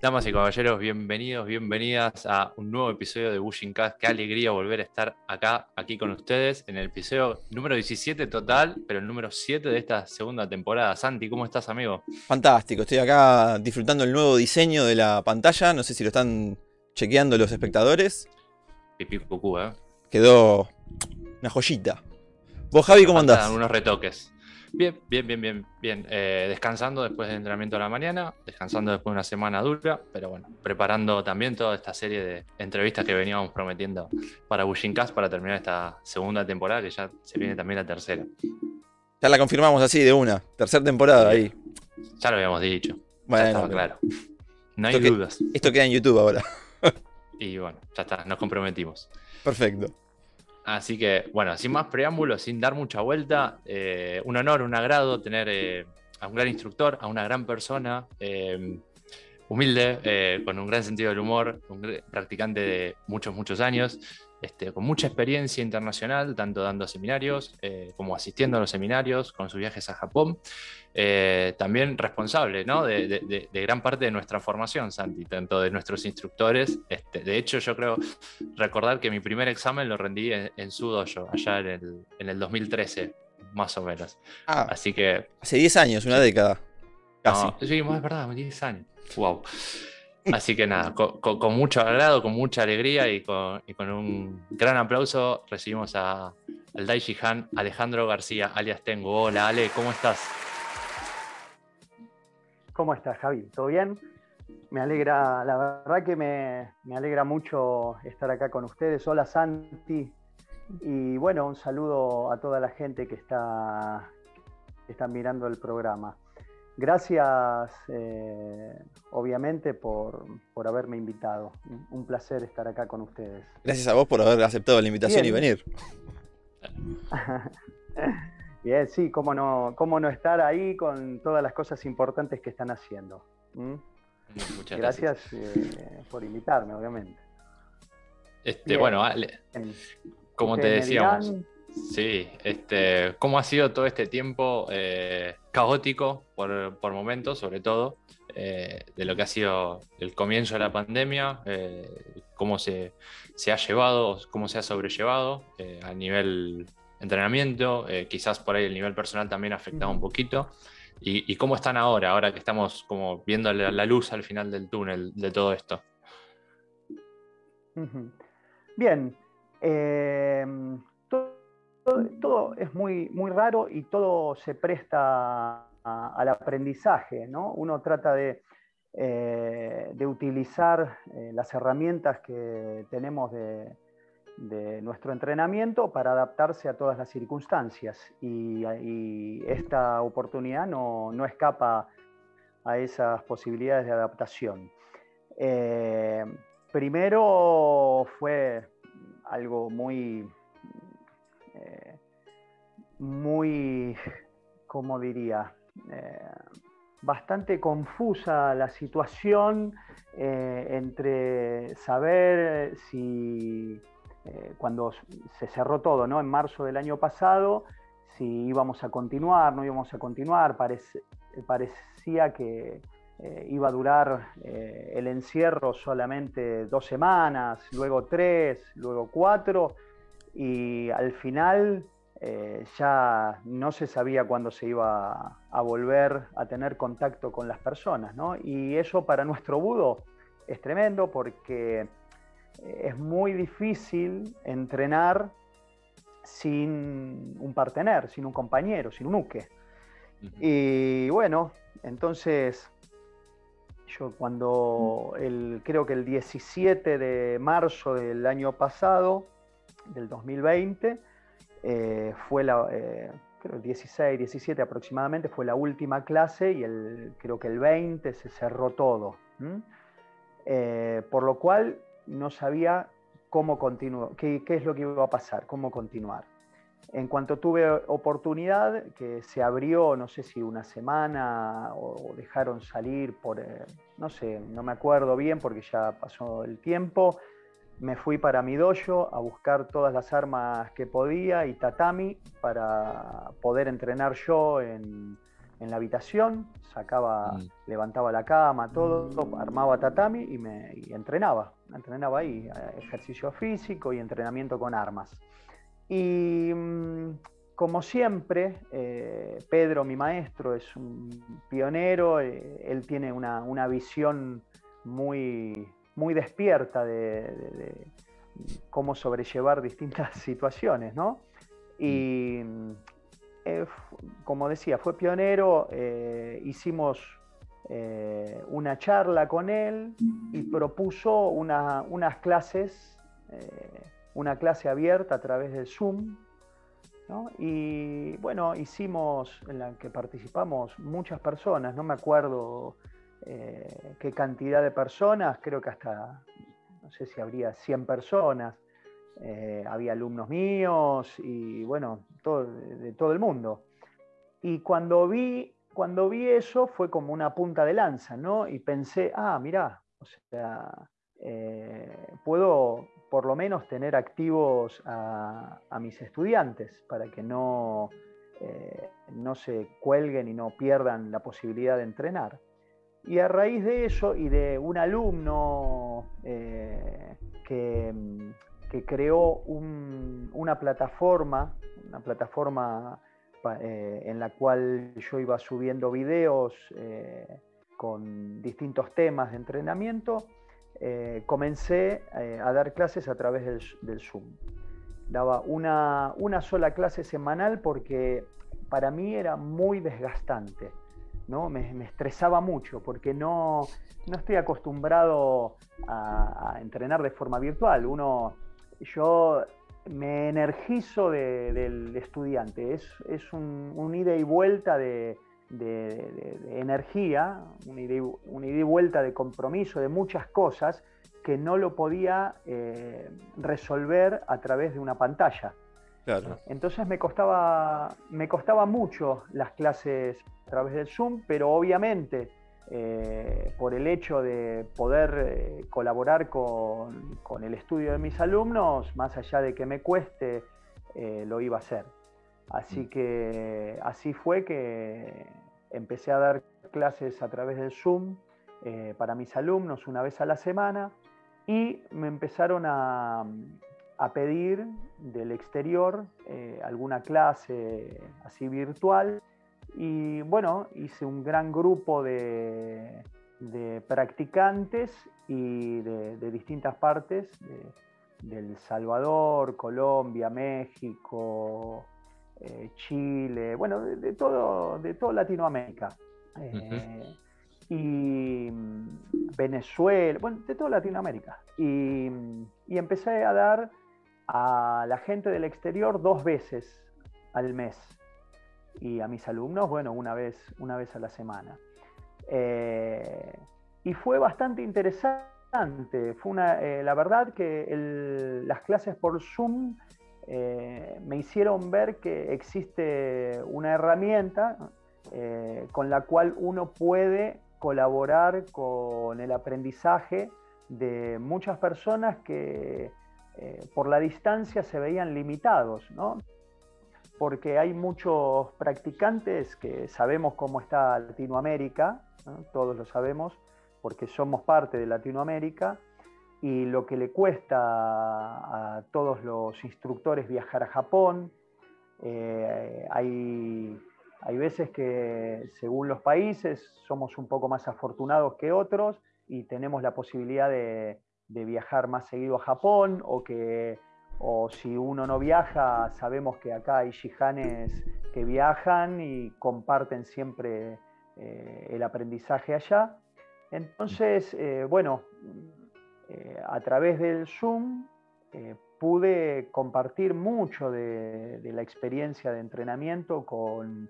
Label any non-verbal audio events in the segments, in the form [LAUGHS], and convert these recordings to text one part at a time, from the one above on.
Damas y caballeros, bienvenidos, bienvenidas a un nuevo episodio de Bushing Cast. Qué alegría volver a estar acá, aquí con ustedes, en el episodio número 17 total, pero el número 7 de esta segunda temporada. Santi, ¿cómo estás, amigo? Fantástico, estoy acá disfrutando el nuevo diseño de la pantalla. No sé si lo están chequeando los espectadores. Pipí cucú, ¿eh? Quedó una joyita. ¿Vos, Javi, cómo andás? Unos retoques. Bien, bien, bien, bien, bien. Eh, descansando después del entrenamiento de la mañana, descansando después de una semana dura, pero bueno, preparando también toda esta serie de entrevistas que veníamos prometiendo para Bushing Cast para terminar esta segunda temporada, que ya se viene también la tercera. Ya la confirmamos así de una, tercera temporada ahí. Ya lo habíamos dicho. Bueno, claro. No hay dudas. esto queda en YouTube ahora. y bueno, ya está, nos comprometimos. Perfecto. Así que, bueno, sin más preámbulos, sin dar mucha vuelta, eh, un honor, un agrado tener eh, a un gran instructor, a una gran persona, eh, humilde, con un gran sentido del humor, un practicante de muchos, muchos años, este, con mucha experiencia internacional, tanto dando seminarios como asistiendo a los seminarios, con sus viajes a Japón. también responsable ¿no? de, gran parte de nuestra formación, Santi, tanto de nuestros instructores. Este, de hecho, yo creo recordar que mi primer examen lo rendí en, su dojo, allá en el, en el 2013, más o menos. Ah, Así que... Hace 10 años, una década. Casi. sí, es verdad, 10 años. Wow. Así que nada, con, mucho agrado, con mucha alegría y con, un gran aplauso recibimos a, al Daichi Han Alejandro García, alias Tengo. Hola Ale, ¿cómo estás? ¿Cómo estás, Javi? ¿Todo bien? Me alegra, la verdad que me, alegra mucho estar acá con ustedes. Hola Santi. Y bueno, un saludo a toda la gente que está, está mirando el programa. Gracias, eh, obviamente, por, haberme invitado. Un placer estar acá con ustedes. Gracias a vos por haber aceptado la invitación y venir. [LAUGHS] Bien, sí, cómo no, cómo no estar ahí con todas las cosas importantes que están haciendo. Muchas gracias. Eh, por invitarme, obviamente. Este, bueno, como te decíamos, sí, este, ¿cómo ha sido todo este tiempo eh, caótico por, momentos, sobre todo, eh, de lo que ha sido el comienzo de la pandemia, cómo se, se, ha llevado, cómo se ha sobrellevado a nivel entrenamiento, quizás por ahí el nivel personal también ha afectado un poquito. ¿Y, cómo están ahora, ahora que estamos como viendo la, luz al final del túnel de todo esto? Bien, todo, es muy, muy raro y todo se presta al aprendizaje, ¿no? Uno trata de, eh, de utilizar eh, las herramientas que tenemos de, de nuestro entrenamiento para adaptarse a todas las circunstancias y, esta oportunidad no, escapa a esas posibilidades de adaptación. Eh, primero fue algo muy, eh, muy, ¿cómo diría? Eh, bastante confusa la situación entre saber si eh, cuando se cerró todo, ¿no? En marzo del año pasado, si íbamos a continuar, no íbamos a continuar, parecía que eh, iba a durar eh, el encierro solamente dos semanas, luego tres, luego cuatro, y al final ya no se sabía cuándo se iba a, volver a tener contacto con las personas, ¿no? Y eso para nuestro budo es tremendo porque es muy difícil entrenar sin un partener, sin un compañero, sin un uke. Y bueno, entonces yo cuando el, creo que el 17 de marzo del año pasado, del 2020, eh, fue la, eh, creo 16, 17 aproximadamente, fue la última clase y el, creo que el 20 se cerró todo. Eh, por lo cual no sabía cómo continuar, qué, es lo que iba a pasar, cómo continuar. En cuanto tuve oportunidad, que se abrió, no sé si una semana o, dejaron salir por, no sé, no me acuerdo bien porque ya pasó el tiempo, me fui para mi dojo a buscar todas las armas que podía y tatami para poder entrenar yo en, en la habitación, sacaba, mm. levantaba la cama, todo, armaba tatami y me entrenaba. Entrenaba ahí, eh, ejercicio físico y entrenamiento con armas. Y mm, como siempre, eh, Pedro, mi maestro, es un pionero, eh, él tiene una, visión muy, muy despierta de, cómo sobrellevar distintas [LAUGHS] situaciones, ¿no? Y. Eh, como decía, fue pionero, eh, hicimos eh, una charla con él y propuso unas clases, una clase abierta a través del Zoom. Y bueno, hicimos, en la que participamos muchas personas, no me acuerdo qué cantidad de personas, creo que hasta, no sé si habría 100 personas. había alumnos míos y bueno, de, todo el mundo. Y cuando vi, cuando vi eso fue como una punta de lanza, ¿no? Y pensé, ah, mirá, o sea, eh, puedo por lo menos tener activos a, mis estudiantes para que no, eh, no se cuelguen y no pierdan la posibilidad de entrenar. Y a raíz de eso y de un alumno eh, que, que, creó una plataforma una plataforma eh, en la cual yo iba subiendo videos eh, con distintos temas de entrenamiento, comencé a dar clases a través del, Zoom. Daba una, una, sola clase semanal porque para mí era muy desgastante, ¿no? me, estresaba mucho porque no, no estoy acostumbrado a, entrenar de forma virtual. Uno, yo me energizo del estudiante. Es, es un, ida y vuelta de, energía, un ida, y, vuelta de compromiso, de muchas cosas que no lo podía eh, resolver a través de una pantalla. Entonces me costaba, me costaba mucho las clases a través del Zoom, pero obviamente eh, por el hecho de poder eh, colaborar con, el estudio de mis alumnos, más allá de que me cueste, eh, lo iba a hacer. Así mm. que así fue que empecé a dar clases a través del Zoom para mis alumnos una vez a la semana y me empezaron a, a pedir del exterior alguna clase así virtual y bueno, hice un gran grupo de, practicantes y de, distintas partes, de, El Salvador, Colombia, México, eh, Chile, bueno, de, todo, de toda Latinoamérica. Eh, y Venezuela, bueno, de toda Latinoamérica. Y, y empecé a dar a la gente del exterior dos veces al mes y a mis alumnos, bueno, una vez, una vez a la semana. Eh, y fue bastante interesante. Fue una, eh, la verdad que las clases por Zoom eh, me hicieron ver que existe una herramienta con la cual uno puede colaborar con el aprendizaje de muchas personas que por la distancia se veían limitados, ¿no? porque hay muchos practicantes que sabemos cómo está Latinoamérica, todos lo sabemos, porque somos parte de Latinoamérica, y lo que le cuesta a todos los instructores viajar a Japón. Eh, hay, hay veces que según los países somos un poco más afortunados que otros y tenemos la posibilidad de, de viajar más seguido a Japón o que o si uno no viaja, sabemos que acá hay shihanes que viajan y comparten siempre eh, el aprendizaje allá. Entonces, eh, bueno, eh, a través del Zoom pude compartir mucho de, la experiencia de entrenamiento con,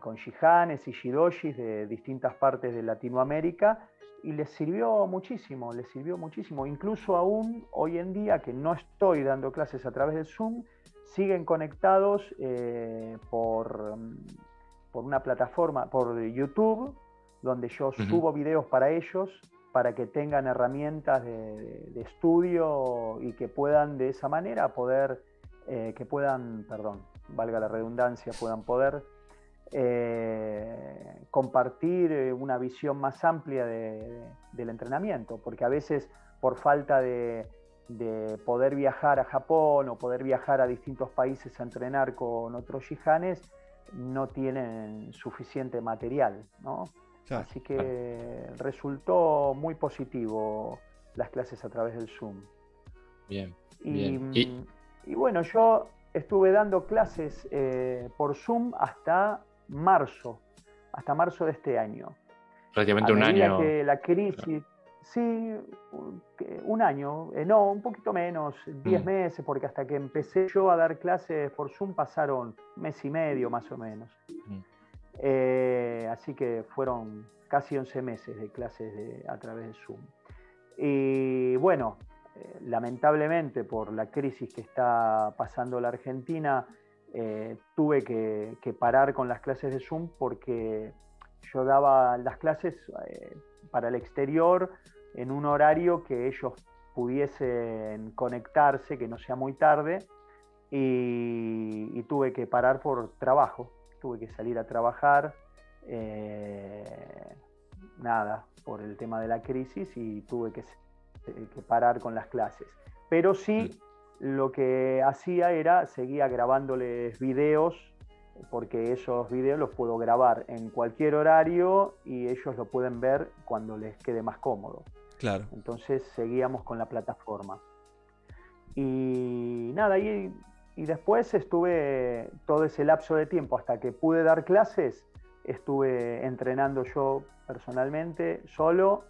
con shihanes y shidoshis de distintas partes de Latinoamérica y les sirvió muchísimo, les sirvió muchísimo. Incluso aún hoy en día que no estoy dando clases a través del Zoom, siguen conectados eh, por, por una plataforma, por YouTube, donde yo subo videos para ellos, para que tengan herramientas de, estudio y que puedan de esa manera poder, eh, que puedan, perdón, valga la redundancia, puedan poder eh, compartir eh, una visión más amplia del entrenamiento, porque a veces por falta de, poder viajar a Japón o poder viajar a distintos países a entrenar con otros shihanes, no tienen suficiente material, ¿no? Así que resultó muy positivo las clases a través del Zoom. Bien. Y, bueno, yo estuve dando clases eh, por Zoom hasta marzo, hasta marzo de este año. Prácticamente un año. que la crisis, sí, un año, eh, no, un poquito menos, 10 mm. meses, porque hasta que empecé yo a dar clases por Zoom pasaron mes y medio más o menos. Mm. Eh, así que fueron casi 11 meses de clases a través de Zoom. Y bueno, eh, lamentablemente por la crisis que está pasando la Argentina, eh, tuve que, parar con las clases de Zoom porque yo daba las clases para el exterior en un horario que ellos pudiesen conectarse, que no sea muy tarde, y tuve que parar por trabajo tuve que salir a trabajar, eh, nada, por el tema de la crisis y tuve que, parar con las clases. Pero sí, lo que hacía era, seguía grabándoles videos, porque esos videos los puedo grabar en cualquier horario y ellos lo pueden ver cuando les quede más cómodo. Claro. Entonces seguíamos con la plataforma. Y nada, ahí y después estuve todo ese lapso de tiempo hasta que pude dar clases, estuve entrenando yo personalmente, solo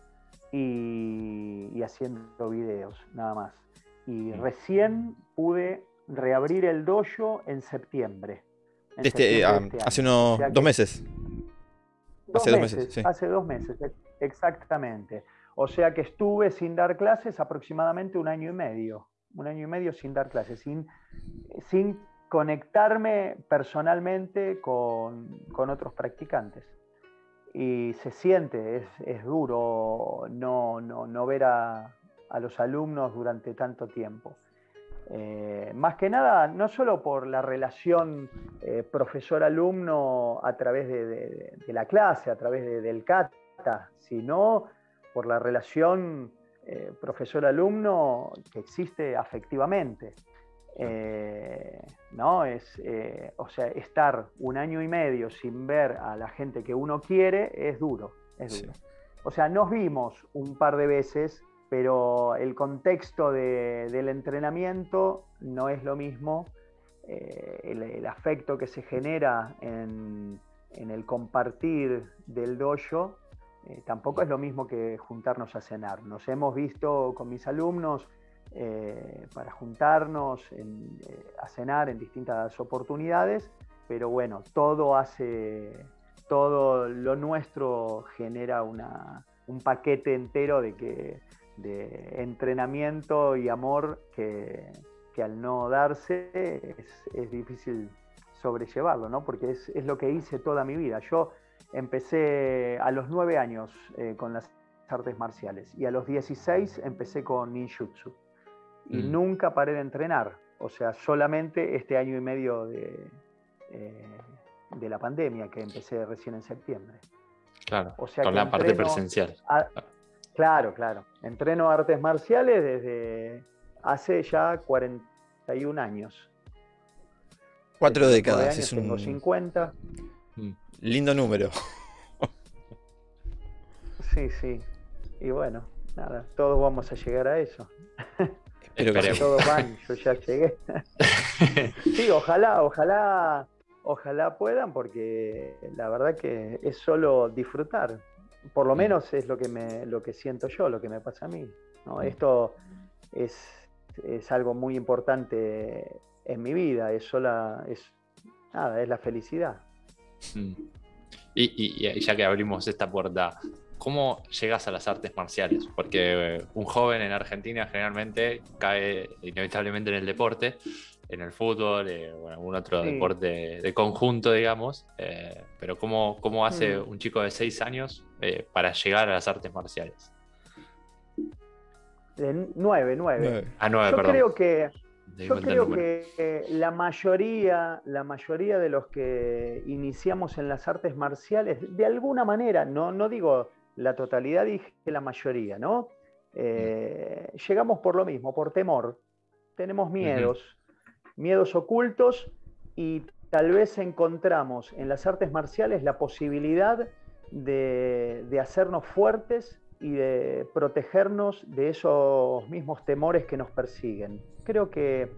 y, haciendo videos, nada más. Y recién pude reabrir el dojo en septiembre. este, ah, este hace unos dos meses. hace dos meses, sí. Hace dos meses, exactamente. O sea que estuve sin dar clases aproximadamente un año y medio un año y medio sin dar clases, sin, sin conectarme personalmente con, otros practicantes. Y se siente, es, duro no, no, ver a, los alumnos durante tanto tiempo. Eh, más que nada, no solo por la relación eh, profesor-alumno a través de, la clase, a través del CATA, sino por la relación eh, profesor-alumno que existe afectivamente. ¿no? Es, o sea, estar un año y medio sin ver a la gente que uno quiere es duro, O sea, nos vimos un par de veces, pero el contexto del entrenamiento no es lo mismo. El, afecto que se genera en, en el compartir del dojo eh, tampoco es lo mismo que juntarnos a cenar. Nos hemos visto con mis alumnos eh, para juntarnos eh, a cenar en distintas oportunidades, pero bueno, todo hace, todo lo nuestro genera un paquete entero de, que, de entrenamiento y amor que, al no darse es, difícil sobrellevarlo, ¿no? porque es, es, lo que hice toda mi vida. Yo Empecé a los nueve años eh, con las artes marciales y a los 16 empecé con ninjutsu. Y mm. nunca paré de entrenar, o sea, solamente este año y medio de, eh, de la pandemia, que empecé recién en septiembre. Claro, o sea con la parte presencial. Claro, claro. Entreno artes marciales desde hace ya 41 años. Cuatro décadas. es tengo 50. Lindo número. Sí, sí. Y bueno, nada, todos vamos a llegar a eso. Pero que todos van, yo ya llegué. [LAUGHS] sí, ojalá, ojalá, ojalá puedan, porque la verdad que es solo disfrutar. Por lo menos es lo que me, lo que siento yo, lo que me pasa a mí. ¿no? Esto es, es algo muy importante en mi vida, es sola, es nada, es la felicidad. Mm. Y, ya que abrimos esta puerta, ¿cómo llegas a las artes marciales? Porque un joven en Argentina generalmente cae inevitablemente en el deporte, en el fútbol, eh, o en algún otro deporte de conjunto, digamos. Eh, pero ¿cómo, ¿cómo, hace mm. un chico de 6 años para llegar a las artes marciales? De 9, 9. Ah, 9, Yo creo que Yo creo que la mayoría, la mayoría de los que iniciamos en las artes marciales, de alguna manera, no, no digo la totalidad, dije la mayoría, ¿no? Eh, llegamos por lo mismo, por temor. Tenemos miedos, miedos ocultos y tal vez encontramos en las artes marciales la posibilidad de, hacernos fuertes y de protegernos de esos mismos temores que nos persiguen. Creo que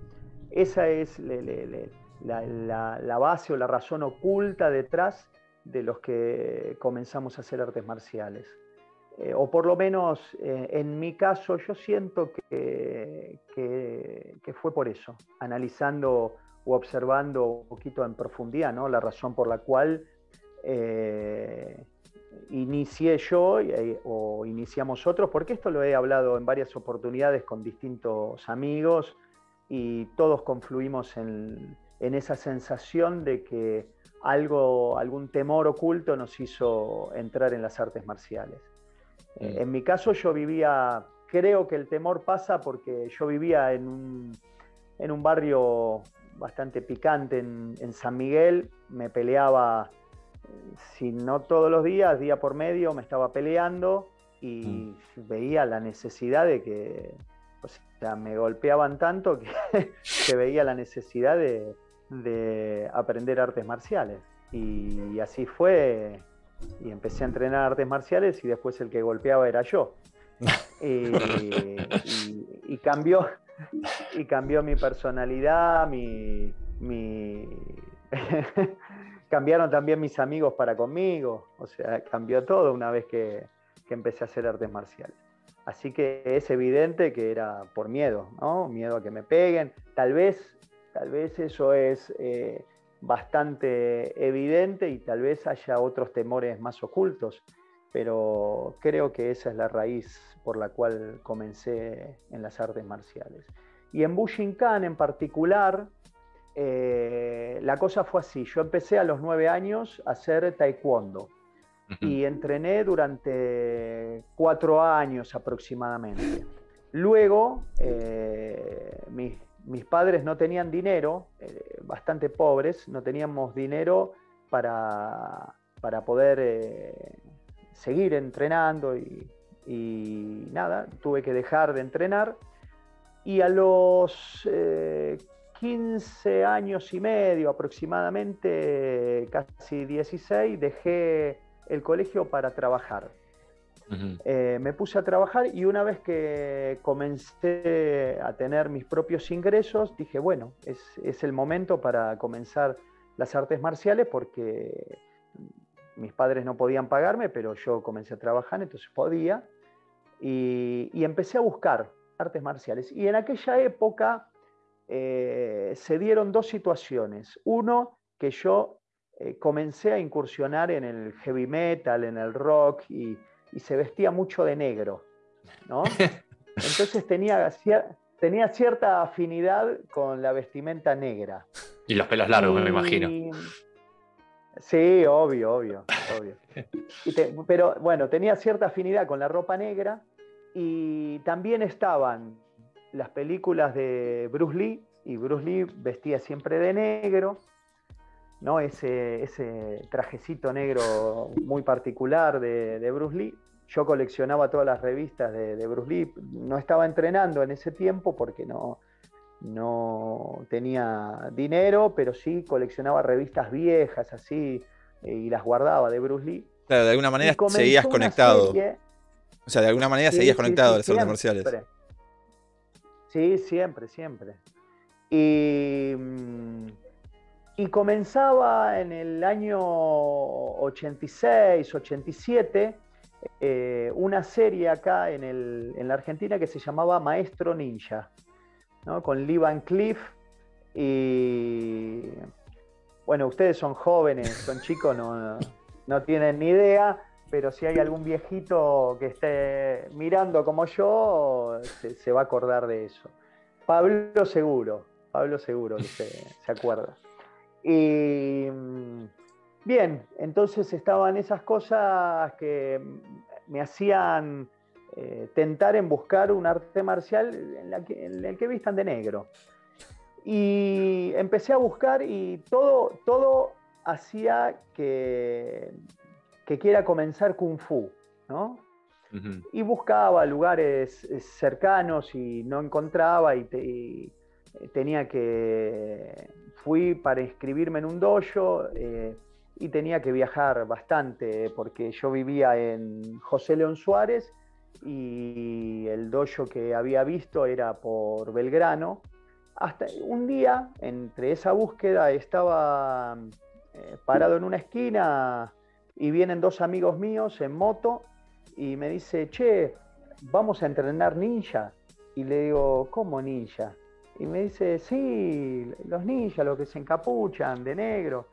esa es la, base o la razón oculta detrás de los que comenzamos a hacer artes marciales. Eh, o por lo menos eh, en mi caso yo siento que, fue por eso, analizando o observando un poquito en profundidad la razón por la cual eh, inicié yo o iniciamos otros, porque esto lo he hablado en varias oportunidades con distintos amigos y todos confluimos en, esa sensación de que algo, algún temor oculto nos hizo entrar en las artes marciales. Eh, en mi caso yo vivía, creo que el temor pasa porque yo vivía en un, en un barrio bastante picante en, en San Miguel, me peleaba si no todos los días, día por medio, me estaba peleando y mm. veía la necesidad de que, o sea, me golpeaban tanto que, [LAUGHS] veía la necesidad de, aprender artes marciales. Y, así fue, y empecé a entrenar artes marciales y después el que golpeaba era yo. [LAUGHS] y, cambió, y cambió mi personalidad, mi, mi [LAUGHS] cambiaron también mis amigos para conmigo, o sea, cambió todo una vez que, empecé a hacer artes marciales. Así que es evidente que era por miedo, ¿no? Miedo a que me peguen. Tal vez, tal vez eso es eh, bastante evidente y tal vez haya otros temores más ocultos, pero creo que esa es la raíz por la cual comencé en las artes marciales. Y en Bushinkan en particular, eh, la cosa fue así. Yo empecé a los nueve años a hacer taekwondo y entrené durante cuatro años aproximadamente. Luego, eh, mis, padres no tenían dinero, eh, bastante pobres, no teníamos dinero para, para poder seguir entrenando y, nada, tuve que dejar de entrenar. Y a los 15 años y medio aproximadamente, casi 16, dejé el colegio para trabajar. Eh, me puse a trabajar y una vez que comencé a tener mis propios ingresos, dije, bueno, es, el momento para comenzar las artes marciales porque mis padres no podían pagarme, pero yo comencé a trabajar, entonces podía. Y, y empecé a buscar artes marciales. Y en aquella época eh, se dieron dos situaciones. Uno, que yo eh, comencé a incursionar en el heavy metal, en el rock, y, se vestía mucho de negro. ¿no? [LAUGHS] Entonces tenía, tenía cierta afinidad con la vestimenta negra. Y los pelos largos, me imagino. Sí, obvio, obvio, obvio. pero bueno, tenía cierta afinidad con la ropa negra y también estaban las películas de Bruce Lee, y Bruce Lee vestía siempre de negro, ¿no? ese, ese trajecito negro muy particular de, Bruce Lee. Yo coleccionaba todas las revistas de, Bruce Lee, no estaba entrenando en ese tiempo porque no, no tenía dinero, pero sí coleccionaba revistas viejas así y las guardaba de Bruce Lee. Claro, de alguna manera seguías conectado. o sea, de alguna manera seguías conectado a las artes marciales. Sí, siempre, siempre. Y, mm, y, comenzaba en el año 86, 87, eh, una serie acá en, el, en, la Argentina que se llamaba Maestro Ninja, ¿no? con Lee Van Cliff. Y bueno, ustedes son jóvenes, son chicos, no, no tienen ni idea, pero si hay algún viejito que esté mirando como yo, se, va a acordar de eso. Pablo seguro, Pablo seguro que se, acuerda. Y mm, bien, entonces estaban esas cosas que me hacían eh, tentar en buscar un arte marcial en, la que, el que vistan de negro. Y empecé a buscar y todo, todo hacía que, que quiera comenzar Kung Fu, ¿no? Y buscaba lugares eh, cercanos y no encontraba y, eh, tenía que... Fui para inscribirme en un dojo eh, y tenía que viajar bastante porque yo vivía en José León Suárez y el dojo que había visto era por Belgrano. Hasta un día, entre esa búsqueda, estaba parado en una esquina y vienen dos amigos míos en moto y me dice, che, vamos a entrenar ninja. Y le digo, ¿cómo ninja? Y me dice, sí, los ninjas, los que se encapuchan de negro.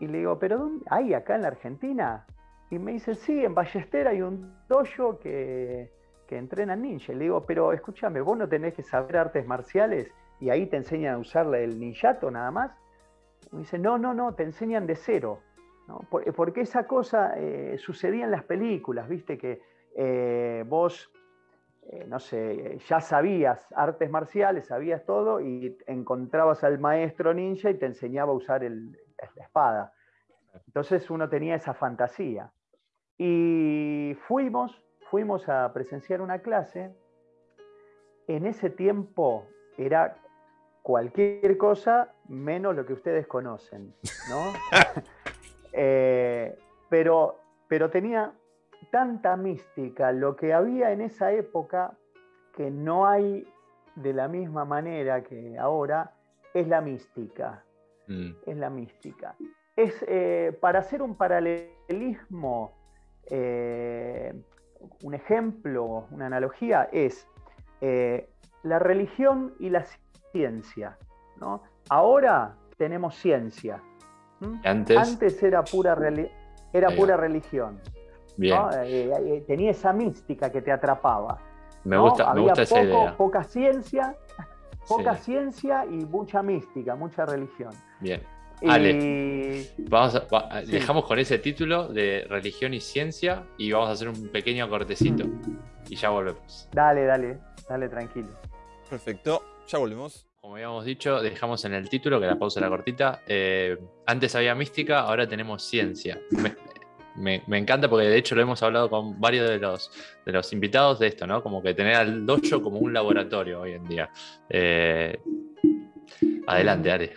Y le digo, ¿pero dónde? ¿Hay acá en la Argentina? Y me dice, sí, en Ballester hay un dojo que, que entrena ninja. Y le digo, pero escúchame, vos no tenés que saber artes marciales y ahí te enseñan a usar el ninjato nada más. Me dice, no, no, no, te enseñan de cero. Eh, porque esa cosa eh, sucedía en las películas, viste que eh, vos, no sé, ya sabías artes marciales, sabías todo y encontrabas al maestro ninja y te enseñaba a usar la espada. Entonces uno tenía esa fantasía. Y fuimos, fuimos a presenciar una clase. En ese tiempo era cualquier cosa menos lo que ustedes conocen, ¿no? [LAUGHS] Eh, pero, pero tenía tanta mística lo que había en esa época que no hay de la misma manera que ahora, es la mística. Mm. Es la mística. Es, eh, para hacer un paralelismo, eh, un ejemplo, una analogía, es la religión y la ciencia. ¿no? Ahora tenemos ciencia, antes, era pura, era pura religión. Eh, eh, eh, tenía esa mística que te atrapaba. Me gusta, me gusta esa idea. Poca ciencia, poca ciencia y mucha mística, mucha religión. Bien. Ale, vamos dejamos con ese título de religión y ciencia y vamos a hacer un pequeño cortecito y ya volvemos. Dale, dale, dale tranquilo. Perfecto, ya volvemos. Como habíamos dicho, dejamos en el título, que la pausa era cortita. Eh, antes había mística, ahora tenemos ciencia. Me, encanta porque de hecho lo hemos hablado con varios de los, de los invitados de esto, ¿no? Como que tener al dojo como un laboratorio hoy en día. Eh, adelante, Ari.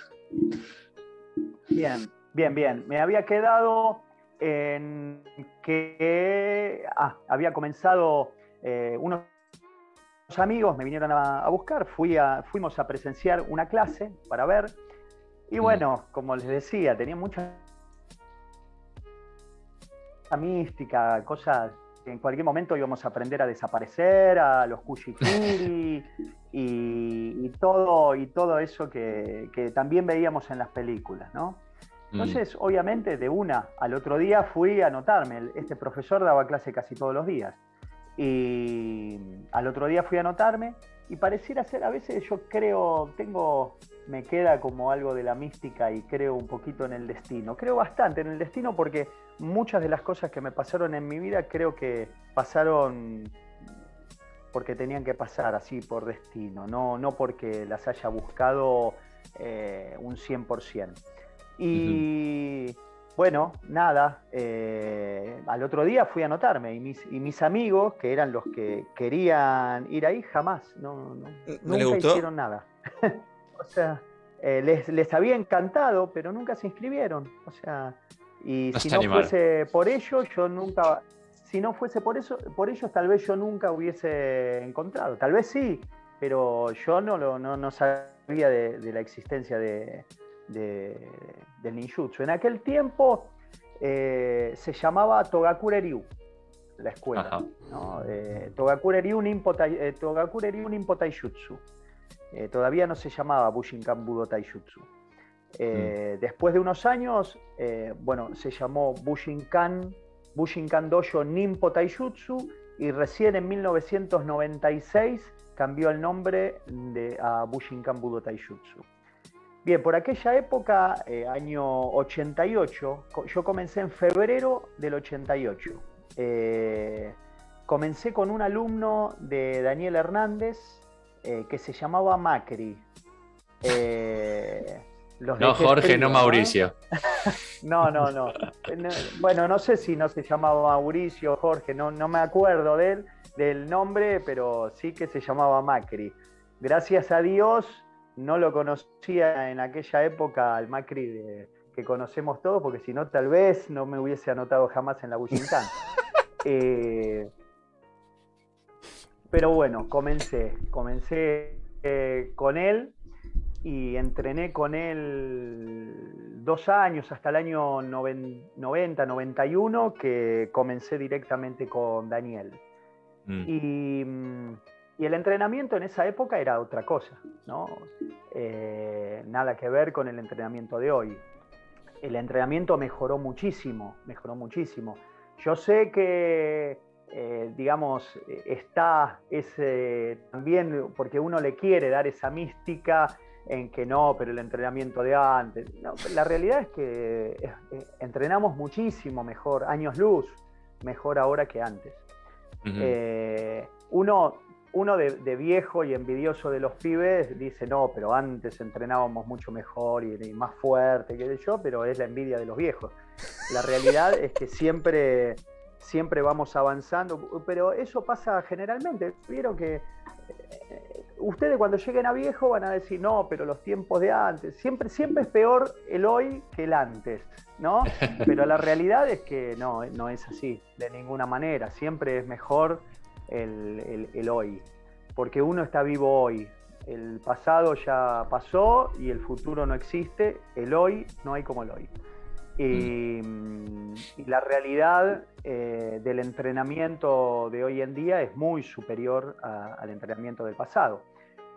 Bien, bien, bien. Me había quedado en que ah, había comenzado eh, unos amigos me vinieron a, buscar, fui a, fuimos a presenciar una clase para ver. Y mm. bueno, como les decía, tenía mucha mística, cosas que en cualquier momento íbamos a aprender a desaparecer, a los kushikiri y, todo, y todo eso que, también veíamos en las películas, ¿no? Mm. Entonces, obviamente, de una al otro día fui a anotarme. Este profesor daba clase casi todos los días. Y al otro día fui a anotarme y pareciera ser, a veces yo creo, tengo, me queda como algo de la mística y creo un poquito en el destino. Creo bastante en el destino porque muchas de las cosas que me pasaron en mi vida creo que pasaron porque tenían que pasar así por destino, no, no porque las haya buscado eh, un 100%. Y bueno, nada, eh, al otro día fui a anotarme y mis, y mis, amigos, que eran los que querían ir ahí, jamás, no, no, nunca hicieron nada. [LAUGHS] o sea, eh, les, les, había encantado, pero nunca se inscribieron. O sea, y si no fuese por ellos, yo nunca, si no fuese por eso, por ellos, tal vez yo nunca hubiese encontrado. Tal vez sí, pero yo no, no, no sabía de la existencia de, de, del ninjutsu. En aquel tiempo eh, se llamaba Togakure Ryu, la escuela. ¿no? Eh, Togakure Ryu Nimpo, eh, Taijutsu. Eh, todavía no se llamaba Bushinkan Budo Taijutsu. Mm. Después de unos años, bueno, se llamó Bushinkan, Bushinkan Dojo Nimpo Taijutsu y recién en 1996 cambió el nombre de, a Bushinkan Budo Taijutsu. Bien, por aquella época, eh, año 88, yo comencé en febrero del 88. Eh, comencé con un alumno de Daniel Hernández eh, que se llamaba Macri. no, Jorge, no Mauricio. [LAUGHS] ¿no? no, no, Bueno, no sé si no se llamaba Mauricio, Jorge, no, no me acuerdo de él, del nombre, pero sí que se llamaba Macri. Gracias a Dios no lo conocía en aquella época al Macri que conocemos todos, porque si no, tal vez no me hubiese anotado jamás en la Bullintán. [LAUGHS] Eh, pero bueno, comencé, comencé eh, con él y entrené con él dos años, hasta el año 90, 91, que comencé directamente con Daniel. Mm. Y, el entrenamiento en esa época era otra cosa, ¿no? Eh, nada que ver con el entrenamiento de hoy. El entrenamiento mejoró muchísimo, mejoró muchísimo. Yo sé que, eh, digamos, está ese, también porque uno le quiere dar esa mística en que no, pero el entrenamiento de antes. la realidad es que eh, entrenamos muchísimo mejor, años luz, mejor ahora que antes. Eh, uno uno de, viejo y envidioso de los pibes dice, no, pero antes entrenábamos mucho mejor y, más fuerte, que yo, pero es la envidia de los viejos. La realidad es que siempre, siempre vamos avanzando, pero eso pasa generalmente. Vieron que ustedes cuando lleguen a viejo van a decir, no, pero los tiempos de antes, siempre, siempre es peor el hoy que el antes, ¿no? [LAUGHS] Pero la realidad es que no, no es así, de ninguna manera, siempre es mejor el, hoy, porque uno está vivo hoy, el pasado ya pasó y el futuro no existe, el hoy no hay como el hoy. Y, la realidad eh, del entrenamiento de hoy en día es muy superior al entrenamiento del pasado.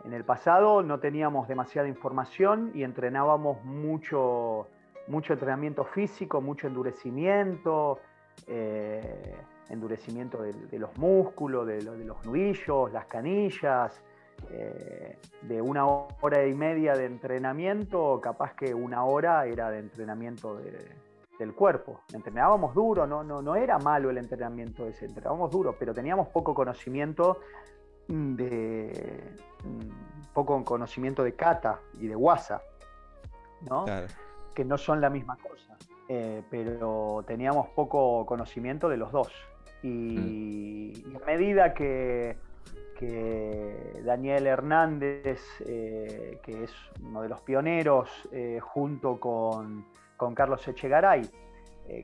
En el pasado no teníamos demasiada información y entrenábamos mucho, mucho entrenamiento físico, mucho endurecimiento, eh, endurecimiento de, los músculos, de, los nudillos, las canillas, eh, de una hora y media de entrenamiento, capaz que una hora era de entrenamiento del cuerpo. Entrenábamos duro, no, no, no era malo el entrenamiento ese, entrenábamos duro, pero teníamos poco conocimiento de mm, poco conocimiento de kata y de wasa, ¿no? que no son la misma cosa, eh, pero teníamos poco conocimiento de los dos. Y, mm. a medida que, Daniel Hernández, eh, que es uno de los pioneros, eh, junto con, Carlos Echegaray,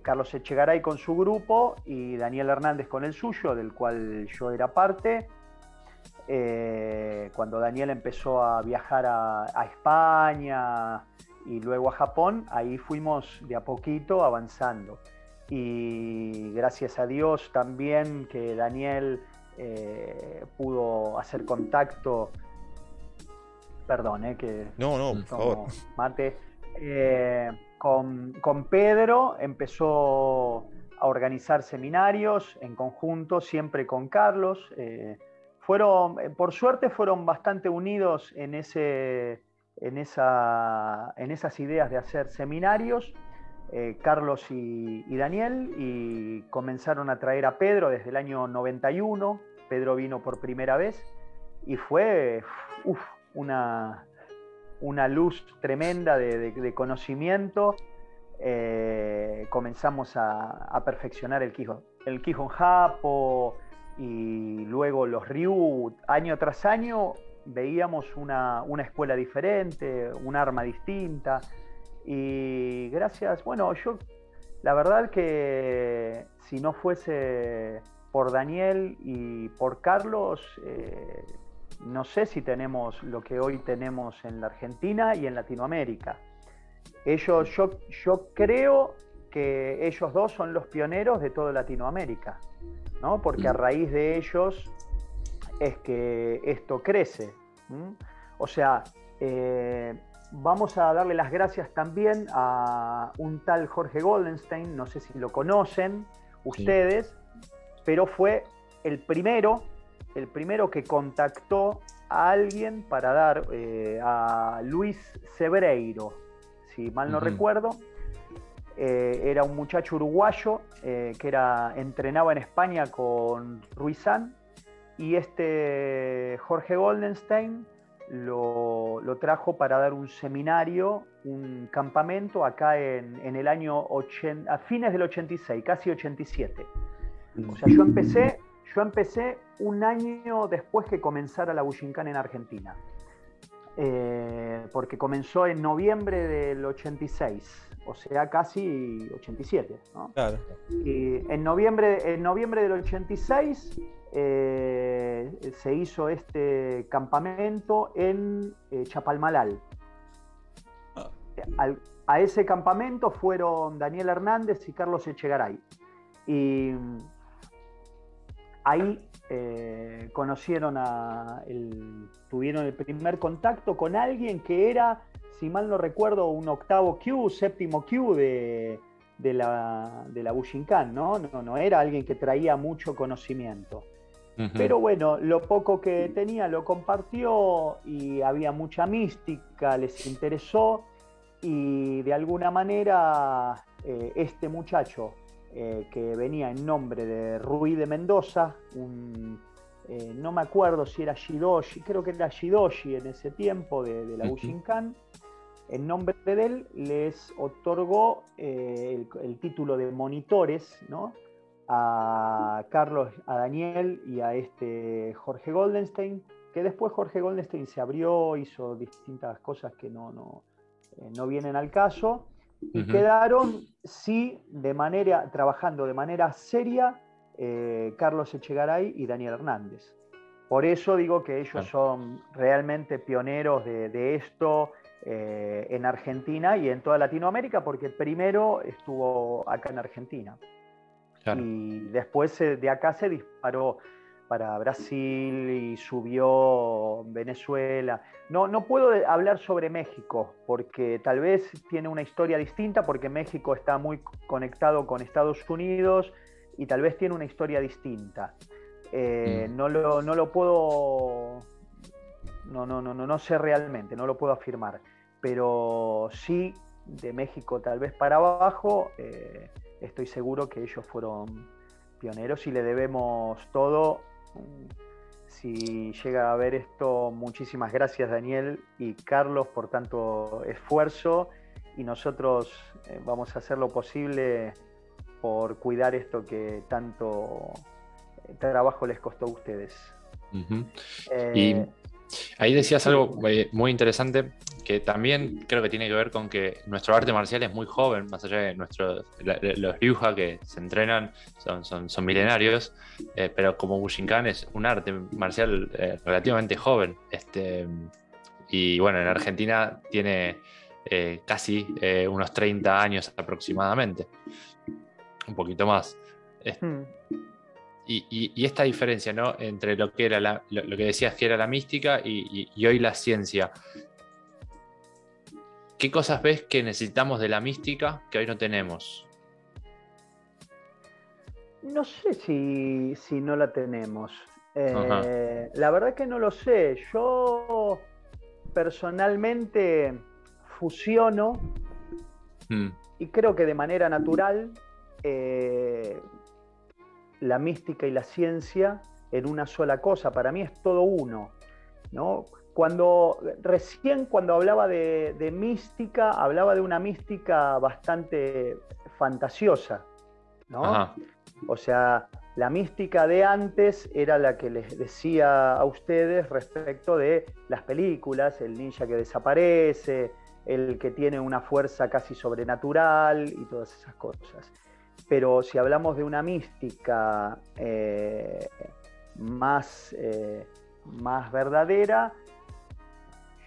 Carlos Echegaray con su grupo y Daniel Hernández con el suyo, del cual yo era parte, cuando Daniel empezó a viajar a España, y luego a Japón, ahí fuimos de a poquito avanzando. Y gracias a Dios también que Daniel eh, pudo hacer contacto, perdón, eh, que... No, no, por favor. Mate. Eh, con, con Pedro empezó a organizar seminarios en conjunto, siempre con Carlos. fueron, por suerte fueron bastante unidos en ese, en, esa, en esas ideas de hacer seminarios, eh, Carlos y, Daniel, y comenzaron a traer a Pedro desde el año 91. Pedro vino por primera vez y fue una, una luz tremenda de, conocimiento. Eh, comenzamos a, perfeccionar el Kihon, el Kihon Japo y luego los Ryu año tras año veíamos una, escuela diferente, un arma distinta. Y gracias, bueno, yo la verdad que si no fuese por Daniel y por Carlos, eh, no sé si tenemos lo que hoy tenemos en la Argentina y en Latinoamérica. Ellos, yo, yo creo que ellos dos son los pioneros de toda Latinoamérica, ¿no? porque a mm. raíz de ellos es que esto crece. O sea, eh, vamos a darle las gracias también a un tal Jorge Goldenstein, no sé si lo conocen ustedes, pero fue el primero, el primero que contactó a alguien para dar eh, a Luis Sebreiro, si mal no recuerdo. Eh, era un muchacho uruguayo que era, entrenaba en España con Ruizán y este Jorge Goldenstein lo, trajo para dar un seminario, un campamento acá en, el año 80, a fines del 86, casi 87. O sea, yo empecé, yo empecé un año después que comenzara la Bushinkan en Argentina. Eh, porque comenzó en noviembre del 86, o sea, casi 87. Claro. Y en noviembre, en noviembre del 86 eh, se hizo este campamento en eh, Chapalmalal. Ah. a ese campamento fueron Daniel Hernández y Carlos Echegaray. Y ahí eh, conocieron a, tuvieron el primer contacto con alguien que era, si mal no recuerdo, un octavo Q, séptimo Q de, la, de la Bushinkan, ¿no? ¿no? No era alguien que traía mucho conocimiento. Pero bueno, lo poco que tenía lo compartió y había mucha mística, les interesó y de alguna manera eh, este muchacho eh, que venía en nombre de Ruiz de Mendoza, eh, no me acuerdo si era Shidoshi, creo que era Shidoshi en ese tiempo de, la Bushinkan, en nombre de él les otorgó el, el, título de monitores, ¿no? A Carlos, a Daniel y a este Jorge Goldenstein, que después Jorge Goldenstein se abrió, hizo distintas cosas que no, no, eh, no vienen al caso, y quedaron, sí, de manera, trabajando de manera seria eh, Carlos Echegaray y Daniel Hernández. Por eso digo que ellos son realmente pioneros de, esto eh, en Argentina y en toda Latinoamérica, porque primero estuvo acá en Argentina. Y después de acá se disparó para Brasil y subió Venezuela. No, no puedo hablar sobre México porque tal vez tiene una historia distinta porque México está muy conectado con Estados Unidos y tal vez tiene una historia distinta. Eh, mm. no, lo, no, lo, puedo, no, no, no, no, no sé realmente, no lo puedo afirmar, pero sí de México tal vez para abajo. Eh, estoy seguro que ellos fueron pioneros y le debemos todo. Si llega a ver esto, muchísimas gracias Daniel y Carlos por tanto esfuerzo y nosotros eh, vamos a hacer lo posible por cuidar esto que tanto eh, trabajo les costó a ustedes. y ahí decías algo muy interesante que también creo que tiene que ver con que nuestro arte marcial es muy joven, más allá de nuestros, los ryuja que se entrenan son, son, son milenarios, eh, pero como Bushinkan es un arte marcial eh, relativamente joven. Este, y bueno, en Argentina tiene eh, casi unos 30 años aproximadamente, un poquito más. Hmm. Y, esta diferencia ¿no? entre lo que era lo, que decías que era la mística y, y hoy la ciencia. ¿Qué cosas ves que necesitamos de la mística que hoy no tenemos? No sé si, no la tenemos. Eh, la verdad que no lo sé. Yo personalmente fusiono hmm. y creo que de manera natural eh, la mística y la ciencia en una sola cosa. Para mí es todo uno. ¿no? Cuando recién cuando hablaba de, mística, hablaba de una mística bastante fantasiosa, ¿no? O sea, la mística de antes era la que les decía a ustedes respecto de las películas, el ninja que desaparece, el que tiene una fuerza casi sobrenatural y todas esas cosas. Pero si hablamos de una mística eh, más, eh, más verdadera,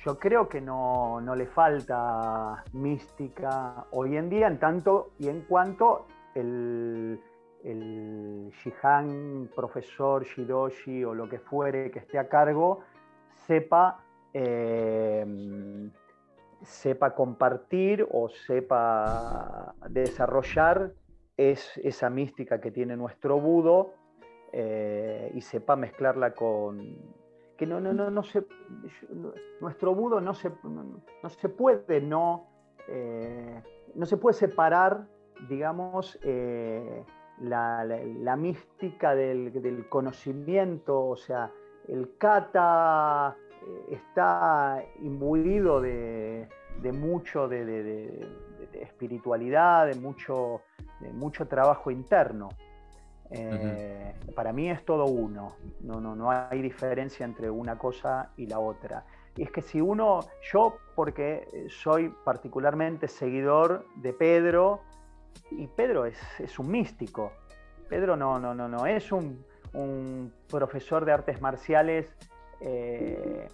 yo creo que no, le falta mística hoy en día, en tanto y en cuanto el, el Shihan, profesor, Shidoshi o lo que fuere que esté a cargo, sepa, em, sepa compartir o sepa desarrollar esa mística que tiene nuestro budo eh, y sepa mezclarla con, que no, se, nuestro budo no se, no, se puede no, eh, no se puede separar, digamos, eh, la, mística del, conocimiento, o sea, el kata, está imbuido de, mucho de, espiritualidad, de mucho, mucho trabajo interno. Eh, para mí es todo uno, no, no, no hay diferencia entre una cosa y la otra. Y es que si uno, yo porque soy particularmente seguidor de Pedro, y Pedro es, un místico, Pedro no, no, no, no es un, profesor de artes marciales eh,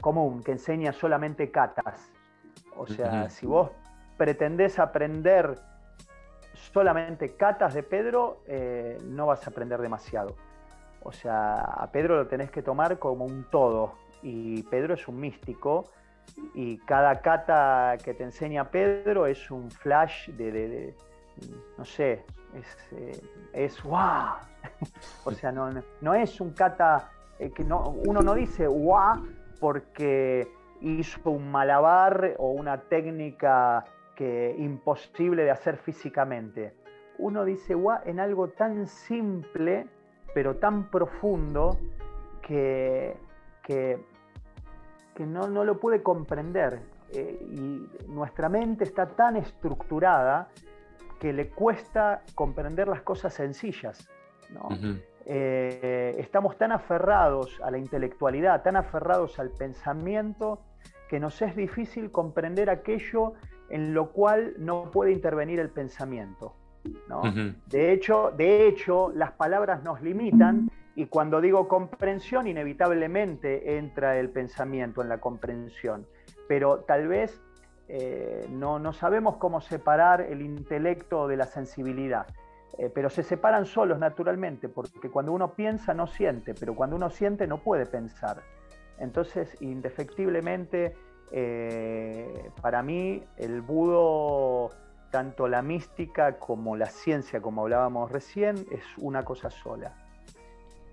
común, que enseña solamente catas. O sea, si vos pretendés aprender solamente catas de Pedro, eh, no vas a aprender demasiado. O sea, a Pedro lo tenés que tomar como un todo. Y Pedro es un místico. Y cada cata que te enseña Pedro es un flash de, no sé, es, eh, [LAUGHS] o sea, no, es un cata eh, que no, uno no dice ¡guau! porque hizo un malabar o una técnica que imposible de hacer físicamente. Uno dice guau en algo tan simple, pero tan profundo, que, que, no, no, lo puede comprender. Eh, y nuestra mente está tan estructurada que le cuesta comprender las cosas sencillas. Eh, estamos tan aferrados a la intelectualidad, tan aferrados al pensamiento, que nos es difícil comprender aquello en lo cual no puede intervenir el pensamiento. de, hecho, de hecho, las palabras nos limitan y cuando digo comprensión, inevitablemente entra el pensamiento en la comprensión. Pero tal vez eh, no, no, sabemos cómo separar el intelecto de la sensibilidad, eh, pero se separan solos naturalmente, porque cuando uno piensa no siente, pero cuando uno siente no puede pensar. Entonces, indefectiblemente, eh, para mí, el budo, tanto la mística como la ciencia, como hablábamos recién, es una cosa sola,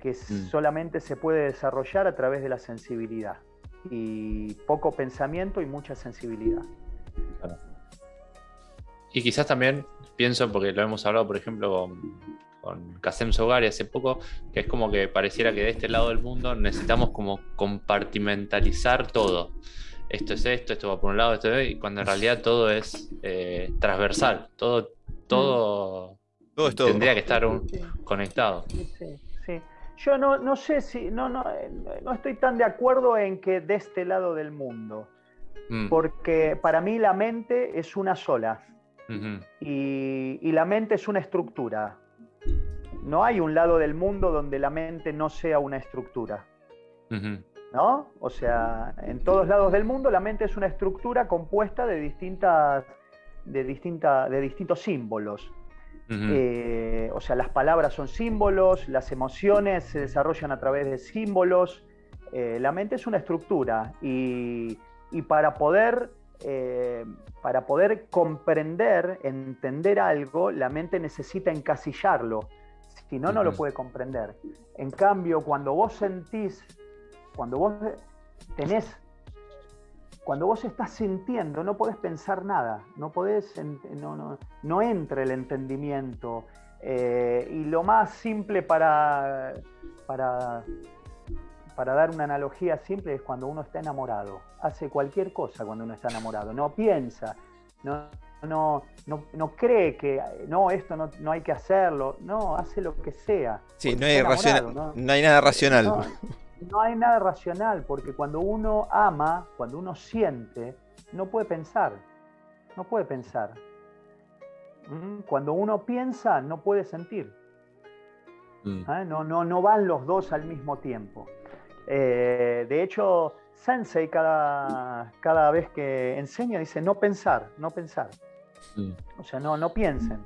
que mm. solamente se puede desarrollar a través de la sensibilidad, y poco pensamiento y mucha sensibilidad. Y quizás también pienso, porque lo hemos hablado, por ejemplo, con, con Kasem Sogari hace poco, que es como que pareciera que de este lado del mundo necesitamos como compartimentalizar todo. Esto es esto, esto va por un lado, esto es, y cuando en realidad todo es eh, transversal, todo, todo, todo, tendría que estar conectado. Sí, Yo no, no sé si, no, no, no estoy tan de acuerdo en que de este lado del mundo. Mm. Porque para mí la mente es una sola. y, la mente es una estructura. No hay un lado del mundo donde la mente no sea una estructura. ¿No? O sea, en todos lados del mundo la mente es una estructura compuesta de distintas, de, de distintos símbolos. Eh, o sea, las palabras son símbolos, las emociones se desarrollan a través de símbolos. Eh, la mente es una estructura y, y para poder, eh, para poder comprender, entender algo, la mente necesita encasillarlo, si no, no lo puede comprender. En cambio, cuando vos sentís, cuando vos tenés, cuando vos estás sintiendo, no podés pensar nada, no podés, no, no, entra el entendimiento. Eh, y lo más simple para, para para dar una analogía simple, es cuando uno está enamorado. Hace cualquier cosa cuando uno está enamorado. No piensa, no, no, no, cree que no, esto no, hay que hacerlo. No, hace lo que sea. Sí, no hay, ¿no? hay, nada racional. [LAUGHS] No, hay nada racional, porque cuando uno ama, cuando uno siente, no puede pensar. No puede pensar. ¿Mm? Cuando uno piensa, no puede sentir. Mm. ¿Ah? No, no, no van los dos al mismo tiempo. Eh, de hecho, Sensei cada, cada vez que enseña dice no pensar, no pensar. O sea, no, no piensen.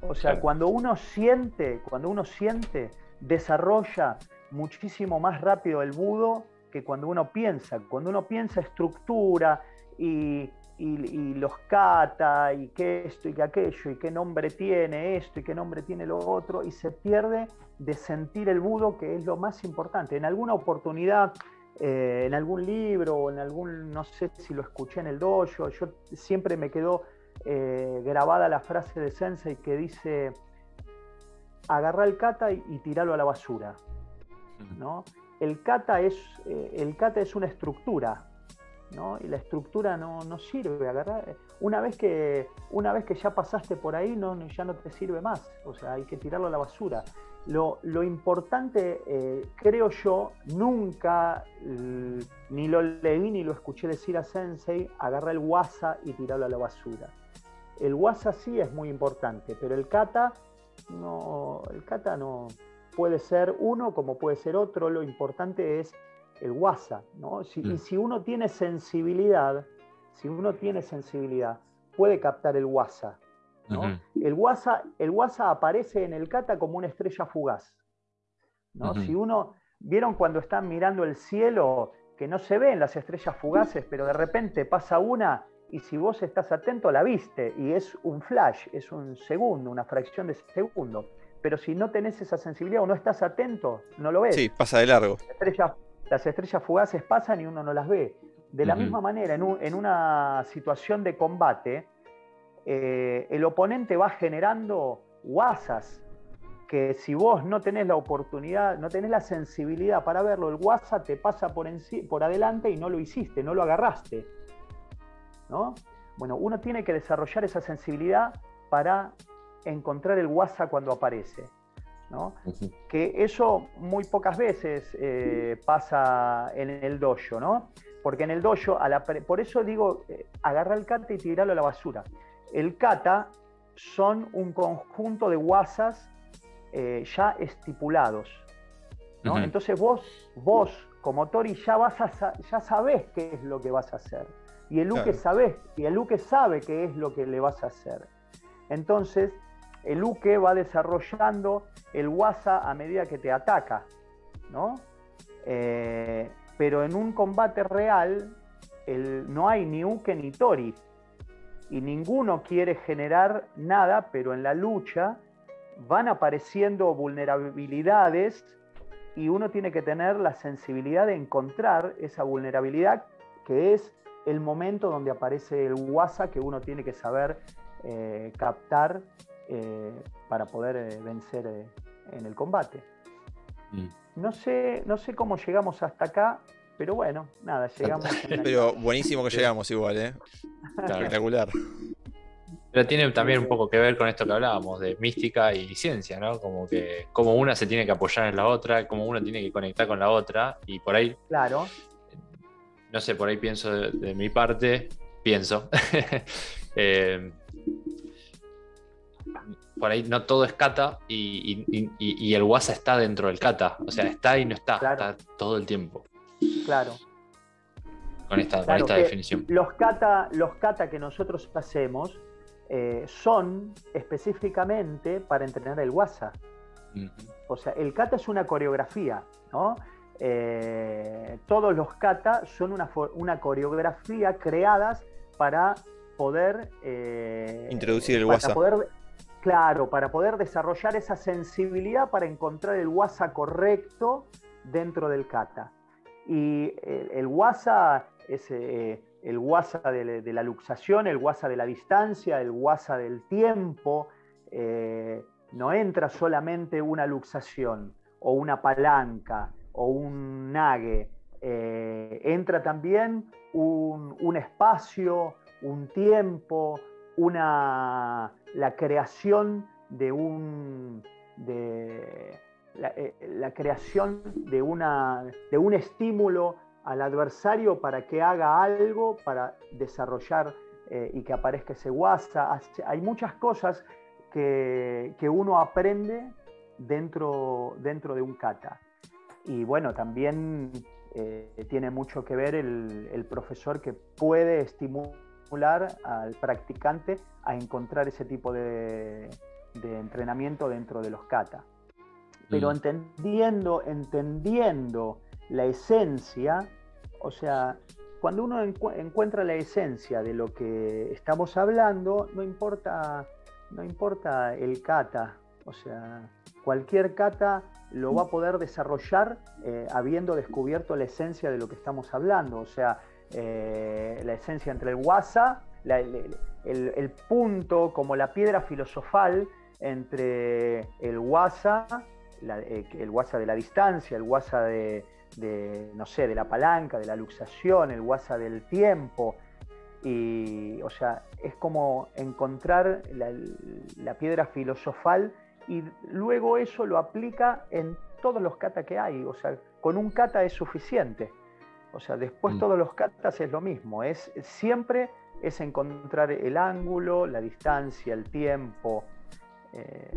O sea, cuando uno siente, cuando uno siente, desarrolla muchísimo más rápido el budo que cuando uno piensa. Cuando uno piensa estructura y, y, los cata y qué esto y qué aquello y qué nombre tiene esto y qué nombre tiene lo otro y se pierde de sentir el budo que es lo más importante. En alguna oportunidad, eh, en algún libro o en algún, no sé si lo escuché en el dojo, yo siempre me quedó eh, grabada la frase de Sensei que dice, agarra el kata y, tiralo a la basura. ¿No? El kata es, eh, el kata es una estructura. Y la estructura no, sirve. Agarrar, una, vez que, ya pasaste por ahí, ya no te sirve más. O sea, hay que tirarlo a la basura. Lo, importante, eh, creo yo, nunca, ni lo leí ni lo escuché decir a Sensei, agarra el WhatsApp y tirarlo a la basura. El WhatsApp sí es muy importante, pero el kata no, el kata no puede ser uno como puede ser otro, lo importante es el WhatsApp, ¿no? Y mm. si uno tiene sensibilidad, si uno tiene sensibilidad, puede captar el WhatsApp, ¿no? el, WhatsApp el WhatsApp aparece en el kata como una estrella fugaz, ¿no? Si uno, ¿vieron cuando están mirando el cielo que no se ven las estrellas fugaces, pero de repente pasa una y si vos estás atento la viste y es un flash, es un segundo, una fracción de segundo. Pero si no tenés esa sensibilidad o no estás atento, no lo ves. Sí, pasa de largo. Las estrellas, fugaces pasan y uno no las ve. De la misma manera, en, una situación de combate, eh, el oponente va generando guasas que si vos no tenés la oportunidad, no tenés la sensibilidad para verlo, el WhatsApp te pasa por, por adelante y no lo hiciste, no lo agarraste. Bueno, uno tiene que desarrollar esa sensibilidad para encontrar el WhatsApp cuando aparece. Que eso muy pocas veces eh, pasa en el dojo, ¿no? Porque en el dojo, por eso digo, eh, agarra el kata y tirarlo a la basura. El kata son un conjunto de WhatsApps eh, ya estipulados. Entonces vos, vos como Tori ya, vas a, ya sabés qué es lo que vas a hacer. Y el Luque, sabe, y el Luque sabe qué es lo que le vas a hacer. Entonces, el Luque va desarrollando el WhatsApp a medida que te ataca, ¿no? Eh, pero en un combate real no hay ni Uke ni Tori. Y ninguno quiere generar nada, pero en la lucha van apareciendo vulnerabilidades y uno tiene que tener la sensibilidad de encontrar esa vulnerabilidad que es el momento donde aparece el WhatsApp que uno tiene que saber eh, captar eh, para poder eh, vencer en el combate. Mm. No, sé, no sé cómo llegamos hasta acá, pero bueno, nada, llegamos. [LAUGHS] pero buenísimo que llegamos igual, ¿eh? Espectacular. Pero tiene también un poco que ver con esto que hablábamos, de mística y ciencia, ¿no? Como que como una se tiene que apoyar en la otra, como una tiene que conectar con la otra, y por ahí claro no sé, por ahí pienso de, mi parte, pienso. [LAUGHS] Eh, por ahí no todo es kata y, el WhatsApp está dentro del kata. O sea, está y no está, está todo el tiempo. Claro. Con esta, definición. Los kata, los kata que nosotros hacemos eh, son específicamente para entrenar el WhatsApp. O sea, el kata es una coreografía, ¿no? Eh, todos los kata son una, coreografía creadas para poder... Eh, Introducir el WhatsApp. Claro, para poder desarrollar esa sensibilidad para encontrar el WhatsApp correcto dentro del kata. Y el, WhatsApp es eh, el WhatsApp de, la luxación, el WhatsApp de la distancia, el WhatsApp del tiempo. no entra solamente una luxación o una palanca, o un nague, eh, entra también un, espacio, un tiempo, una, la creación de un... De, eh, la, creación de, una, de un estímulo al adversario para que haga algo, para desarrollar eh, y que aparezca ese WhatsApp. Hay muchas cosas que, que uno aprende dentro, dentro de un kata. Y bueno, también eh, tiene mucho que ver el, profesor que puede estimular al practicante a encontrar ese tipo de, entrenamiento dentro de los kata. Pero mm. entendiendo, entendiendo la esencia, o sea, cuando uno encuentra la esencia de lo que estamos hablando, no importa, no importa el kata, o sea, cualquier kata lo va a poder desarrollar eh, habiendo descubierto la esencia de lo que estamos hablando, o sea, eh, la esencia entre el WhatsApp, el, punto como la piedra filosofal entre el WhatsApp eh, el WhatsApp de la distancia, el WhatsApp de, no sé, de la palanca, de la luxación, el WhatsApp del tiempo. Y, o sea, es como encontrar la, piedra filosofal y luego eso lo aplica en todos los kata que hay. O sea, con un kata es suficiente. O sea, después mm. todos los katas es lo mismo. Es, siempre es encontrar el ángulo, la distancia, el tiempo. Eh,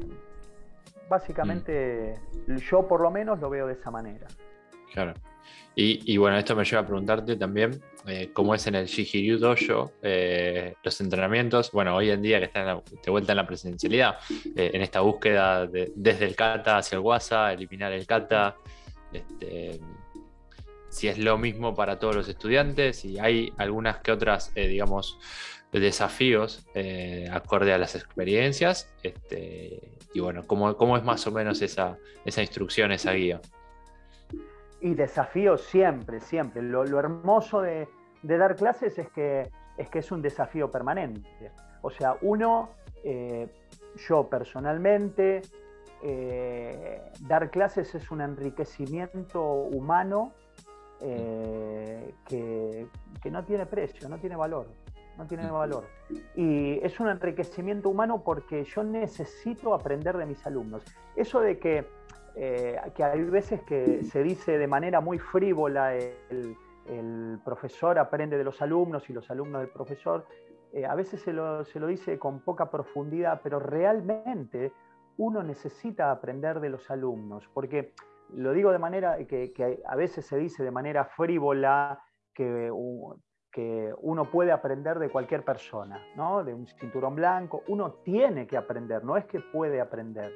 básicamente, mm. yo por lo menos lo veo de esa manera. Claro. Y, bueno, esto me lleva a preguntarte también eh, cómo es en el Shihiryu Dojo eh, los entrenamientos. Bueno, hoy en día que están de vuelta en la presencialidad, en esta búsqueda desde el kata hacia el wasa, eliminar el kata. Este, si es lo mismo para todos los estudiantes y hay algunas que otras, eh, digamos, desafíos eh, acorde a las experiencias. Este, y bueno, ¿cómo, ¿cómo, es más o menos esa, esa instrucción, esa guía? Y desafíos siempre, siempre. Lo, hermoso de, dar clases es que, es que es un desafío permanente. O sea, uno, eh, yo personalmente, dar clases es un enriquecimiento humano eh, que, no tiene precio, no tiene valor, no tiene valor. Y es un enriquecimiento humano porque yo necesito aprender de mis alumnos. Eso de que, eh, que hay veces que se dice de manera muy frívola el, profesor aprende de los alumnos y los alumnos del profesor, eh, a veces se lo, se lo dice con poca profundidad, pero realmente uno necesita aprender de los alumnos, porque lo digo de manera que, a veces se dice de manera frívola que, que, uno puede aprender de cualquier persona, ¿no? de un cinturón blanco. Uno tiene que aprender, no es que puede aprender.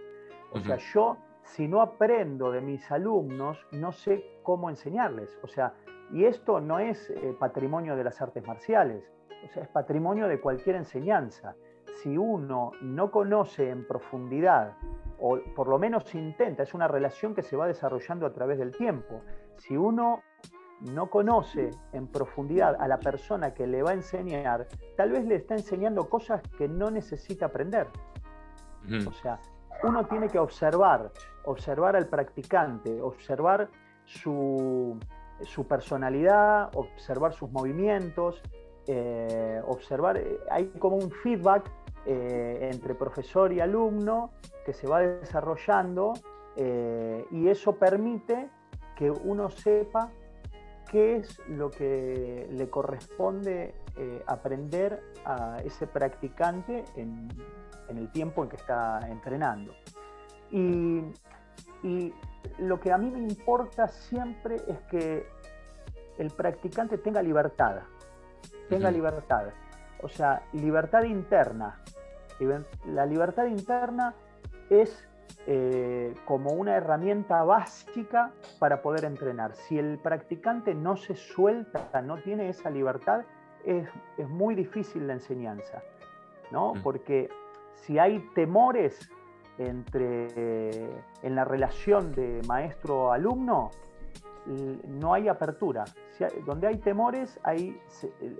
O sea, yo si no aprendo de mis alumnos, no sé cómo enseñarles. O sea, y esto no es eh, patrimonio de las artes marciales, o sea, es patrimonio de cualquier enseñanza. Si uno no conoce en profundidad o por lo menos intenta, es una relación que se va desarrollando a través del tiempo. Si uno no conoce en profundidad a la persona que le va a enseñar, tal vez le está enseñando cosas que no necesita aprender. O sea, uno tiene que observar, observar al practicante, observar su, personalidad, observar sus movimientos, eh, observar, eh, hay como un feedback eh, entre profesor y alumno que se va desarrollando eh, y eso permite que uno sepa qué es lo que le corresponde eh, aprender a ese practicante en, el tiempo en que está entrenando. Y, y lo que a mí me importa siempre es que el practicante tenga libertad, tenga libertad, o sea, libertad interna, la libertad interna es eh, como una herramienta básica para poder entrenar. Si el practicante no se suelta, no tiene esa libertad, es, muy difícil la enseñanza, ¿no? Mm. Porque si hay temores entre, en la relación de maestro-alumno, no hay apertura. donde hay temores,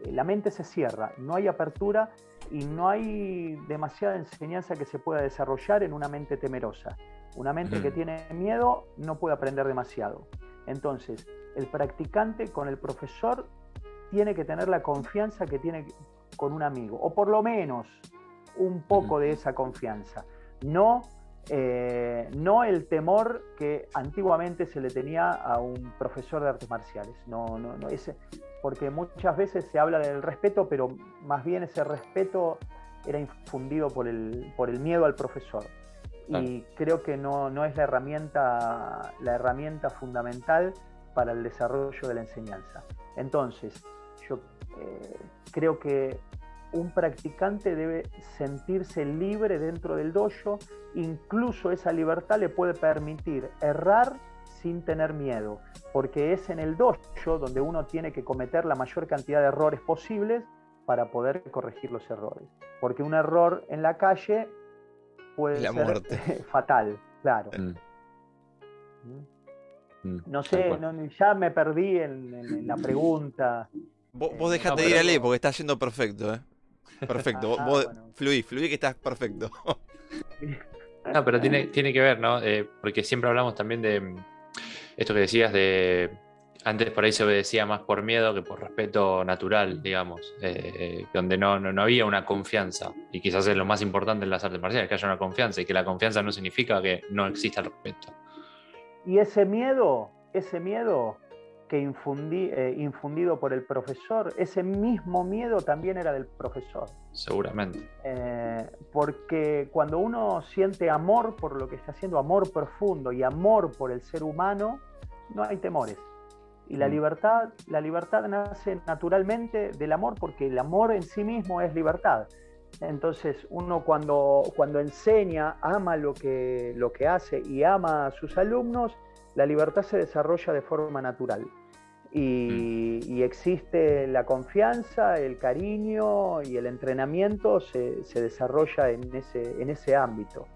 la mente se cierra, no hay apertura y no hay demasiada enseñanza que se pueda desarrollar en una mente temerosa. Una mente que tiene miedo no puede aprender demasiado. Entonces, el practicante con el profesor tiene que tener la confianza que tiene con un amigo, o por lo menos un poco de esa confianza. No, eh, no el temor que antiguamente se le tenía a un profesor de artes marciales. No, no, no, ese, porque muchas veces se habla del respeto, pero más bien ese respeto era infundido por el, por el miedo al profesor. Y creo que no, no, es la herramienta, la herramienta fundamental para el desarrollo de la enseñanza. Entonces, yo eh, creo que un practicante debe sentirse libre dentro del dojo, incluso esa libertad le puede permitir errar sin tener miedo, porque es en el dojo donde uno tiene que cometer la mayor cantidad de errores posibles para poder corregir los errores. Porque un error en la calle puede ser fatal, claro. Mm. ¿Mm? No sé, ya me perdí en, la pregunta. Vos, vos dejate de ir a leer porque está yendo perfecto, ¿eh? Perfecto, vos, fluí, fluí que estás perfecto. [LAUGHS] No, pero tiene, tiene que ver, ¿no? Eh, porque siempre hablamos también de mm, esto que decías de. Antes por ahí se obedecía más por miedo que por respeto natural, digamos, eh, donde no, no, había una confianza. Y quizás es lo más importante en las artes marciales, que haya una confianza y que la confianza no significa que no exista el respeto. Y ese miedo, ese miedo que infundí, eh, infundido por el profesor, ese mismo miedo también era del profesor. Seguramente. Eh, porque cuando uno siente amor por lo que está haciendo, amor profundo y amor por el ser humano, no hay temores. Y la mm. libertad, la libertad nace naturalmente del amor porque el amor en sí mismo es libertad. Entonces uno cuando, cuando enseña, ama lo que, lo que hace y ama a sus alumnos, la libertad se desarrolla de forma natural. Y, mm. existe la confianza, el cariño y el entrenamiento se, desarrolla en ese, en ese ámbito.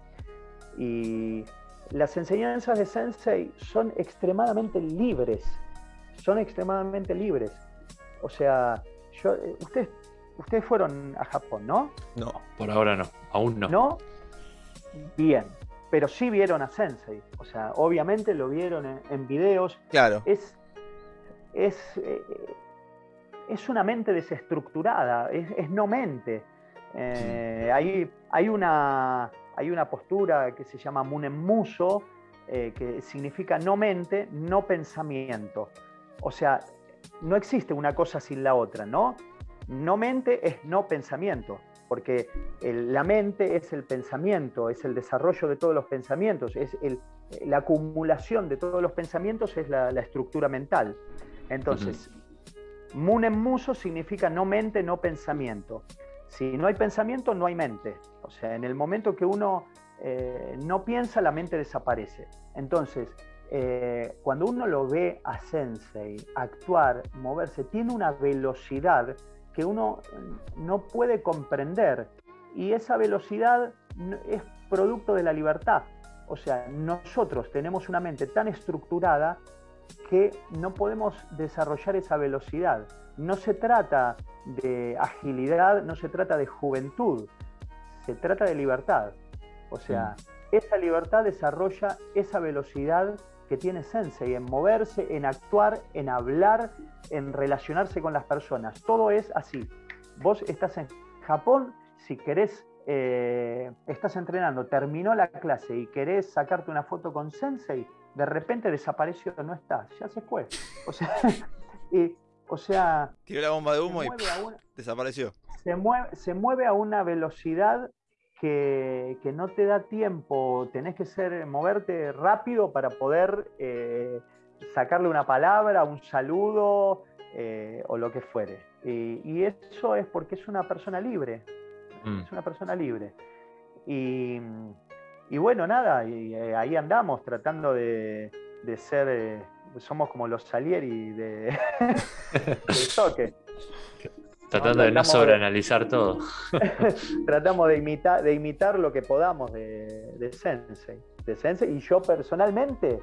Y las enseñanzas de Sensei son extremadamente libres, son extremadamente libres. O sea, yo, ustedes, ustedes fueron a Japón, ¿no? No, por ahora no, aún no. ¿No? Bien pero sí vieron a Sensei. O sea, obviamente lo vieron en, videos. Claro. Es, es, eh, es una mente desestructurada, es, no mente. Eh, hay, una, hay una postura que se llama Munemuso, eh, que significa no mente, no pensamiento. O sea, no existe una cosa sin la otra, ¿no? No mente es no pensamiento porque la mente es el pensamiento, es el desarrollo de todos los pensamientos, es la acumulación de todos los pensamientos es la, estructura mental. Entonces, Munen Muso significa no mente, no pensamiento. Si no hay pensamiento, no hay mente. O sea, en el momento que uno eh, no piensa, la mente desaparece. Entonces, eh, cuando uno lo ve a Sensei actuar, moverse, tiene una velocidad que uno no puede comprender. Y esa velocidad es producto de la libertad. O sea, nosotros tenemos una mente tan estructurada que no podemos desarrollar esa velocidad. No se trata de agilidad, no se trata de juventud, se trata de libertad. O sea, mm. esa libertad desarrolla esa velocidad que tiene Sensei, en moverse, en actuar, en hablar, en relacionarse con las personas. Todo es así. Vos estás en Japón, si querés, eh, estás entrenando, terminó la clase y querés sacarte una foto con Sensei, de repente desapareció, no está, ya se fue. O sea, [LAUGHS] o sea tiró la bomba de humo y desapareció. Se mueve, se mueve a una velocidad que, no te da tiempo, tenés que ser, moverte rápido para poder eh, sacarle una palabra, un saludo eh, o lo que fuere. Y, eso es porque es una persona libre, mm. es una persona libre. Y, bueno, nada, y, eh, ahí andamos tratando de, ser, somos como los Salieri de, [LAUGHS] del [LAUGHS] toque. Tratando de no sobreanalizar todo. [LAUGHS] tratamos de imitar, de imitar lo que podamos de, de Sensei. De Sensei. Y yo personalmente,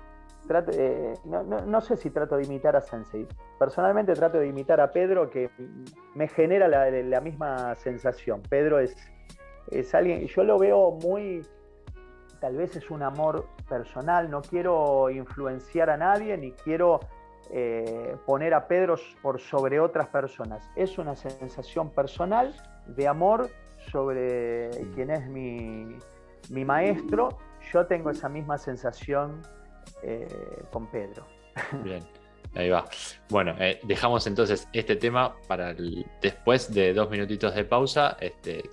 eh, no, sé si trato de imitar a Sensei. Personalmente trato de imitar a Pedro, que me genera la, misma sensación. Pedro es, es alguien, yo lo veo muy, tal vez es un amor personal, no quiero influenciar a nadie, ni quiero eh, poner a Pedro por sobre otras personas. Es una sensación personal de amor sobre quien es mi, maestro. Yo tengo esa misma sensación eh, con Pedro. Bien, ahí va. Bueno, eh, dejamos entonces este tema para después de dos minutitos de pausa. Este,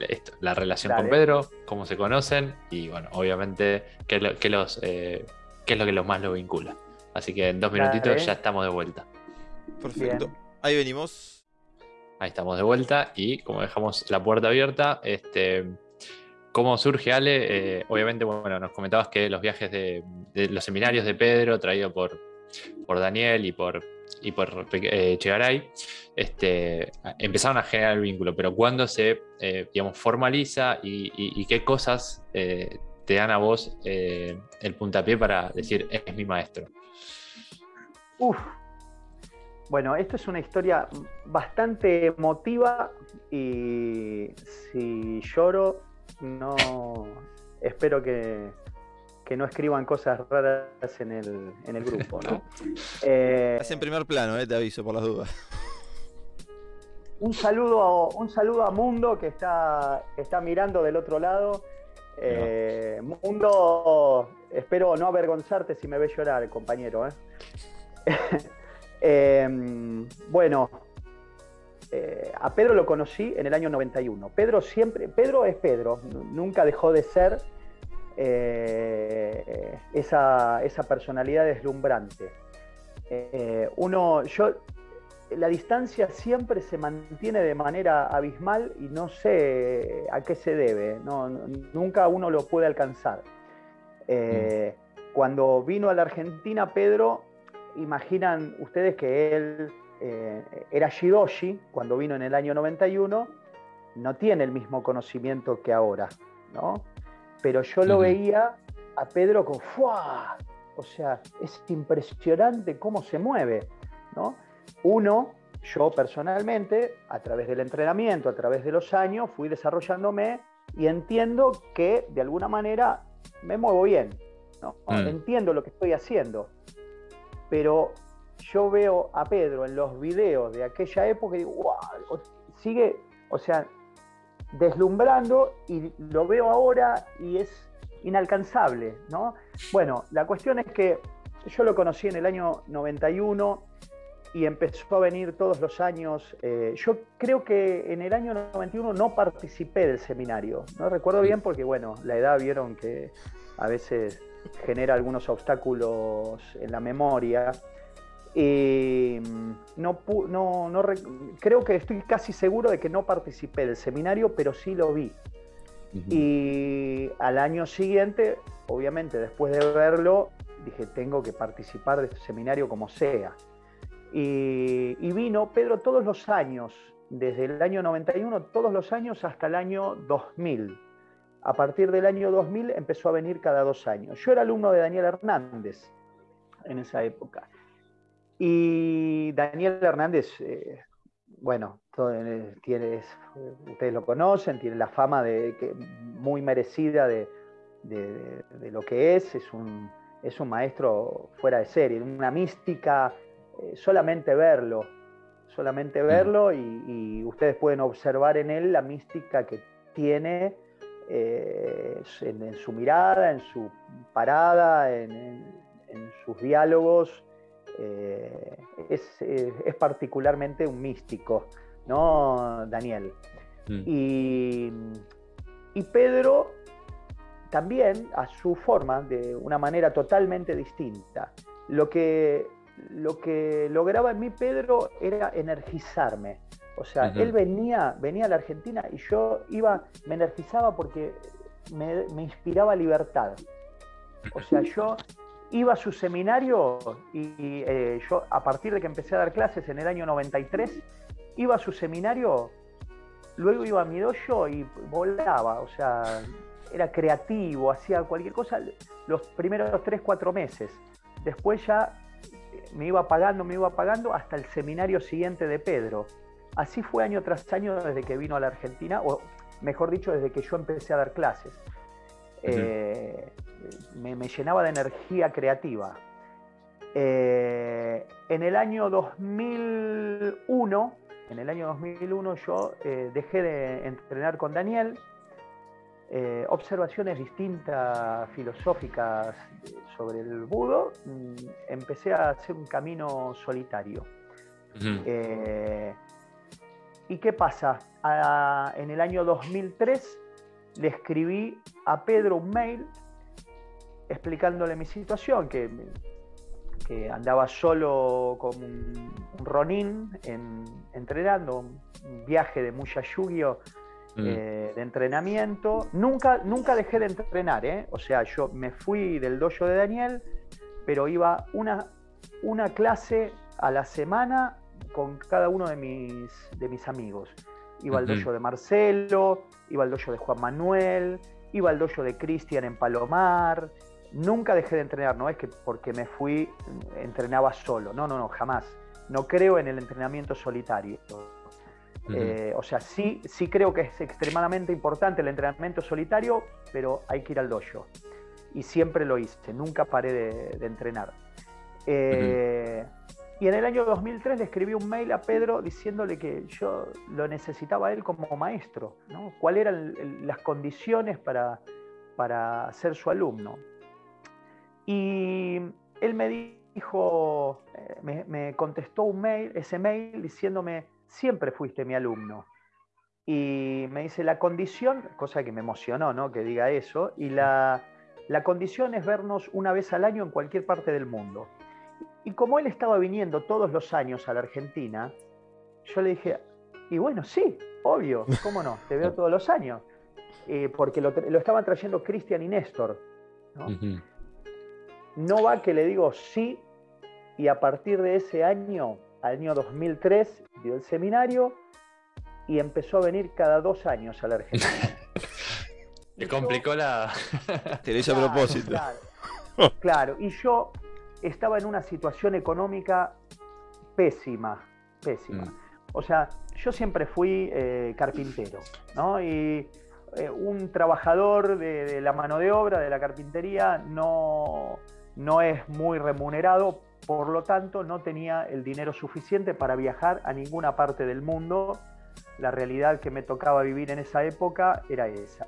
la relación con Pedro, cómo se conocen y, bueno, obviamente, qué, los, qué es lo que los más lo vincula. Así que en dos minutitos ya estamos de vuelta. Perfecto. Ahí venimos. Ahí estamos de vuelta y como dejamos la puerta abierta, este, ¿cómo surge Ale? Eh, obviamente, bueno, nos comentabas que los viajes de, los seminarios de Pedro, traído por, por Daniel y por, y por eh, Chegaray, este, empezaron a generar el vínculo, pero ¿cuándo se, eh, digamos, formaliza y, qué cosas te dan a vos el puntapié para decir es mi maestro? Uf. Bueno, esto es una historia bastante emotiva y si lloro, no espero que, que no escriban cosas raras en el, en el grupo, ¿no? [LAUGHS] Eh, en primer plano, eh, te aviso por las dudas. Un saludo, a, un saludo a Mundo que está, está mirando del otro lado. Eh, Mundo, espero no avergonzarte si me ves llorar, compañero. ¿eh? [LAUGHS] Em, bueno, eh, a Pedro lo conocí en el año 91. Pedro siempre, Pedro es Pedro, nunca dejó de ser eh, esa, personalidad deslumbrante. Eh, uno, yo, la distancia siempre se mantiene de manera abismal y no sé a qué se debe, nunca uno lo puede alcanzar. Mm. Cuando vino a la Argentina, Pedro, imaginan ustedes que él eh, era Shidoshi, cuando vino en el año 91, no tiene el mismo conocimiento que ahora, ¿no? Pero yo lo veía a Pedro con ¡fua! O sea, es impresionante cómo se mueve, ¿no? Uno, yo personalmente, a través del entrenamiento, a través de los años, fui desarrollándome y entiendo que de alguna manera me muevo bien, ¿no? Mm. Entiendo lo que estoy haciendo, pero yo veo a Pedro en los videos de aquella época y digo, wow, sigue, o sea, deslumbrando y lo veo ahora y es inalcanzable, ¿no? Bueno, la cuestión es que yo lo conocí en el año 91 y empezó a venir todos los años. Eh, yo creo que en el año 91 no participé del seminario, no recuerdo bien porque, bueno, la edad vieron que a veces genera algunos obstáculos en la memoria. Y mm, no, no, creo que estoy casi seguro de que no participé del seminario, pero sí lo vi. Y al año siguiente, obviamente, después de verlo, dije, tengo que participar de este seminario como sea. Y, y, vino Pedro todos los años, desde el año 91, todos los años hasta el año 2000. A partir del año 2000 empezó a venir cada dos años. Yo era alumno de Daniel Hernández en esa época. Y Daniel Hernández, eh, bueno, eh, tiene, ustedes lo conocen, tiene la fama de, que, muy merecida de, lo que es, es un, es un maestro fuera de serie, una mística, eh, solamente verlo, solamente mm. verlo y, ustedes pueden observar en él la mística que tiene en, su mirada, en su parada, en sus diálogos eh, eh, es, particularmente un místico, ¿no, Daniel? Mm. Y, Pedro también, a su forma, de una manera totalmente distinta. Lo que, lo que lograba en mí Pedro era energizarme. O sea, él venía, venía a la Argentina y yo iba, me energizaba porque me, me inspiraba libertad. O sea, yo iba a su seminario y eh, yo a partir de que empecé a dar clases en el año 93, iba a su seminario, luego iba a mi dojo y volaba, o sea, era creativo, hacía cualquier cosa los primeros 3, 4 meses. Después ya me iba pagando, me iba pagando hasta el seminario siguiente de Pedro. Así fue año tras año desde que vino a la Argentina, o mejor dicho, desde que yo empecé a dar clases me, llenaba de energía creativa. Eh, en el año 2001, en el año 2001 yo eh, dejé de entrenar con Daniel, eh, observaciones distintas filosóficas sobre el budo, mm, empecé a hacer un camino solitario. ¿Y qué pasa? en el año 2003 le escribí a Pedro un mail explicándole mi situación, que, que andaba solo con un, Ronin entrenando, un viaje de Muya Yugio mm. eh, de entrenamiento. Nunca, nunca dejé de entrenar, ¿eh? o sea, yo me fui del dojo de Daniel, pero iba una, una clase a la semana con cada uno de mis, de mis amigos. Iba al dojo de Marcelo, iba al dojo de Juan Manuel, iba al dojo de Cristian en Palomar, Nunca dejé de entrenar, no es que porque me fui entrenaba solo, no, no, no, jamás. No creo en el entrenamiento solitario. Eh, o sea, sí, sí creo que es extremadamente importante el entrenamiento solitario, pero hay que ir al dojo. y siempre lo hice, nunca paré de, entrenar. Eh, y en el año 2003 le escribí un mail a Pedro diciéndole que yo lo necesitaba a él como maestro, ¿no? cuáles eran las condiciones para, para ser su alumno. Y él me dijo, eh, me, contestó un mail, ese mail diciéndome, siempre fuiste mi alumno. Y me dice, la condición, cosa que me emocionó, ¿no? Que diga eso, y la, la condición es vernos una vez al año en cualquier parte del mundo. Y como él estaba viniendo todos los años a la Argentina, yo le dije, y bueno, sí, obvio, ¿cómo no? Te veo [LAUGHS] todos los años. Eh, porque lo, estaban trayendo Cristian y Néstor. ¿no? no va que le digo sí, y a partir de ese año, año 2003, dio el seminario y empezó a venir cada dos años a la Argentina. [LAUGHS] Le complicó la. [LAUGHS] Te lo hizo a propósito. Claro, y yo estaba en una situación económica pésima, pésima. Mm. O sea, yo siempre fui eh, carpintero, ¿no? Y eh, un trabajador de, la mano de obra, de la carpintería, no, no es muy remunerado, por lo tanto no tenía el dinero suficiente para viajar a ninguna parte del mundo. La realidad que me tocaba vivir en esa época era esa.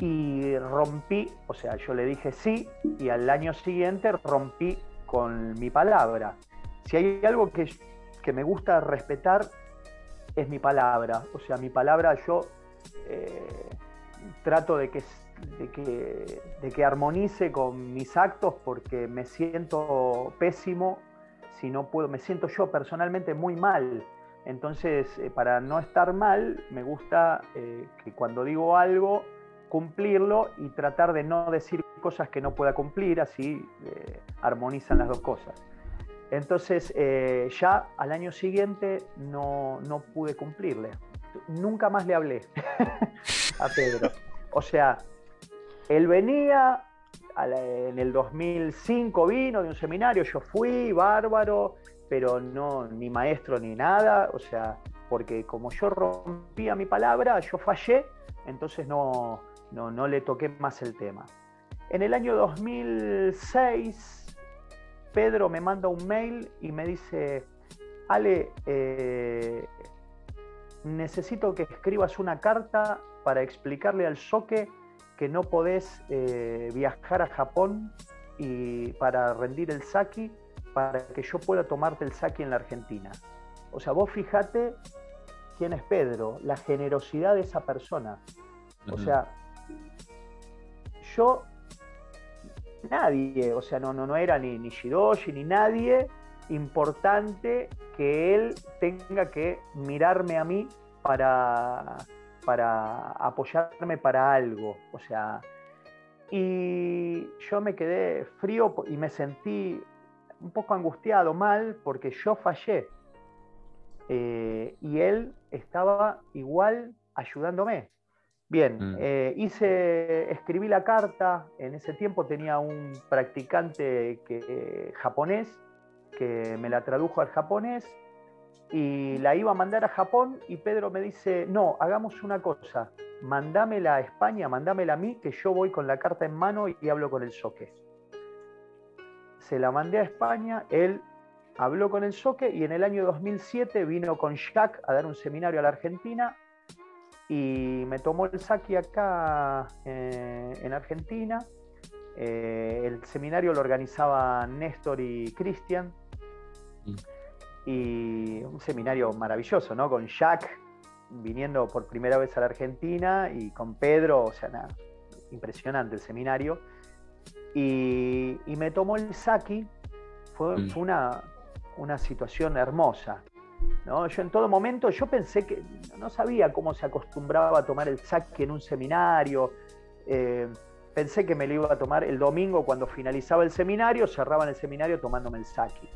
Y rompí, o sea, yo le dije sí y al año siguiente rompí con mi palabra. Si hay algo que, que me gusta respetar es mi palabra. O sea, mi palabra yo eh, trato de que, que, de que armonice con mis actos porque me siento pésimo si no puedo, me siento yo personalmente muy mal. Entonces, eh, para no estar mal, me gusta eh, que cuando digo algo, cumplirlo y tratar de no decir cosas que no pueda cumplir, así eh, armonizan las dos cosas. Entonces, eh, ya al año siguiente no, no, pude cumplirle. Nunca más le hablé [LAUGHS] a Pedro. O sea, él venía, en el 2005 vino de un seminario, yo fui, bárbaro, pero no, ni maestro ni nada, o sea, porque como yo rompía mi palabra, yo fallé, entonces no, no, no le toqué más el tema. En el año 2006, Pedro me manda un mail y me dice, Ale, eh, necesito que escribas una carta para explicarle al Soque que no podés eh, viajar a Japón y para rendir el saki para que yo pueda tomarte el saki en la Argentina. O sea, vos fijate quién es Pedro, la generosidad de esa persona. O sea, yo, nadie, o sea, no, no, no era ni, ni Shidoshi ni nadie importante que él tenga que mirarme a mí para, para apoyarme para algo. O sea, y yo me quedé frío y me sentí un poco angustiado, mal, porque yo fallé. Eh, y él estaba igual ayudándome. Bien, mm. eh, hice, escribí la carta, en ese tiempo tenía un practicante que, japonés que me la tradujo al japonés y la iba a mandar a Japón y Pedro me dice, no, hagamos una cosa, mandámela a España, mandámela a mí, que yo voy con la carta en mano y hablo con el soque. Se la mandé a España, él habló con el soque y en el año 2007 vino con Jack a dar un seminario a la Argentina y me tomó el saki acá eh, en Argentina. Eh, el seminario lo organizaban Néstor y Cristian. Mm. Y un seminario maravilloso, ¿no? Con Jack viniendo por primera vez a la Argentina y con Pedro, o sea, nada, impresionante el seminario. Y, me tomó el saki, fue, mm. fue una, una situación hermosa. ¿No? Yo en todo momento, yo pensé que no sabía cómo se acostumbraba a tomar el saque en un seminario. Eh, pensé que me lo iba a tomar el domingo cuando finalizaba el seminario, cerraban el seminario tomándome el saque.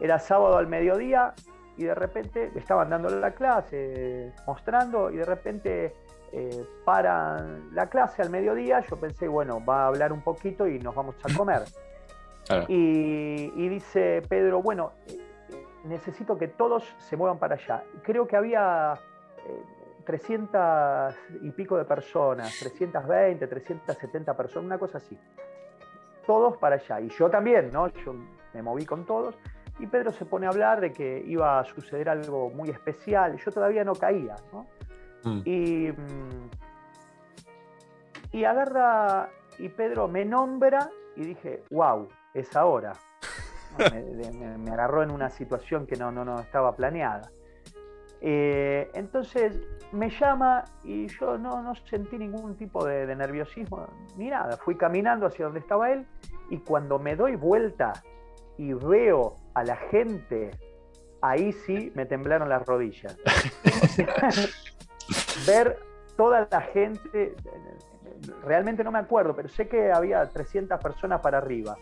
Era sábado al mediodía y de repente estaban dando la clase, mostrando, y de repente eh, paran la clase al mediodía. Yo pensé, bueno, va a hablar un poquito y nos vamos a comer. Y, y, dice Pedro, bueno, necesito que todos se muevan para allá. Creo que había 300 eh, y pico de personas, 320, 370 personas, una cosa así. todos para allá. Y yo también, ¿no? Yo me moví con todos. Y Pedro se pone a hablar de que iba a suceder algo muy especial. Yo todavía no caía, ¿no? Mm. Y, mm, y agarra, y Pedro me nombra y dije, wow, es ahora. Me, agarró en una situación que no, no, no estaba planeada. Eh, entonces me llama y yo no, no sentí ningún tipo de, de, nerviosismo ni nada. Fui caminando hacia donde estaba él y cuando me doy vuelta y veo a la gente, ahí sí me temblaron las rodillas. [LAUGHS] Ver toda la gente, realmente no me acuerdo, pero sé que había 300 personas para arriba.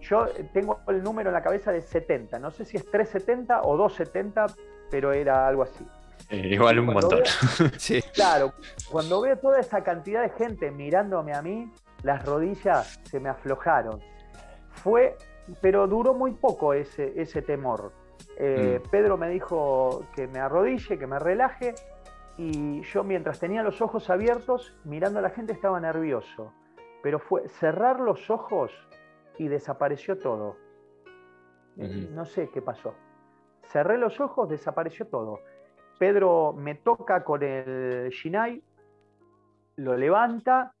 Yo tengo el número en la cabeza de 70, no sé si es 370 o 270, pero era algo así. Eh, igual un montón. [LAUGHS] sí. Claro, cuando veo toda esa cantidad de gente mirándome a mí, las rodillas se me aflojaron. Fue, pero duró muy poco ese, ese temor. Eh, mm. Pedro me dijo que me arrodille, que me relaje, y yo mientras tenía los ojos abiertos, mirando a la gente, estaba nervioso. Pero fue cerrar los ojos y desapareció todo. No sé qué pasó. Cerré los ojos, desapareció todo. Pedro me toca con el Shinai, lo levanta,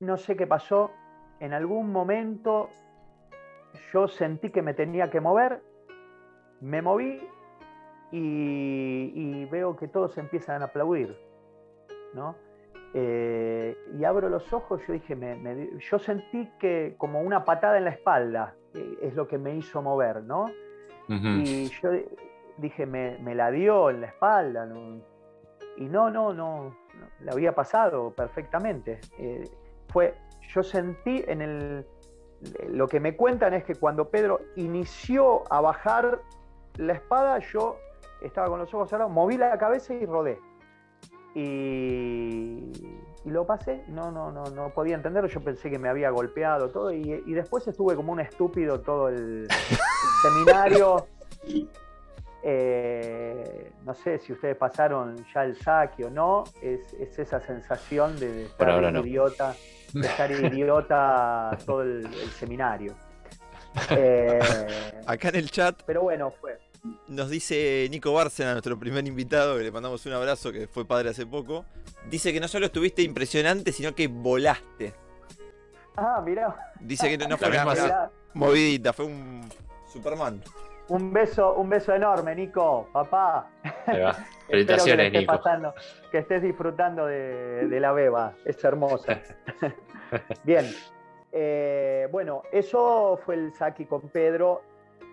no sé qué pasó. En algún momento yo sentí que me tenía que mover, me moví y, veo que todos empiezan a aplaudir, ¿no? Eh, y abro los ojos, yo dije, yo sentí que como una patada en la espalda eh, es lo que me hizo mover, ¿no? Y yo dije, me, la dio en la espalda, y no, no, no, la había pasado perfectamente. Eh, fue, yo sentí en el, lo que me cuentan es que cuando Pedro inició a bajar la espada, yo estaba con los ojos cerrados, moví la cabeza y rodé. Y, lo pasé, no, no, no, no podía entenderlo, yo pensé que me había golpeado todo y, después estuve como un estúpido todo el, [LAUGHS] seminario. Eh, no sé si ustedes pasaron ya el saque o no, es, esa sensación de estar idiota, de estar idiota todo el, seminario. [LAUGHS] Eh, Acá en el chat. Pero bueno, fue. Nos dice Nico Bárcena, nuestro primer invitado, que le mandamos un abrazo, que fue padre hace poco. Dice que no solo estuviste impresionante, sino que volaste. Ah, mirá. Dice que no, [LAUGHS] fue una movidita, fue un Superman. Un beso, un beso enorme, Nico, papá. [LAUGHS] Felicitaciones, que Nico. que estés disfrutando de, la beba, es hermosa. [LAUGHS] Bien. Eh, bueno, eso fue el Saki con Pedro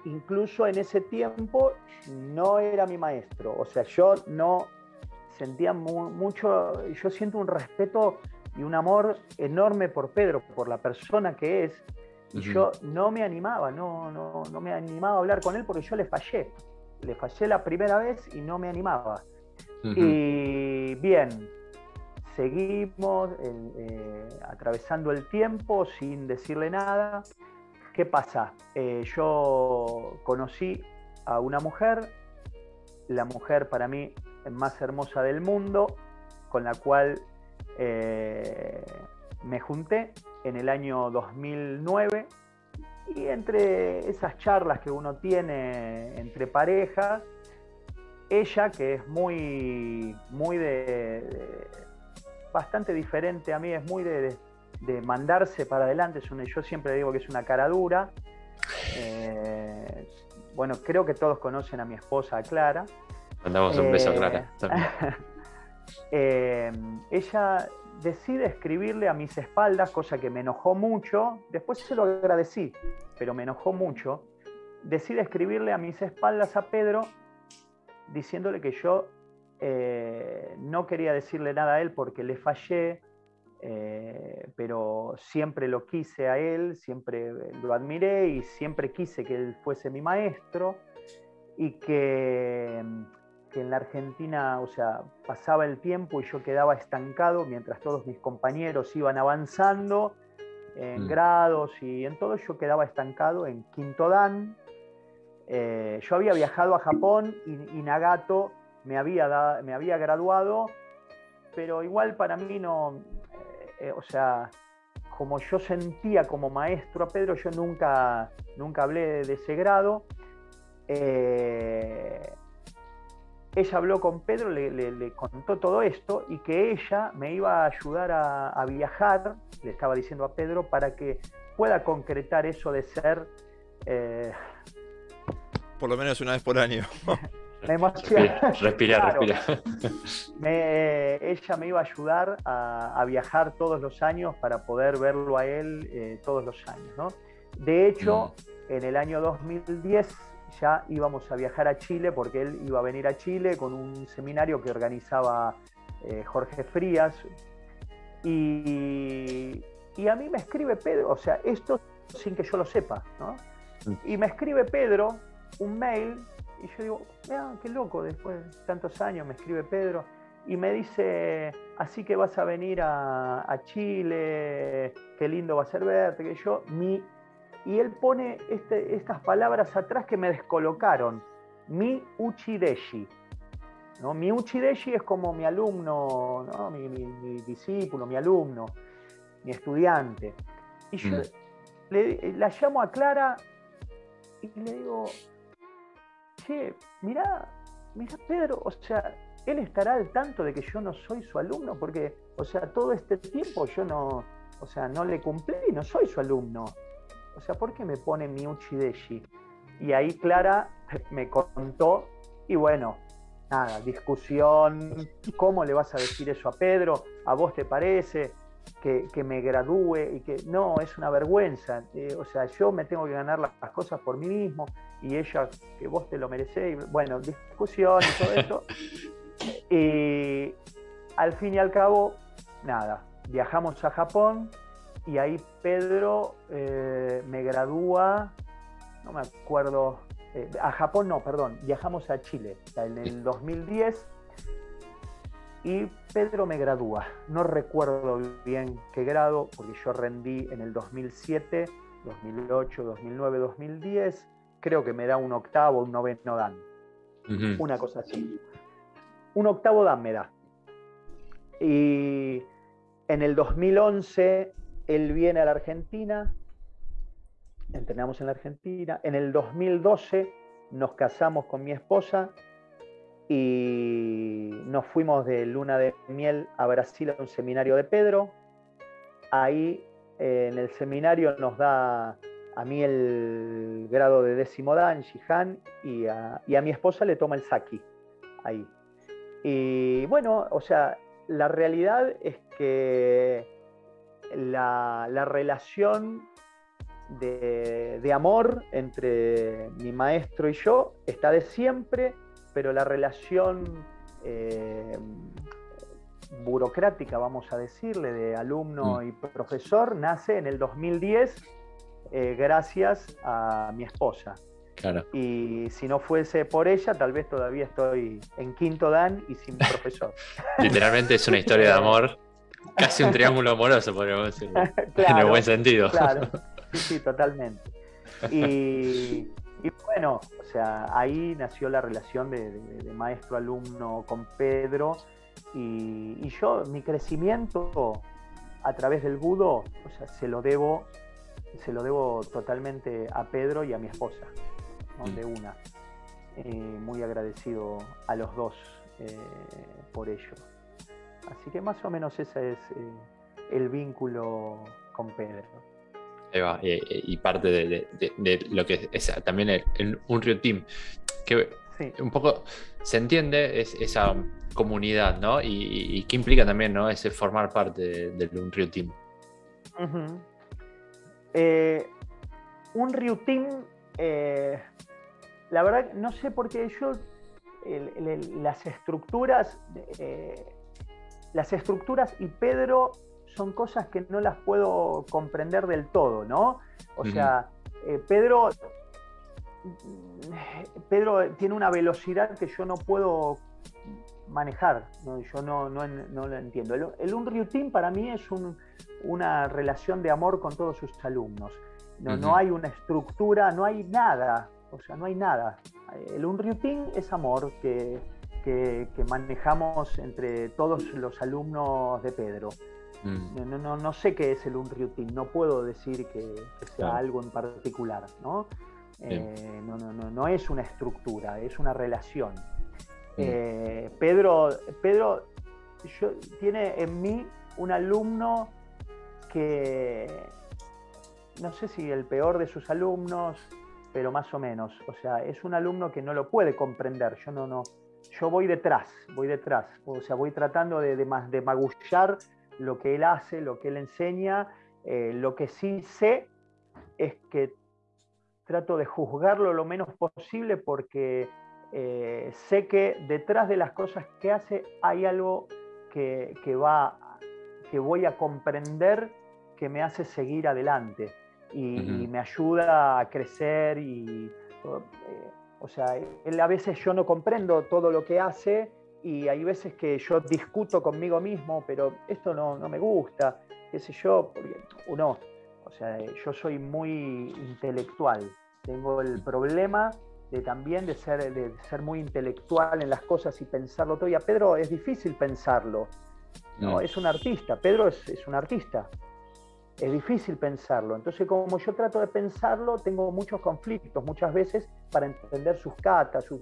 incluso en ese tiempo no era mi maestro. O sea, yo no sentía mucho, yo siento un respeto y un amor enorme por Pedro, por la persona que es. Y yo no me animaba, no, no, no, me animaba a hablar con él porque yo le fallé. Le fallé la primera vez y no me animaba. Y bien, seguimos eh, atravesando el tiempo sin decirle nada. ¿Qué pasa? Eh, yo conocí a una mujer, la mujer para mí más hermosa del mundo, con la cual eh, me junté en el año 2009 y entre esas charlas que uno tiene entre parejas, ella que es muy, muy de, bastante diferente a mí, es muy de, de mandarse para adelante. Es yo siempre digo que es una cara dura. Eh, bueno, creo que todos conocen a mi esposa Clara. Mandamos un beso a Clara [LAUGHS] eh, ella decide escribirle a mis espaldas, cosa que me enojó mucho. Después se lo agradecí, pero me enojó mucho. Decide escribirle a mis espaldas a Pedro diciéndole que yo eh, no quería decirle nada a él porque le fallé, eh, pero siempre lo quise a él, siempre lo admiré y siempre quise que él fuese mi maestro y que, que, en la Argentina, o sea, pasaba el tiempo y yo quedaba estancado mientras todos mis compañeros iban avanzando en mm. grados y en todo, yo quedaba estancado en Quinto Dan. Eh, yo había viajado a Japón y, Nagato me había, me había graduado, pero igual para mí no, eh, o sea, como yo sentía como maestro a Pedro, yo nunca, nunca hablé de ese grado. Eh, ella habló con Pedro, le, contó todo esto y que ella me iba a ayudar a, viajar, le estaba diciendo a Pedro, para que pueda concretar eso de ser... Eh, por lo menos una vez por año. [LAUGHS] me Respira, respira. ella me iba a ayudar a, viajar todos los años para poder verlo a él eh, todos los años. De hecho, mm. en el año 2010 ya íbamos a viajar a Chile porque él iba a venir a Chile con un seminario que organizaba eh, Jorge Frías. Y, a mí me escribe Pedro, o sea, esto sin que yo lo sepa, ¿no? Mm. Y me escribe Pedro un mail y yo digo, mira, qué loco, después de tantos años me escribe Pedro y me dice, así que vas a venir a, Chile, qué lindo va a ser verte, que yo, mi y él pone este, estas palabras atrás que me descolocaron. Mi uchideshi. ¿no? Mi uchideshi es como mi alumno, mi, discípulo, mi alumno, mi estudiante. Y yo mm. la llamo a Clara y le digo, che, mira, mira Pedro, o sea, él estará al tanto de que yo no soy su alumno, porque, o sea, todo este tiempo yo no, o sea, no le cumplí, no soy su alumno. O sea, ¿por qué me pone Miuchi Deshi? Y ahí Clara me contó, y bueno, nada, discusión, ¿cómo le vas a decir eso a Pedro? ¿A vos te parece que, me gradúe? Y que no, es una vergüenza. Eh, o sea, yo me tengo que ganar las, cosas por mí mismo y ella, que vos te lo merecés. Y, bueno, discusión y todo eso. [LAUGHS] y al fin y al cabo, nada, viajamos a Japón, y ahí Pedro eh, me gradúa, no me acuerdo, eh, a Japón no, perdón, viajamos a Chile en el 2010 y Pedro me gradúa. No recuerdo bien qué grado, porque yo rendí en el 2007, 2008, 2009, 2010. Creo que me da un octavo, un noveno dan. Una cosa así. Un octavo dan me da. Y en el 2011 él viene a la Argentina, entrenamos en la Argentina. En el 2012 nos casamos con mi esposa y nos fuimos de luna de miel a Brasil a un seminario de Pedro. Ahí eh, en el seminario nos da a mí el grado de décimo dan, Shihan, y a, y a mi esposa le toma el Saki ahí. Y bueno, o sea, la realidad es que la, relación de, amor entre mi maestro y yo está de siempre, pero la relación eh, burocrática, vamos a decirle, de alumno mm. y profesor, nace en el 2010 eh, gracias a mi esposa. Y si no fuese por ella, tal vez todavía estoy en quinto dan y sin profesor. [LAUGHS] Literalmente es una historia de amor Casi un triángulo amoroso, podríamos decir. [LAUGHS] en el buen sentido. Claro, [LAUGHS] sí, sí, totalmente. Y, bueno, o sea, ahí nació la relación de, maestro-alumno con Pedro. Y, yo, mi crecimiento a través del budo, o sea, se lo debo, se lo debo totalmente a Pedro y a mi esposa, mm. de una. Eh, muy agradecido a los dos eh, por ello. Así que más o menos ese es eh, el vínculo con Pedro. Eva, y parte de, lo que es también el, un Rio Team, que un poco se entiende es, esa comunidad, ¿no? Y, qué implica también, ¿no? Ese formar parte del un Rio Team. Eh, un Team, eh, la verdad, no sé por qué yo, las estructuras las estructuras y Pedro son cosas que no las puedo comprender del todo, ¿no? O sea, eh, Pedro, Pedro tiene una velocidad que yo no puedo manejar, yo no, lo entiendo. El, el Team para mí es una relación de amor con todos sus alumnos. No, no hay una estructura, no hay nada, o sea, no hay nada. El Team es amor que que, manejamos entre todos los alumnos de Pedro. Mm. No, no, sé qué es el Unryutin, no puedo decir que, sea algo en particular, ¿no? Eh, no, no, no, no es una estructura, es una relación. Mm. Eh, Pedro, Pedro tiene en mí un alumno que, no sé si el peor de sus alumnos, pero más o menos. O sea, es un alumno que no lo puede comprender. Yo no, no, yo voy detrás, voy detrás. O sea, voy tratando de, de, de magullar lo que él hace, lo que él enseña. Eh, lo que sí sé es que trato de juzgarlo lo menos posible porque eh, sé que detrás de las cosas que hace hay algo que, va, que voy a comprender que me hace seguir adelante y, me ayuda a crecer y eh, o sea, él, a veces yo no comprendo todo lo que hace y hay veces que yo discuto conmigo mismo, pero esto no, no me gusta, qué sé yo, porque uno, o sea, yo soy muy intelectual, tengo el problema de también de ser, de ser muy intelectual en las cosas y pensarlo todo. Y a Pedro es difícil pensarlo, ¿no? Es un artista, Pedro es, es un artista, es difícil pensarlo. Entonces, como yo trato de pensarlo, tengo muchos conflictos muchas veces para entender sus catas, su,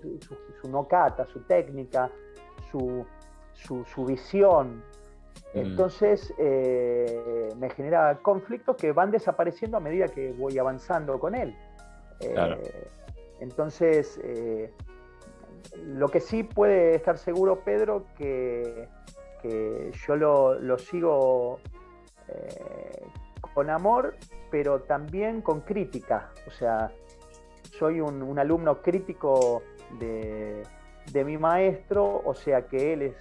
no cata, su técnica, su, su visión. Mm. Entonces, eh, me genera conflictos que van desapareciendo a medida que voy avanzando con él. Eh, entonces, eh, lo que sí puede estar seguro Pedro, que, yo lo, sigo con amor, pero también con crítica. O sea, soy un, alumno crítico de, mi maestro, o sea que él es,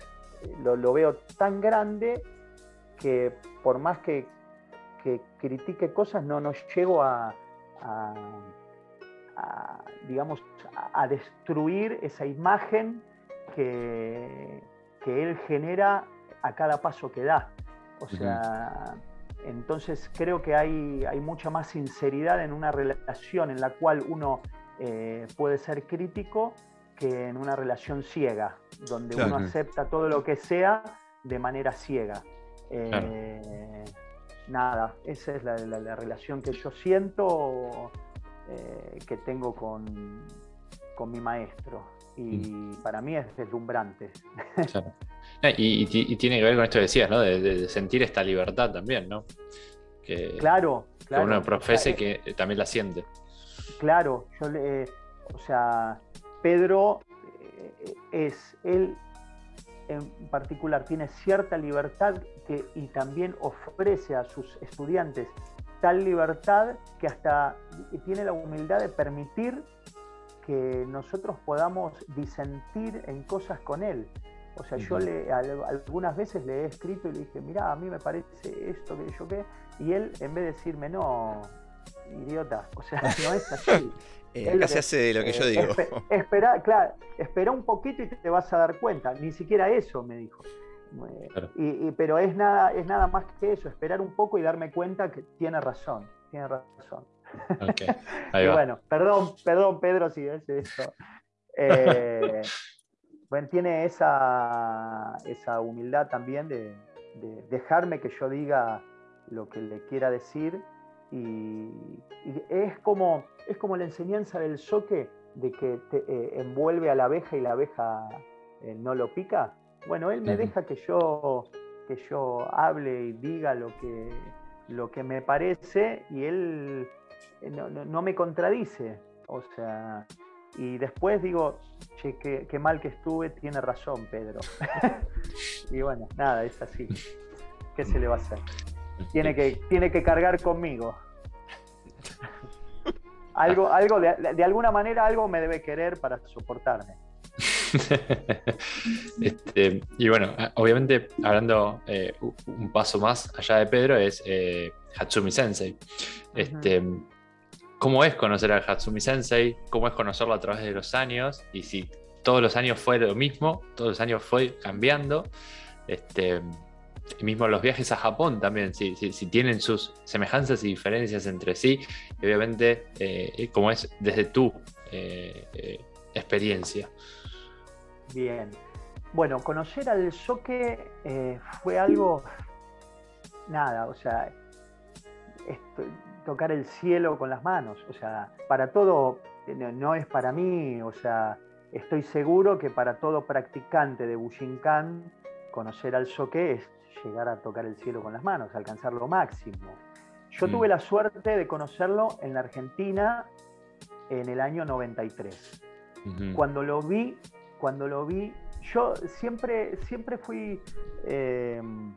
lo, veo tan grande que por más que, critique cosas, no, no llego a, digamos, a, destruir esa imagen que, que, él genera a cada paso que da. O sea, entonces creo que hay, hay mucha más sinceridad en una relación en la cual uno eh, puede ser crítico que en una relación ciega, donde uno acepta todo lo que sea de manera ciega. Eh, nada, esa es la, relación que yo siento eh, que tengo con, con mi maestro y mm. para mí es deslumbrante. Y, tiene que ver con esto que decías, ¿no? De, sentir esta libertad también, ¿no? Que, claro, claro. Que uno profese que también la siente. Claro, yo le, o sea, Pedro eh, es, él en particular tiene cierta libertad que, y también ofrece a sus estudiantes tal libertad que hasta tiene la humildad de permitir que nosotros podamos disentir en cosas con él. O sea, yo le, algunas veces le he escrito y le dije, mira, a mí me parece esto, que yo qué, y él en vez de decirme, no, idiota, o sea, [LAUGHS] no es así. eh, casi hace lo que yo digo. espera, claro, espera un poquito y te vas a dar cuenta. Ni siquiera eso me dijo. Y, pero es nada, es nada más que eso, esperar un poco y darme cuenta que tiene razón, tiene razón. [LAUGHS] y bueno, perdón, perdón Pedro si es eso. Eh, [LAUGHS] bueno, tiene esa, esa humildad también de, dejarme que yo diga lo que le quiera decir y, es, como, es como la enseñanza del soque de que te, eh, envuelve a la abeja y la abeja eh, no lo pica. Bueno, él me deja que yo, que yo hable y diga lo que, lo que me parece y él eh, no me contradice. O sea, y después digo, che, qué, mal que estuve, tiene razón Pedro. [LAUGHS] y bueno, nada, es así. ¿Qué se le va a hacer? Tiene que, tiene que cargar conmigo. [LAUGHS] algo, algo de, alguna manera algo me debe querer para soportarme. [LAUGHS] Este, y bueno, obviamente hablando eh, un paso más allá de Pedro es eh, Hatsumi Sensei. Este, cómo es conocer al Hatsumi Sensei, cómo es conocerlo a través de los años y si todos los años fue lo mismo, todos los años fue cambiando. Este, y mismo los viajes a Japón también, si, tienen sus semejanzas y diferencias entre sí, obviamente eh, como es desde tu eh, eh, experiencia. Bien. Bueno, conocer al Soke fue algo nada, o sea, tocar el cielo con las manos, o sea, para todo, no, es para mí, o sea, estoy seguro que para todo practicante de Bushinkan, conocer al soque es llegar a tocar el cielo con las manos, alcanzar lo máximo. Yo tuve la suerte de conocerlo en la Argentina en el año 93. Cuando lo vi, cuando lo vi, yo siempre, siempre fui, em,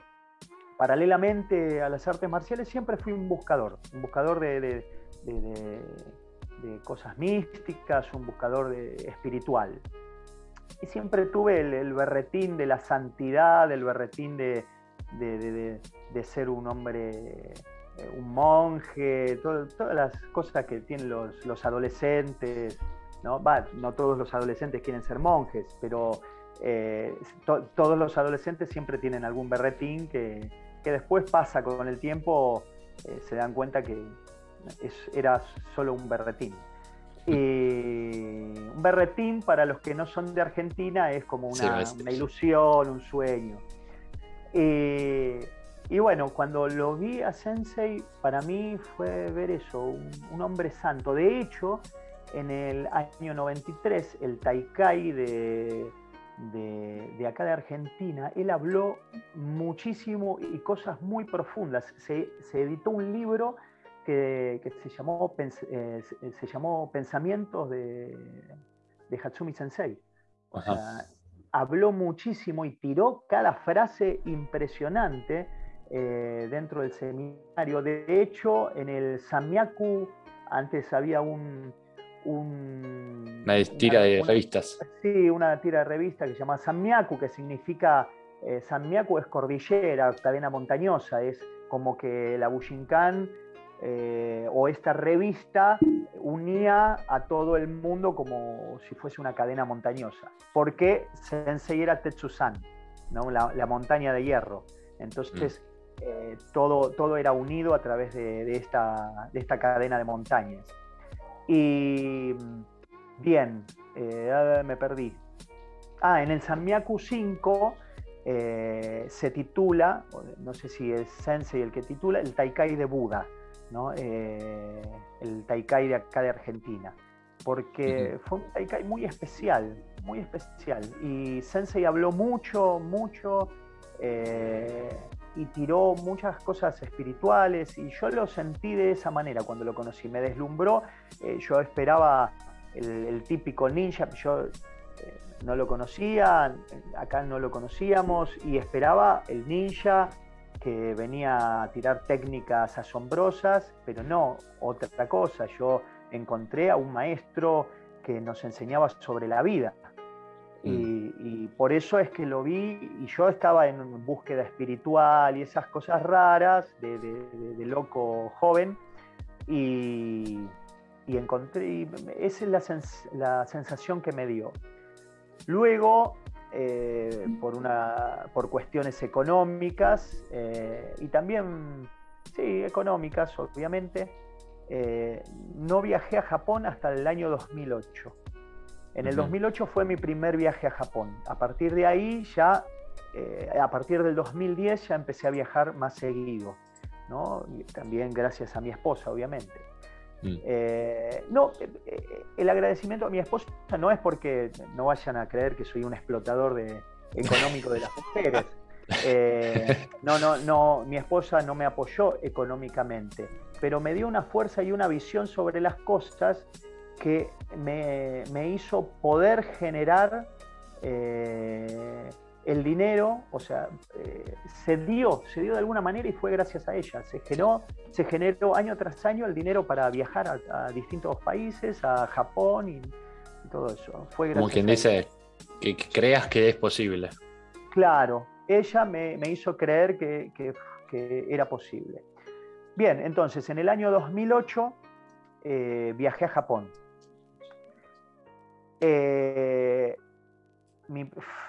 paralelamente a las artes marciales, siempre fui un buscador, un buscador de, cosas místicas, un buscador espiritual. Y siempre tuve el, berretín de la santidad, el berretín de, ser un hombre eh, un monje, todas las cosas que tienen los, adolescentes, ¿no? no todos los adolescentes quieren ser monjes, pero eh, todos los adolescentes siempre tienen algún berretín que, después pasa con el tiempo, eh, se dan cuenta que era solo un berretín. Y un berretín para los que no son de Argentina es como una, una ilusión, un sueño. Y bueno, cuando lo vi a Sensei, para mí fue ver eso, un, hombre santo. De hecho, en el año 93, el Taikai de, de, acá de Argentina, él habló muchísimo y cosas muy profundas. Se, editó un libro que, se, llamó, eh, se llamó Pensamientos de, de Hatsumi Sensei. O sea, habló muchísimo y tiró cada frase impresionante eh, dentro del seminario. De hecho, en el Samyaku antes había un... una tira de revistas. Sí, una tira de revistas que se llama Samyaku, que significa... Eh, Samyaku es cordillera, cadena montañosa, es como que la Bushinkan eh, o esta revista unía a todo el mundo como si fuese una cadena montañosa. Porque Sensei era Tetsusan, ¿no? la, montaña de hierro. Entonces, mm. Eh, todo, todo era unido a través de, esta, esta, cadena de montañas. Y bien, eh, me perdí. Ah, en el Samyaku 5 eh, se titula, no sé si es Sensei el que titula, el Taikai de Buda, ¿no? el Taikai de acá de Argentina. Porque fue un Taikai muy especial, muy especial. Y Sensei habló mucho, mucho y tiró muchas cosas espirituales y yo lo sentí de esa manera cuando lo conocí, me deslumbró, eh, yo esperaba el, típico ninja, yo eh, no lo conocía, acá no lo conocíamos y esperaba el ninja que venía a tirar técnicas asombrosas, pero no, otra cosa, yo encontré a un maestro que nos enseñaba sobre la vida, Mm. Y, por eso es que lo vi y yo estaba en búsqueda espiritual y esas cosas raras de, loco joven y, encontré, esa es la, sensación que me dio. Luego, eh, por, una, por cuestiones económicas eh, y también, sí, económicas obviamente, eh, no viajé a Japón hasta el año 2008. En el 2008 fue mi primer viaje a Japón. A partir de ahí ya, eh, a partir del 2010 ya empecé a viajar más seguido, ¿no? también gracias a mi esposa, obviamente. Mm. Eh, no, eh, el agradecimiento a mi esposa no es porque no vayan a creer que soy un explotador de, económico de las mujeres. [LAUGHS] no, no, no, mi esposa no me apoyó económicamente, pero me dio una fuerza y una visión sobre las cosas que me, hizo poder generar eh, el dinero, o sea, eh, se dio, se dio de alguna manera y fue gracias a ella. Se generó, se generó año tras año el dinero para viajar a, distintos países, a Japón y, todo eso. Fue Como quien dice, que, creas que es posible. Claro, ella me, hizo creer que, que, era posible. Bien, entonces en el año 2008 eh, viajé a Japón eh,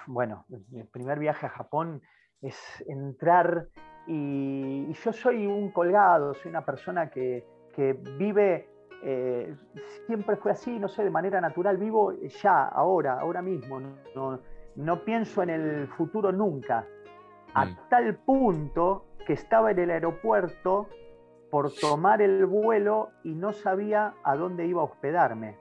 bueno, mi primer viaje a Japón es entrar y, yo soy un colgado, soy una persona que, vive, eh, siempre fue así, no sé, de manera natural, vivo ya, ahora, ahora mismo, no, pienso en el futuro nunca. a Mm. tal punto que estaba en el aeropuerto por tomar el vuelo y no sabía a dónde iba a hospedarme.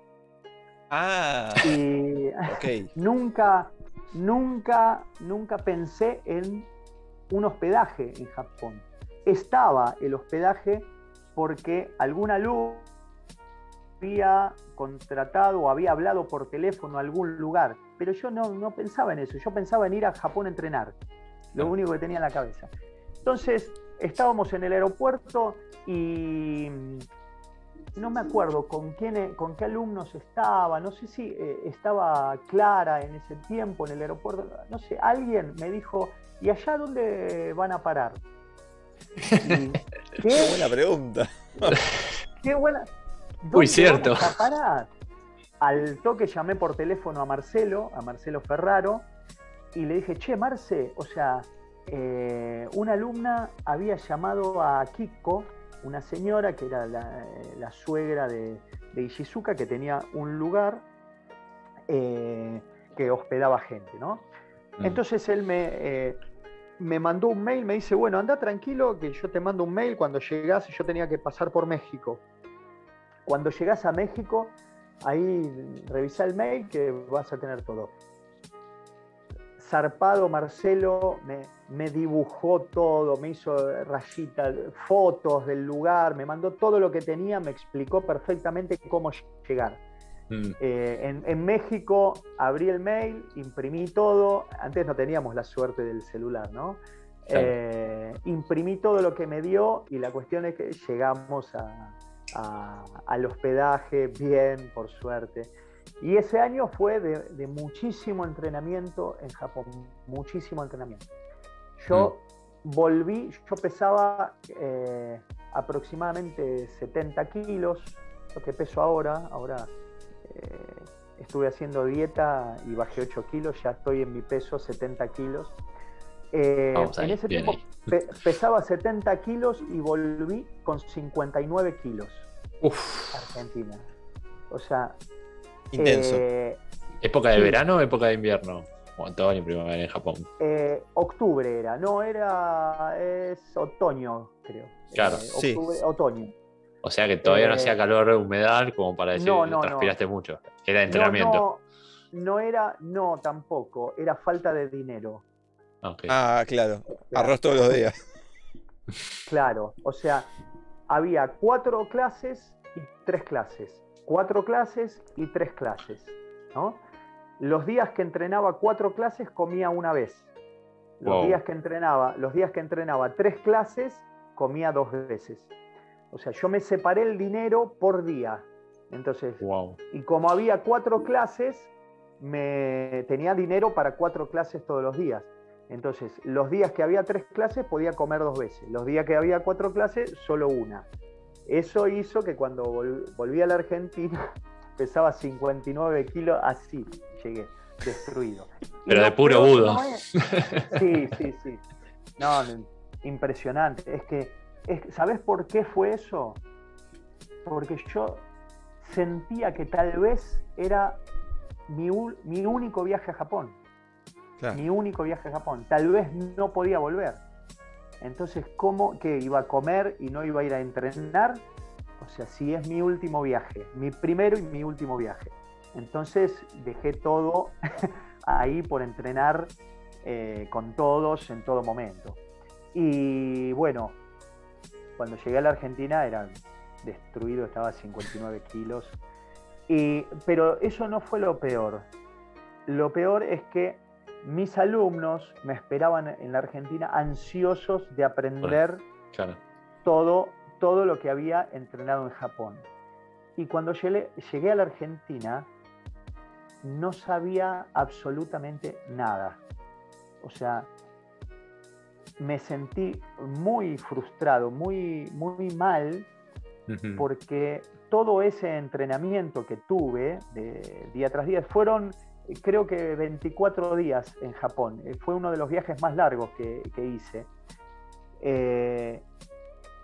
Ah, Y [LAUGHS] [LAUGHS] nunca, nunca, nunca pensé en un hospedaje en Japón. Estaba el hospedaje porque algún alumno había contratado o había hablado por teléfono a algún lugar, pero yo no, no pensaba en eso, yo pensaba en ir a Japón a entrenar, lo único que tenía en la cabeza. Entonces, estábamos en el aeropuerto y no me acuerdo con, quién, con qué alumnos estaba, no sé si eh, estaba Clara en ese tiempo en el aeropuerto, no sé, alguien me dijo, ¿y allá dónde van a parar? [LAUGHS] Qué ¿Qué? buena pregunta. Qué buena. Muy ¿Dónde cierto. vamos a parar? Al toque llamé por teléfono a Marcelo, a Marcelo Ferraro, y le dije, che, Marce, o sea, eh, una alumna había llamado a Kiko, una señora que era la, la suegra de, de Ishizuka, que tenía un lugar eh, que hospedaba gente, ¿no? Mm. Entonces él me, eh, me mandó un mail, me dice, bueno, anda tranquilo, que yo te mando un mail cuando llegás, yo tenía que pasar por México. Cuando llegás a México, ahí revisa el mail que vas a tener todo. Zarpado Marcelo me, me dibujó todo, me hizo rayitas, fotos del lugar, me mandó todo lo que tenía, me explicó perfectamente cómo llegar. Mm. Eh, en, en México abrí el mail, imprimí todo. Antes no teníamos la suerte del celular, ¿no? Claro. Eh, imprimí todo lo que me dio y la cuestión es que llegamos a- a- al hospedaje bien, por suerte. Y ese año fue de, de muchísimo entrenamiento en Japón, muchísimo entrenamiento. Yo volví, yo pesaba eh, aproximadamente 70 kilos, lo que peso ahora, ahora eh, estuve haciendo dieta y bajé 8 kilos, ya estoy en mi peso 70 kilos. Eh, Vamos en ese tiempo pe- pesaba 70 kilos y volví con 59 kilos Uf. Argentina. O sea, Intenso. ¿Época de Sí. verano o época de invierno? O otoño primavera en Japón. eh, octubre era, no era, es otoño, creo. Claro. Eh, Sí. otoño. O sea que todavía no Eh, hacía calor, humedad, como para decir no, que no, no. transpiraste mucho. Era entrenamiento. No, no era, no, tampoco, era falta de dinero. Ah, claro. Claro. Arroz todos los días. [LAUGHS] Claro, o sea, había cuatro clases y tres clases. Cuatro clases y tres clases. ¿no? Los días que entrenaba cuatro clases comía una vez. Los Wow. días que entrenaba, los días que entrenaba tres clases, comía dos veces. O sea, yo me separé el dinero por día. Entonces, Wow. y como había cuatro clases, me tenía dinero para cuatro clases todos los días. Entonces, los días que había tres clases podía comer dos veces. Los días que había cuatro clases, solo una. Eso hizo que cuando vol- volví a la Argentina [LAUGHS] pesaba 59 kilos, así llegué, destruido. Pero de puro budo. Sí, sí, sí. No, impresionante. Es que, es- ¿sabes por qué fue eso? Porque yo sentía que tal vez era mi, mi único viaje a Japón. Claro. Mi único viaje a Japón. Tal vez no podía volver. Entonces, ¿cómo que iba a comer y no iba a ir a entrenar? O sea, si es mi último viaje, mi primero y mi último viaje. Entonces dejé todo [LAUGHS] ahí por entrenar eh, con todos en todo momento. Y bueno, cuando llegué a la Argentina era destruido, estaba a 59 kilos. Y, pero eso no fue lo peor. Lo peor es que mis alumnos me esperaban en la Argentina ansiosos de aprender Claro. todo, todo lo que había entrenado en Japón. Y cuando llegué, llegué a la Argentina, no sabía absolutamente nada. O sea, me sentí muy frustrado, muy, muy mal, porque todo ese entrenamiento que tuve de día tras día fueron creo que 24 días en Japón. Eh, Fue uno de los viajes más largos que, que hice. Eh,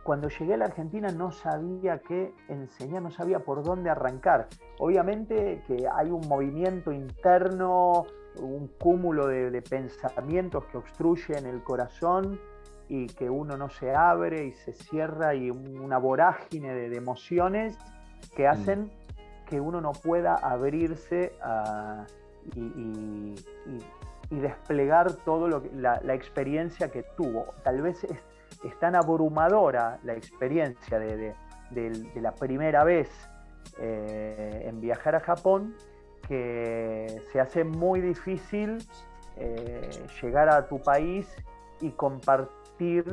cuando llegué a la Argentina no sabía qué enseñar, no sabía por dónde arrancar. Obviamente que hay un movimiento interno, un cúmulo de, pensamientos que obstruyen el corazón y que uno no se abre y se cierra y una vorágine de, emociones que mm. hacen que uno no pueda abrirse y, desplegar todo lo la, la, experiencia que tuvo. Tal vez es, es tan abrumadora la experiencia de, la primera vez eh, en viajar a Japón que se hace muy difícil eh, llegar a tu país y compartir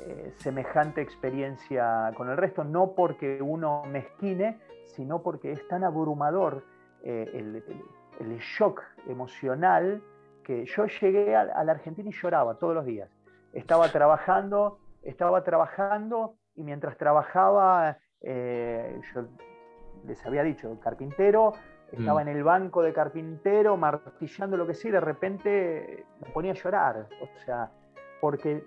eh, semejante experiencia con el resto, no porque uno mezquine, sino porque es tan abrumador el, shock emocional que yo llegué a, a la Argentina y lloraba todos los días. Estaba trabajando estaba trabajando y mientras trabajaba, eh, yo les había dicho, carpintero, estaba mm. en el banco de carpintero martillando lo que sea y de repente me ponía a llorar. O sea, porque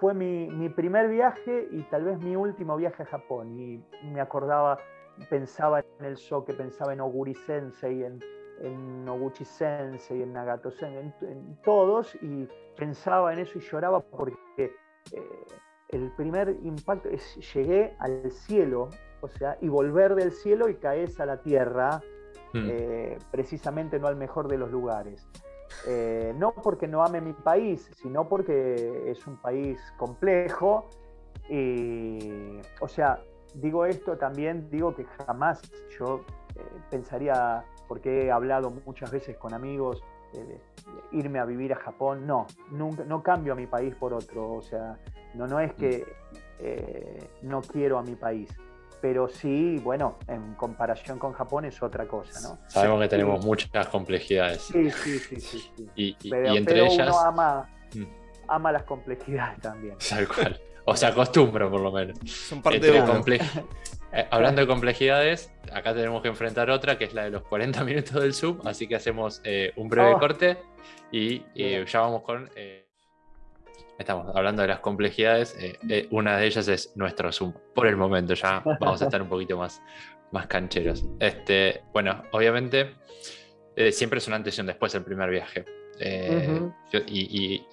fue mi, primer viaje y tal vez mi último viaje a Japón. Y me acordaba, pensaba en el Soke, pensaba en Oguri Sensei, en, en Noguchi Sensei, en Nagato Sensei, en todos, y pensaba en eso y lloraba porque eh, el primer impacto es llegué al cielo, o sea, y volver del cielo y caes a la tierra, hmm. eh, precisamente no al mejor de los lugares. Eh, no porque no ame mi país, sino porque es un país complejo. Y, o sea, digo esto también, digo que jamás yo pensaría, porque he hablado muchas veces con amigos irme a vivir a Japón, no, nunca, no cambio a mi país por otro, o sea, no, no es que eh, no quiero a mi país, pero sí, bueno, en comparación con Japón es otra cosa, ¿no? Sabemos que tenemos muchas complejidades. Sí, sí, sí, sí. Y, entre ellas... Uno ama, mm. ama las complejidades también. Tal cual. [LAUGHS] O se acostumbra por lo menos. Son parte de [LAUGHS] eh, hablando de complejidades, acá tenemos que enfrentar otra, que es la de los 40 [LAUGHS] minutos del sub, así que hacemos eh, un breve oh. corte y ya vamos con... Eh, estamos hablando de las complejidades, una de ellas es nuestro Zoom. Por el momento ya vamos a estar un poquito más, más cancheros. Este, bueno, obviamente siempre es una antes y un después el primer viaje. y,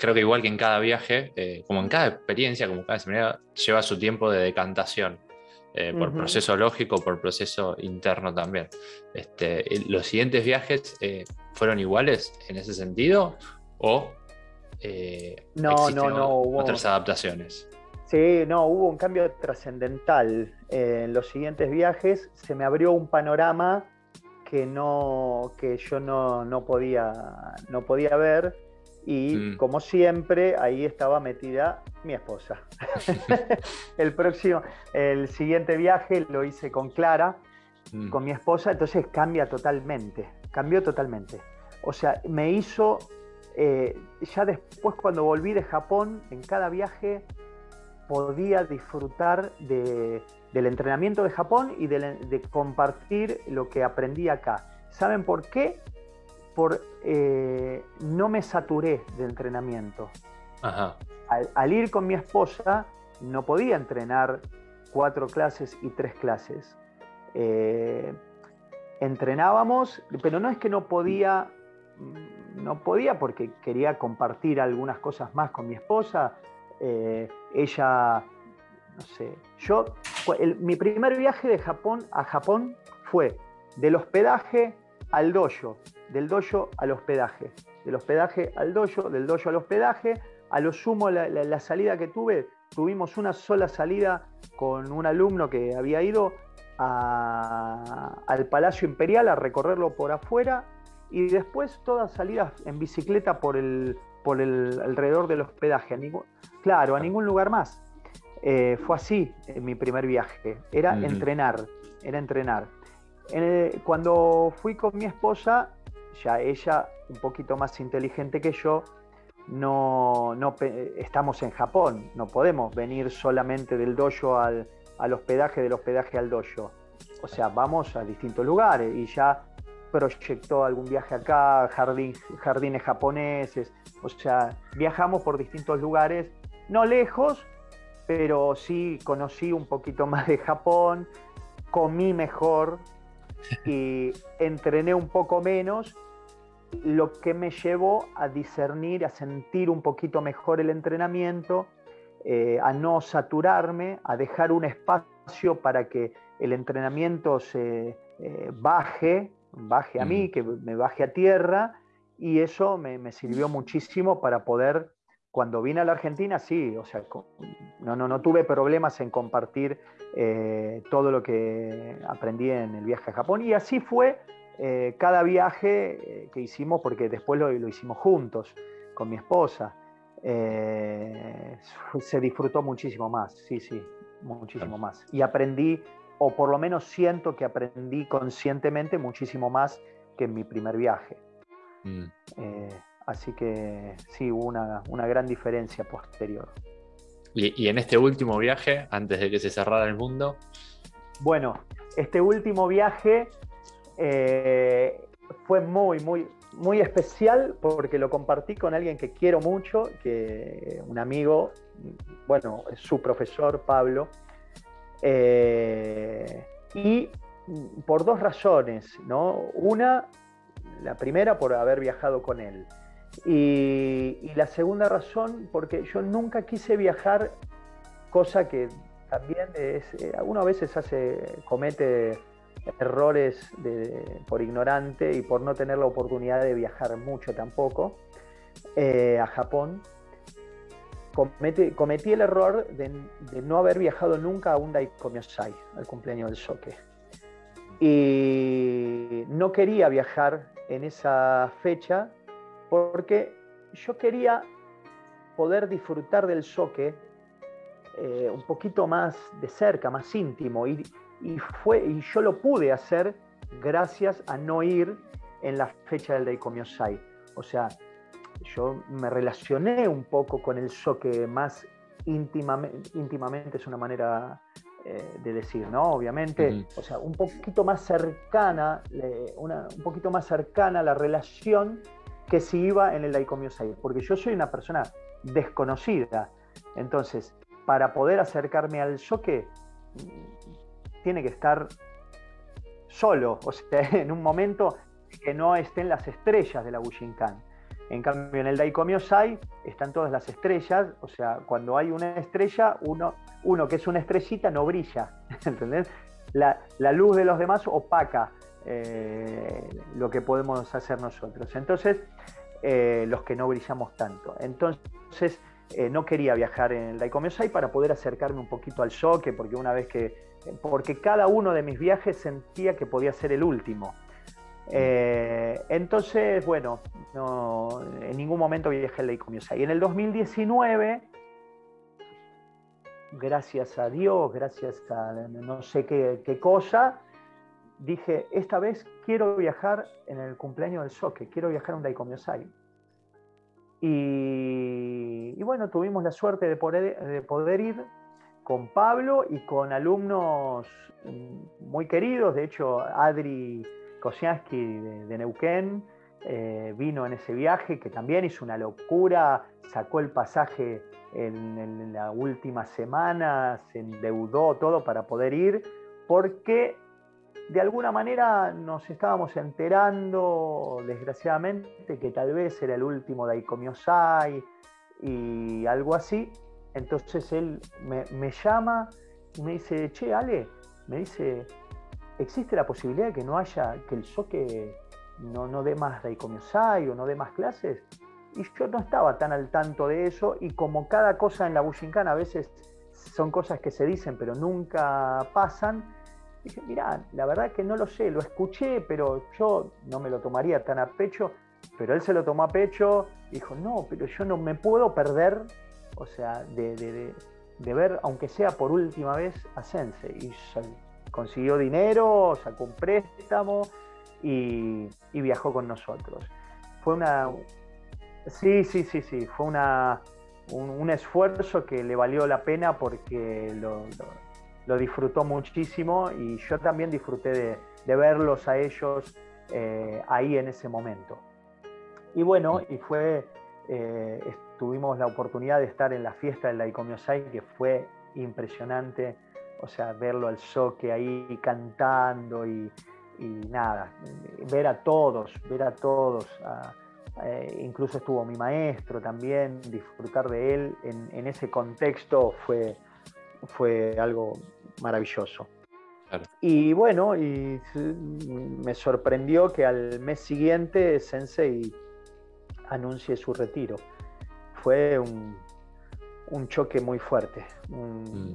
creo que igual que en cada viaje, eh, como en cada experiencia, como cada seminario, lleva su tiempo de decantación. Eh, por proceso lógico, por proceso interno también. Este, ¿Los siguientes viajes eh, fueron iguales en ese sentido o no, no, no, hubo... otras adaptaciones? Sí, no, hubo un cambio trascendental. en los siguientes viajes se me abrió un panorama que, no, que yo no, no, podía, no podía ver y mm. como siempre, ahí estaba metida mi esposa. [LAUGHS] el próximo, el siguiente viaje lo hice con Clara, mm. con mi esposa, entonces cambia totalmente, cambió totalmente. O sea, me hizo, eh, ya después cuando volví de Japón, en cada viaje podía disfrutar del entrenamiento de Japón y de compartir lo que aprendí acá. ¿Saben por qué? Por, eh, no me saturé de entrenamiento. Al, ir con mi esposa no podía entrenar cuatro clases y tres clases. Eh, entrenábamos, pero no es que no podía, mm, no podía porque quería compartir algunas cosas más con mi esposa. Eh, ella, no sé, yo, mi primer viaje de Japón a Japón fue del hospedaje al dojo, del dojo al hospedaje, del hospedaje al dojo, del dojo al hospedaje. A lo sumo, la, salida que tuve, tuvimos una sola salida con un alumno que había ido al Palacio Imperial a recorrerlo por afuera y después todas salidas en bicicleta por el, por el alrededor del hospedaje. claro, a ningún lugar más. Eh, fue así en mi primer viaje. Era entrenar, era entrenar cuando fui con mi esposa, ya ella, un poquito más inteligente que yo, no, estamos en Japón, no podemos venir solamente del dojo al, hospedaje, del hospedaje al dojo. O sea, vamos a distintos lugares y ya proyectó algún viaje acá, jardines japoneses, o sea, viajamos por distintos lugares no lejos, pero sí conocí un poquito más de Japón, comí mejor [LAUGHS] y entrené un poco menos, lo que me llevó a discernir, a sentir un poquito mejor el entrenamiento, eh, a no saturarme, a dejar un espacio para que el entrenamiento se eh, baje, baje a mí, mm. que me baje a tierra, y eso me, sirvió muchísimo para poder, cuando vine a la Argentina, sí, o sea, no, no, no tuve problemas en compartir eh, todo lo que aprendí en el viaje a Japón, y así fue eh, cada viaje que hicimos, porque después lo, lo hicimos juntos con mi esposa. se disfrutó muchísimo más, sí, sí, muchísimo más. Y aprendí o por lo menos siento que aprendí conscientemente muchísimo más que en mi primer viaje. Mm. Eh, así que sí, hubo una, gran diferencia posterior. ¿Y, en este último viaje, antes de que se cerrara el mundo? Bueno, este último viaje eh, fue muy, muy, muy especial porque lo compartí con alguien que quiero mucho, que un amigo, bueno, su profesor Pablo, eh, y por dos razones, ¿no? Una, la primera por haber viajado con él. Y, la segunda razón, porque yo nunca quise viajar, cosa que también es, eh, uno a veces hace, comete errores por ignorante y por no tener la oportunidad de viajar mucho tampoco eh, a Japón cometí, el error de, no haber viajado nunca a un Daikomyosai, al cumpleaños del Soke. Y no quería viajar en esa fecha porque yo quería poder disfrutar del Soke eh, un poquito más de cerca, más íntimo. Y, fue, y yo lo pude hacer gracias a no ir en la fecha del Daikomyosai. O sea, yo me relacioné un poco con el soque más íntimamente, íntimamente es una manera eh, de decir, ¿no? Obviamente, o sea, un poquito más cercana, un poquito más cercana la relación que si iba en el Daikomiosai, porque yo soy una persona desconocida, entonces, para poder acercarme al soque, tiene que estar solo, o sea, [LAUGHS] en un momento que no estén las estrellas de la Bushinkan. En cambio, en el Daikomiosai están todas las estrellas, o sea, cuando hay una estrella, uno, uno que es una estrellita no brilla, [LAUGHS] ¿entendés? La, luz de los demás opaca eh, lo que podemos hacer nosotros. Entonces, eh, los que no brillamos tanto. Entonces, eh, no quería viajar en el Daikomiosai para poder acercarme un poquito al choque, porque una vez que, porque cada uno de mis viajes sentía que podía ser el último. Eh, entonces, bueno, no, en ningún momento viajé al Daikomiosai. Y en el 2019, gracias a Dios, gracias a no sé qué, cosa, dije, esta vez quiero viajar en el cumpleaños del Soque, quiero viajar a un Daikomiosai. Y, bueno, tuvimos la suerte de poder ir con Pablo y con alumnos muy queridos, de hecho, Adri Kosiansky de, Neuquén eh, vino en ese viaje, que también hizo una locura, sacó el pasaje en, la última semana, se endeudó todo para poder ir, porque de alguna manera nos estábamos enterando, desgraciadamente, que tal vez era el último Daikomiosai y algo así. Entonces él me, llama y me dice, che, Ale, me dice, existe la posibilidad de que no haya, que el soque no, no dé más Daikomiosai o no dé más clases. Y yo no estaba tan al tanto de eso y como cada cosa en la Bushinkan a veces son cosas que se dicen pero nunca pasan, dije, mira, la verdad que no lo sé, lo escuché, pero yo no me lo tomaría tan a pecho, pero él se lo tomó a pecho, dijo, no, pero yo no me puedo perder, o sea, de, ver, aunque sea por última vez, a Sensei. Y consiguió dinero, sacó un préstamo y, viajó con nosotros. Fue una... Sí, sí, sí, sí, fue una, un, esfuerzo que le valió la pena porque lo, disfrutó muchísimo y yo también disfruté de, verlos a ellos eh, ahí en ese momento. Y bueno, y fue, eh, tuvimos la oportunidad de estar en la fiesta del Daikomiosai, que fue impresionante, o sea, verlo al soque ahí cantando y, nada, ver a todos, ver a todos, eh, incluso estuvo mi maestro también, disfrutar de él en, ese contexto fue, fue algo maravilloso. Y bueno, y me sorprendió que al mes siguiente Sensei anuncie su retiro. Fue un, choque muy fuerte. Mm.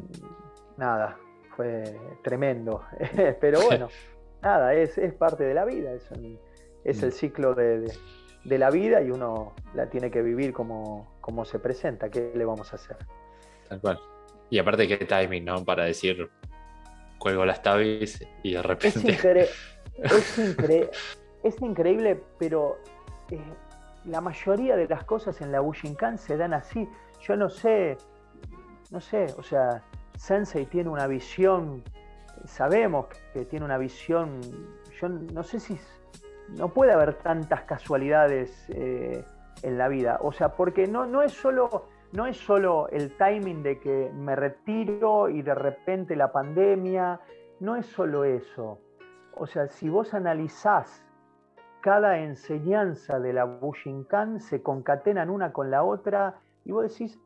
Nada, fue tremendo. [LAUGHS] Pero bueno, [LAUGHS] nada, es, parte de la vida, es, es el mm. ciclo de, la vida y uno la tiene que vivir como, como se presenta. ¿Qué le vamos a hacer? Tal cual. Y aparte, qué timing, ¿no? Para decir, cuelgo las tabis y de repente. [LAUGHS] Es, increíble, pero eh, la mayoría de las cosas en la Bushinkan se dan así. Yo no sé, no sé, o sea, Sensei tiene una visión, sabemos que tiene una visión, yo no sé si no puede haber tantas casualidades eh, en la vida, o sea, porque no, no es solo no es solo el timing de que me retiro y de repente la pandemia, no es solo eso. O sea, si vos analizás cada enseñanza de la Bushinkan, se concatenan una con la otra y vos decís,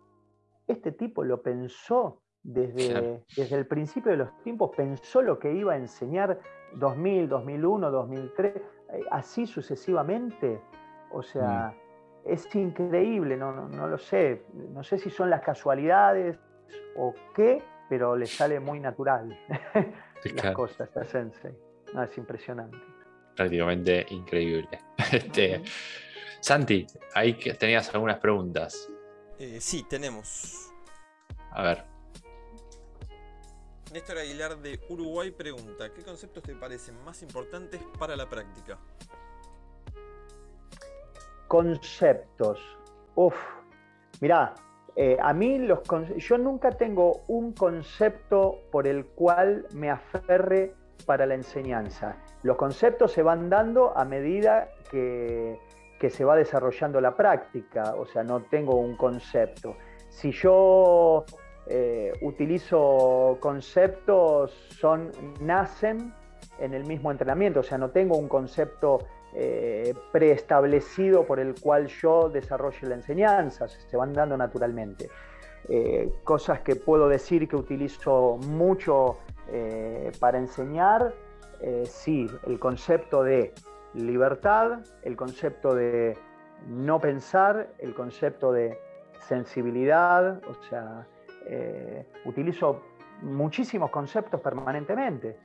este tipo lo pensó desde, desde el principio de los tiempos, pensó lo que iba a enseñar 2000, 2001, 2003, así sucesivamente. O sea, mm es increíble, no, no, lo sé, no sé si son las casualidades o qué, pero le sale muy natural [LAUGHS] las cosas a Sensei. es impresionante. Prácticamente increíble. [LAUGHS] Este, Santi, ahí tenías algunas preguntas. Eh, sí, tenemos. A ver. Néstor Aguilar de Uruguay pregunta, ¿qué conceptos te parecen más importantes para la práctica? Conceptos. Uf, mirá, eh, a mí los yo nunca tengo un concepto por el cual me aferre para la enseñanza. Los conceptos se van dando a medida que, se va desarrollando la práctica, o sea, no tengo un concepto. Si yo eh, utilizo conceptos, son, nacen en el mismo entrenamiento, o sea, no tengo un concepto eh, preestablecido por el cual yo desarrolle la enseñanza, se van dando naturalmente. Eh, cosas que puedo decir que utilizo mucho para enseñar, sí, el concepto de libertad, el concepto de no pensar, el concepto de sensibilidad, o sea, utilizo muchísimos conceptos permanentemente.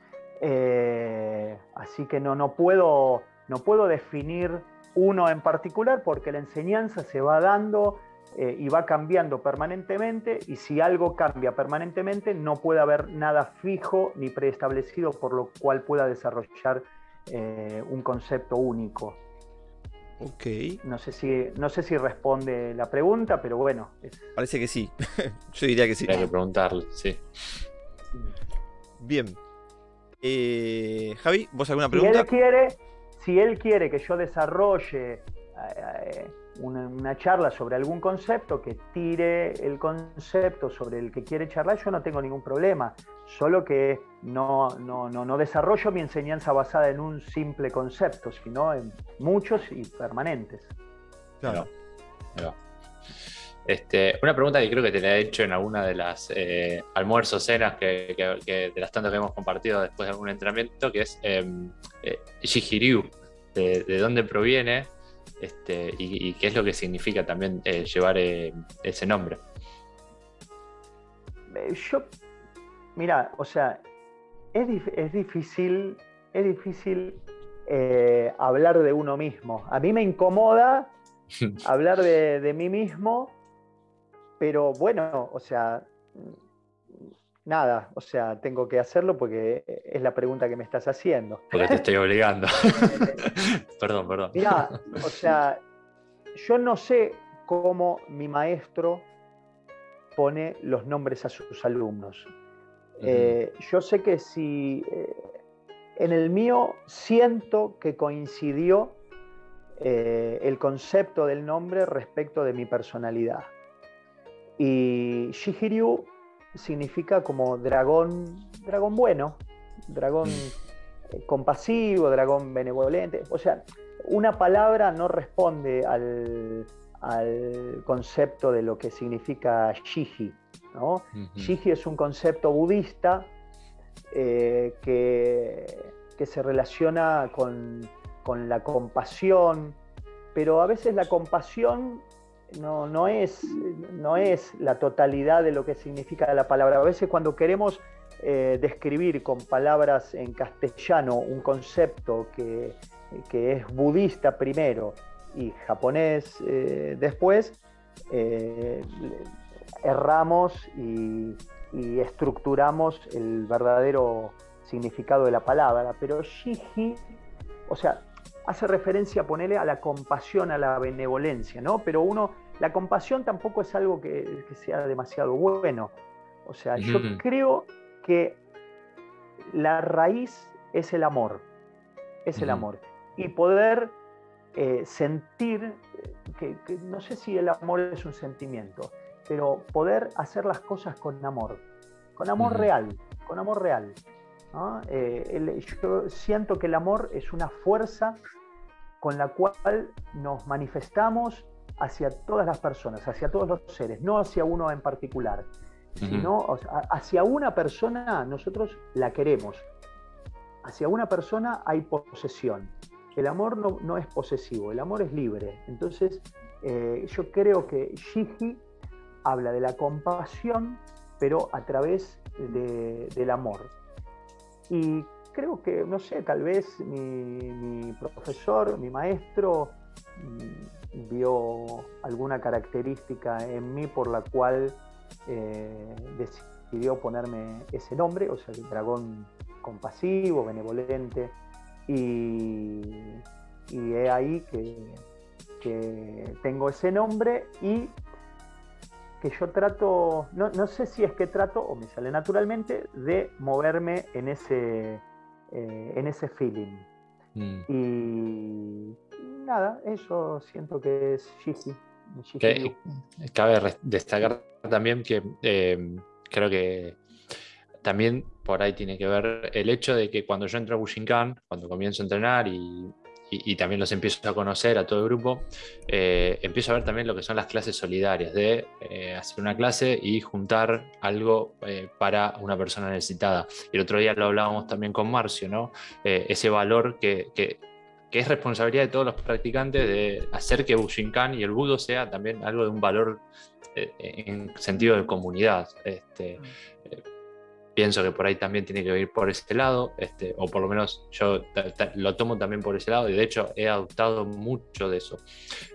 así que no, no puedo no puedo definir uno en particular porque la enseñanza se va dando eh, y va cambiando permanentemente y si algo cambia permanentemente no puede haber nada fijo ni preestablecido por lo cual pueda desarrollar eh, un concepto único. Ok. No sé si, no sé si responde la pregunta, pero bueno. Parece que sí. [LAUGHS] Yo diría que sí. Hay que preguntarle, sí. Bien. Eh, Javi, ¿vos alguna pregunta? Si quiere, si él quiere que yo desarrolle una, charla sobre algún concepto, que tire el concepto sobre el que quiere charlar, yo no tengo ningún problema. Solo que no, no, desarrollo mi enseñanza basada en un simple concepto, sino en muchos y permanentes. Claro. Este, una pregunta que creo que te la he hecho en alguna de las eh, almuerzos, cenas, que, de las tantas que hemos compartido después de algún entrenamiento, que es eh, eh de, dónde proviene este, y, qué es lo que significa también eh, llevar ese nombre. Yo, mira, o sea, es, difícil, es difícil hablar de uno mismo. A mí me incomoda [LAUGHS] hablar de mí mismo pero bueno, o sea, nada, o sea, tengo que hacerlo porque es la pregunta que me estás haciendo. Porque te estoy obligando. [LAUGHS] perdón, perdón. Mira, o sea, yo no sé cómo mi maestro pone los nombres a sus alumnos. Eh, yo sé que si eh, en el mío siento que coincidió eh, el concepto del nombre respecto de mi personalidad. Y Shihiryu significa como dragón, dragón bueno, dragón mm. eh, compasivo, dragón benevolente. O sea, una palabra no responde al, concepto de lo que significa Shihi. ¿no? Shihi es un concepto budista eh, que, que, se relaciona con, con, la compasión, pero a veces la compasión no, no, es, no es la totalidad de lo que significa la palabra. A veces cuando queremos eh, describir con palabras en castellano un concepto que, es budista primero y japonés eh, después, eh, erramos y, estructuramos el verdadero significado de la palabra. Pero Shiji, o sea, hace referencia, ponele, a la compasión, a la benevolencia, ¿no? Pero uno, la compasión tampoco es algo que, sea demasiado bueno. O sea, yo creo que la raíz es el amor, es el amor. Y poder eh, sentir, que, no sé si el amor es un sentimiento, pero poder hacer las cosas con amor, con amor real, con amor real. Eh, yo siento que el amor es una fuerza con la cual nos manifestamos hacia todas las personas, hacia todos los seres, no hacia uno en particular, sino hacia una persona nosotros la queremos. Hacia una persona hay posesión. El amor no, es posesivo, el amor es libre. Entonces, eh, yo creo que Shiji habla de la compasión, pero a través del amor. Y creo que, no sé, tal vez mi, profesor, mi maestro, mm, vio alguna característica en mí por la cual eh, decidió ponerme ese nombre, o sea, el dragón compasivo, benevolente, y, y es ahí que, que tengo ese nombre y que yo trato, no, no, sé si es que trato, o me sale naturalmente, de moverme en ese, eh, en ese feeling. Mm. Y nada, eso siento que es Shishi. cabe destacar también que eh, creo que también por ahí tiene que ver el hecho de que cuando yo entro a Bushinkan, cuando comienzo a entrenar y y, también los empiezo a conocer a todo el grupo, eh, empiezo a ver también lo que son las clases solidarias, de eh, hacer una clase y juntar algo eh, para una persona necesitada. Y el otro día lo hablábamos también con Marcio, ¿no? ese valor que, que, que, es responsabilidad de todos los practicantes de hacer que Bushinkan y el Budo sea también algo de un valor en sentido de comunidad. Este, mm pienso que por ahí también tiene que ir por ese lado, este, o por lo menos yo lo tomo también por ese lado, y de hecho he adoptado mucho de eso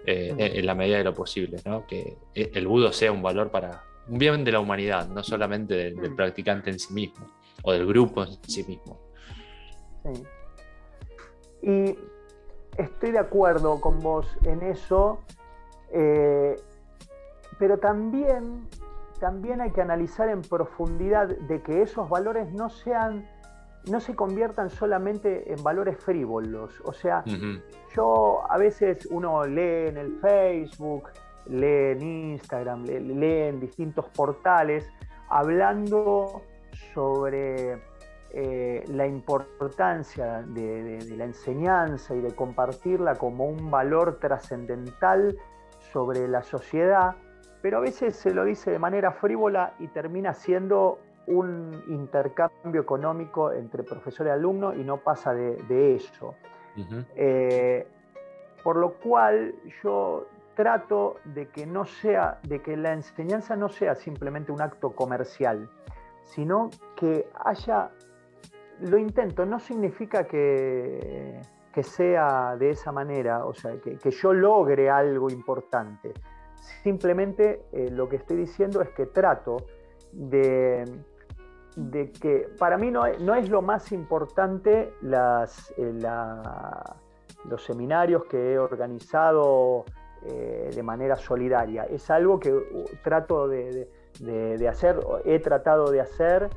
eh, en, la medida de lo posible, ¿no? que e, el budo sea un valor para un bien de la humanidad, no solamente del, practicante en sí mismo, o del grupo en sí mismo. Sí. Y estoy de acuerdo con vos en eso, eh, pero también también hay que analizar en profundidad de que esos valores no sean, no se conviertan solamente en valores frívolos. O sea, yo a veces uno lee en el Facebook, lee en Instagram, lee, en distintos portales hablando sobre eh, la importancia de, la enseñanza y de compartirla como un valor trascendental sobre la sociedad pero a veces se lo dice de manera frívola y termina siendo un intercambio económico entre profesor y alumno y no pasa de, eso. Eh, por lo cual yo trato de que no sea, de que la enseñanza no sea simplemente un acto comercial, sino que haya, lo intento, no significa que, que sea de esa manera, o sea, que, que yo logre algo importante, Simplemente eh, lo que estoy diciendo es que trato de, que para mí no, es lo más importante eh, los seminarios que he organizado eh, de manera solidaria. Es algo que uh, trato de, hacer, he tratado de hacer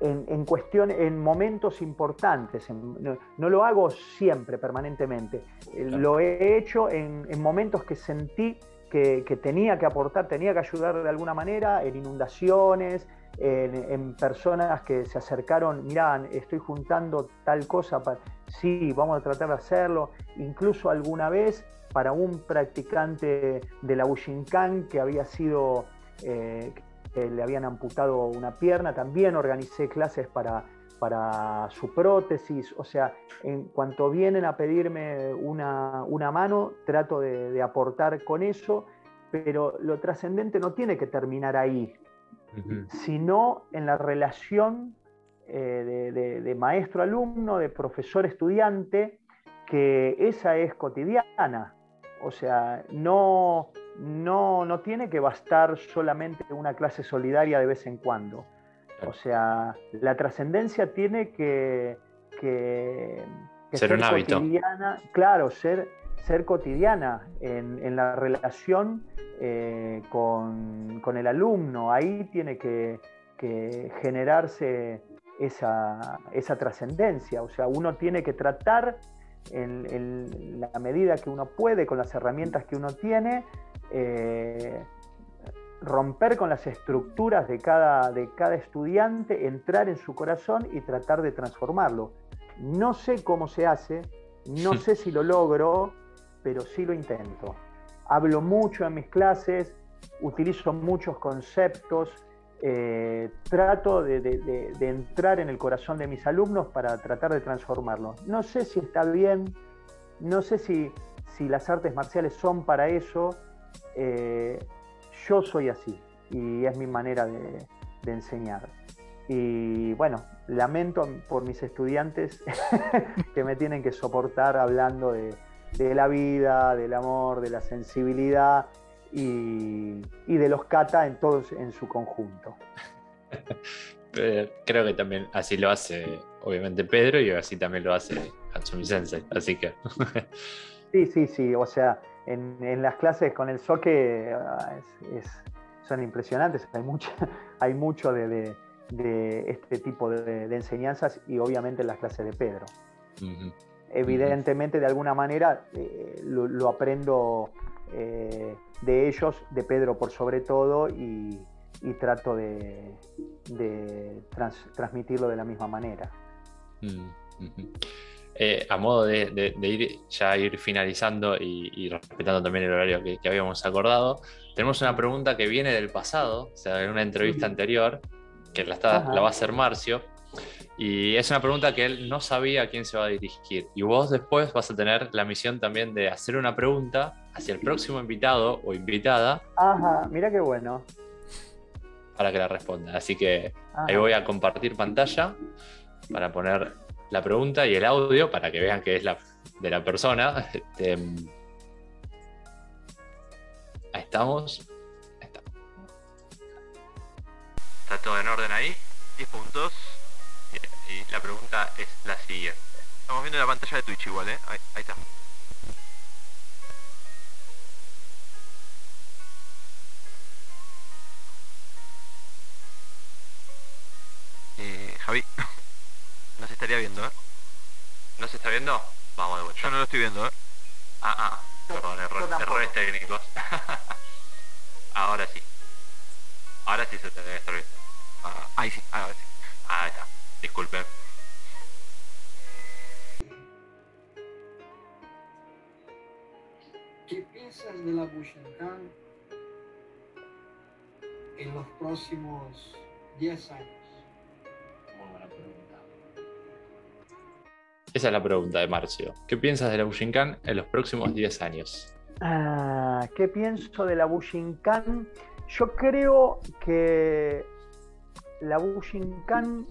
en, cuestión, en momentos importantes. no, lo hago siempre, permanentemente. Lo he hecho en, momentos que sentí que, tenía que aportar, tenía que ayudar de alguna manera, en inundaciones, en, personas que se acercaron, mirá, estoy juntando tal cosa, para... sí, vamos a tratar de hacerlo. Incluso alguna vez para un practicante de la Bushinkan que había sido, eh, le habían amputado una pierna, también organicé clases para, para su prótesis, o sea, en cuanto vienen a pedirme una, mano, trato de, aportar con eso, pero lo trascendente no tiene que terminar ahí, sino en la relación eh, de maestro-alumno, de profesor-estudiante, que esa es cotidiana. O sea, no, no, no tiene que bastar solamente una clase solidaria de vez en cuando. O sea, la trascendencia tiene que, ser, un hábito. cotidiana, claro, ser, ser cotidiana en, la relación eh, con, el alumno. Ahí tiene que, generarse esa, esa trascendencia. O sea, uno tiene que tratar en, la medida que uno puede, con las herramientas que uno tiene, eh, romper con las estructuras de cada, de cada estudiante, entrar en su corazón y tratar de transformarlo. No sé cómo se hace, no sé si lo logro, pero sí lo intento. Hablo mucho en mis clases, utilizo muchos conceptos, eh, trato de, entrar en el corazón de mis alumnos para tratar de transformarlo. No sé si está bien, no sé si, las artes marciales son para eso. Eh, yo soy así y es mi manera de, enseñar. Y bueno, lamento por mis estudiantes [LAUGHS] que me tienen que soportar hablando de la vida, del amor, de la sensibilidad y, de los kata en todos en su conjunto. [LAUGHS] Creo que también así lo hace, obviamente, Pedro y así también lo hace Hatsumi Sensei. Así que. [LAUGHS] sí, sí, sí. O sea, en, las clases con el soque ah, son impresionantes. Hay mucho, [LAUGHS] hay mucho de, este tipo de, enseñanzas y obviamente en las clases de Pedro. Evidentemente, de alguna manera, eh, lo, aprendo eh, de ellos, de Pedro por sobre todo, y, trato de, transmitirlo de la misma manera. Mm, eh, a modo de, ir ya ir finalizando y, respetando también el horario que, habíamos acordado, tenemos una pregunta que viene del pasado, o sea, en una entrevista anterior, que la, la va a hacer Marcio, y es una pregunta que él no sabía a quién se va a dirigir. Y vos después vas a tener la misión también de hacer una pregunta hacia el próximo invitado o invitada. Ajá, mira qué bueno. Para que la responda. Así que ahí voy a compartir pantalla para poner la pregunta y el audio para que vean que es la de la persona. Este, ahí estamos. Ahí está. ¿Está todo en orden ahí? 10 puntos. La pregunta es la siguiente. Estamos viendo la pantalla de Twitch igual, ¿eh? Ahí, está. Eh, Javi, [LAUGHS] no se estaría viendo, ¿eh? ¿No se está viendo? Vamos de vuelta. Yo no lo estoy viendo, ¿eh? Ah, ah, perdón, errores técnicos. [LAUGHS] ahora sí. Ahora sí se te debe estar viendo. Ah, ahí sí, ahora sí. Ahí está. Disculpe. ¿Qué piensas de la Bushinkan en los próximos 10 años? Muy buena pregunta. Esa es la pregunta de Marcio. ¿Qué piensas de la Bushinkan en los próximos 10 años? Ah, ¿Qué pienso de la Bushinkan? Yo creo que la Bushinkan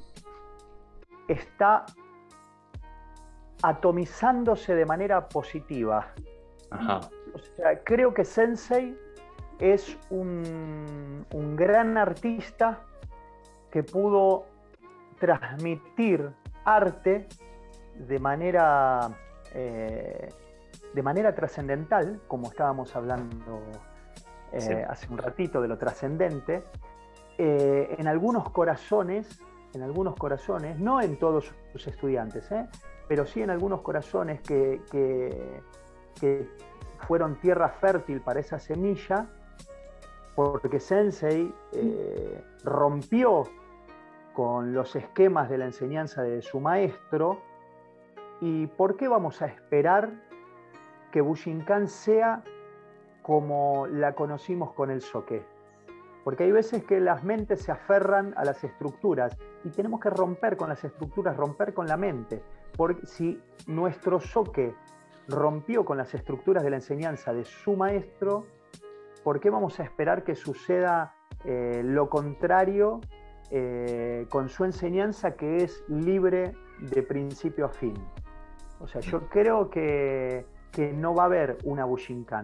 está atomizándose de manera positiva. O sea, creo que Sensei es un, gran artista que pudo transmitir arte de manera, eh, de manera trascendental, como estábamos hablando eh, hace un ratito de lo trascendente, eh, en algunos corazones en algunos corazones, no en todos sus estudiantes, ¿eh? pero sí en algunos corazones que, que, fueron tierra fértil para esa semilla, porque Sensei eh, rompió con los esquemas de la enseñanza de su maestro. ¿Y por qué vamos a esperar que Bushinkan sea como la conocimos con el soque? Porque hay veces que las mentes se aferran a las estructuras y tenemos que romper con las estructuras, romper con la mente. Porque si nuestro soque rompió con las estructuras de la enseñanza de su maestro, ¿por qué vamos a esperar que suceda eh, lo contrario eh, con su enseñanza que es libre de principio a fin. O sea, yo creo que, no va a haber una Bushinkan.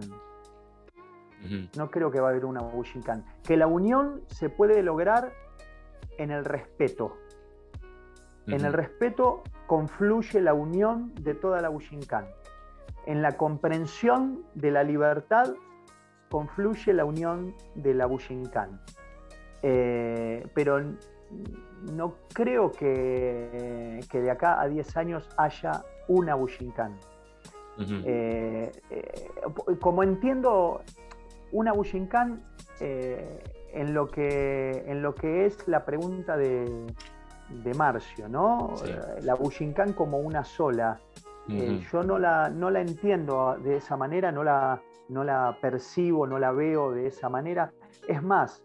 No creo que va a haber una Bushinkan. Que la unión se puede lograr en el respeto. En el respeto confluye la unión de toda la Bushinkan. En la comprensión de la libertad confluye la unión de la Bushinkan. Eh, pero no creo que, de acá a 10 años haya una Bushinkan. Eh, eh, como entiendo, una Bushinkan en, lo que, en lo que es la pregunta de, Marcio, ¿no? La Bushinkan como una sola. yo no la, no la entiendo de esa manera, no la, no la percibo, no la veo de esa manera. Es más,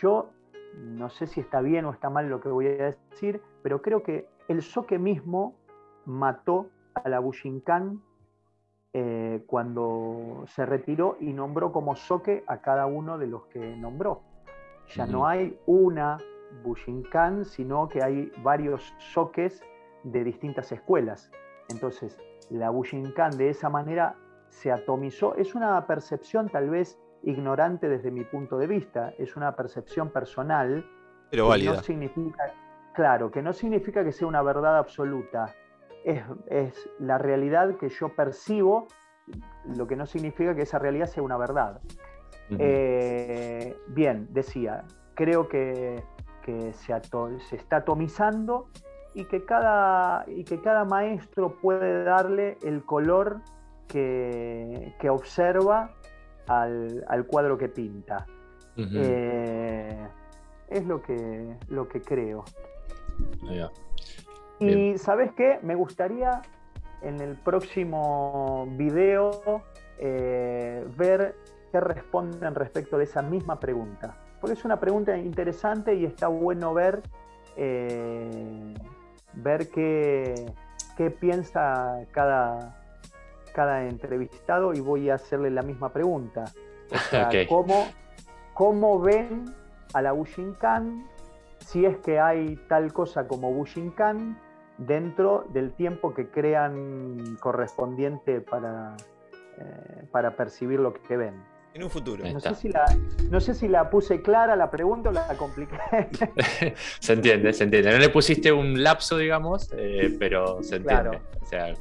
yo no sé si está bien o está mal lo que voy a decir, pero creo que el Soque mismo mató a la Bushinkan eh, cuando se retiró y nombró como Soque a cada uno de los que nombró. Ya no hay una Bushinkan, sino que hay varios soques de distintas escuelas. Entonces, la Bushinkan de esa manera se atomizó. Es una percepción tal vez ignorante desde mi punto de vista, es una percepción personal. Pero válida. no significa, claro, que no significa que sea una verdad absoluta. Es, la realidad que yo percibo, lo que no significa que esa realidad sea una verdad. Eh, bien, decía, creo que, se, se, está atomizando y que, cada, y que cada maestro puede darle el color que, que observa al, cuadro que pinta. Eh, es lo que, lo que creo. Y sabes qué, me gustaría en el próximo video eh, ver qué responden respecto de esa misma pregunta. Porque es una pregunta interesante y está bueno ver, eh, ver qué, qué piensa cada, cada entrevistado y voy a hacerle la misma pregunta. O sea, [LAUGHS] ¿cómo, ven a la Bushinkan si es que hay tal cosa como Bushinkan dentro del tiempo que crean correspondiente para, eh, para percibir lo que ven? En un futuro. No sé, si la, no sé, si la, puse clara la pregunta o la compliqué. [LAUGHS] se entiende, se entiende. No le pusiste un lapso, digamos, eh, pero se entiende. O sea,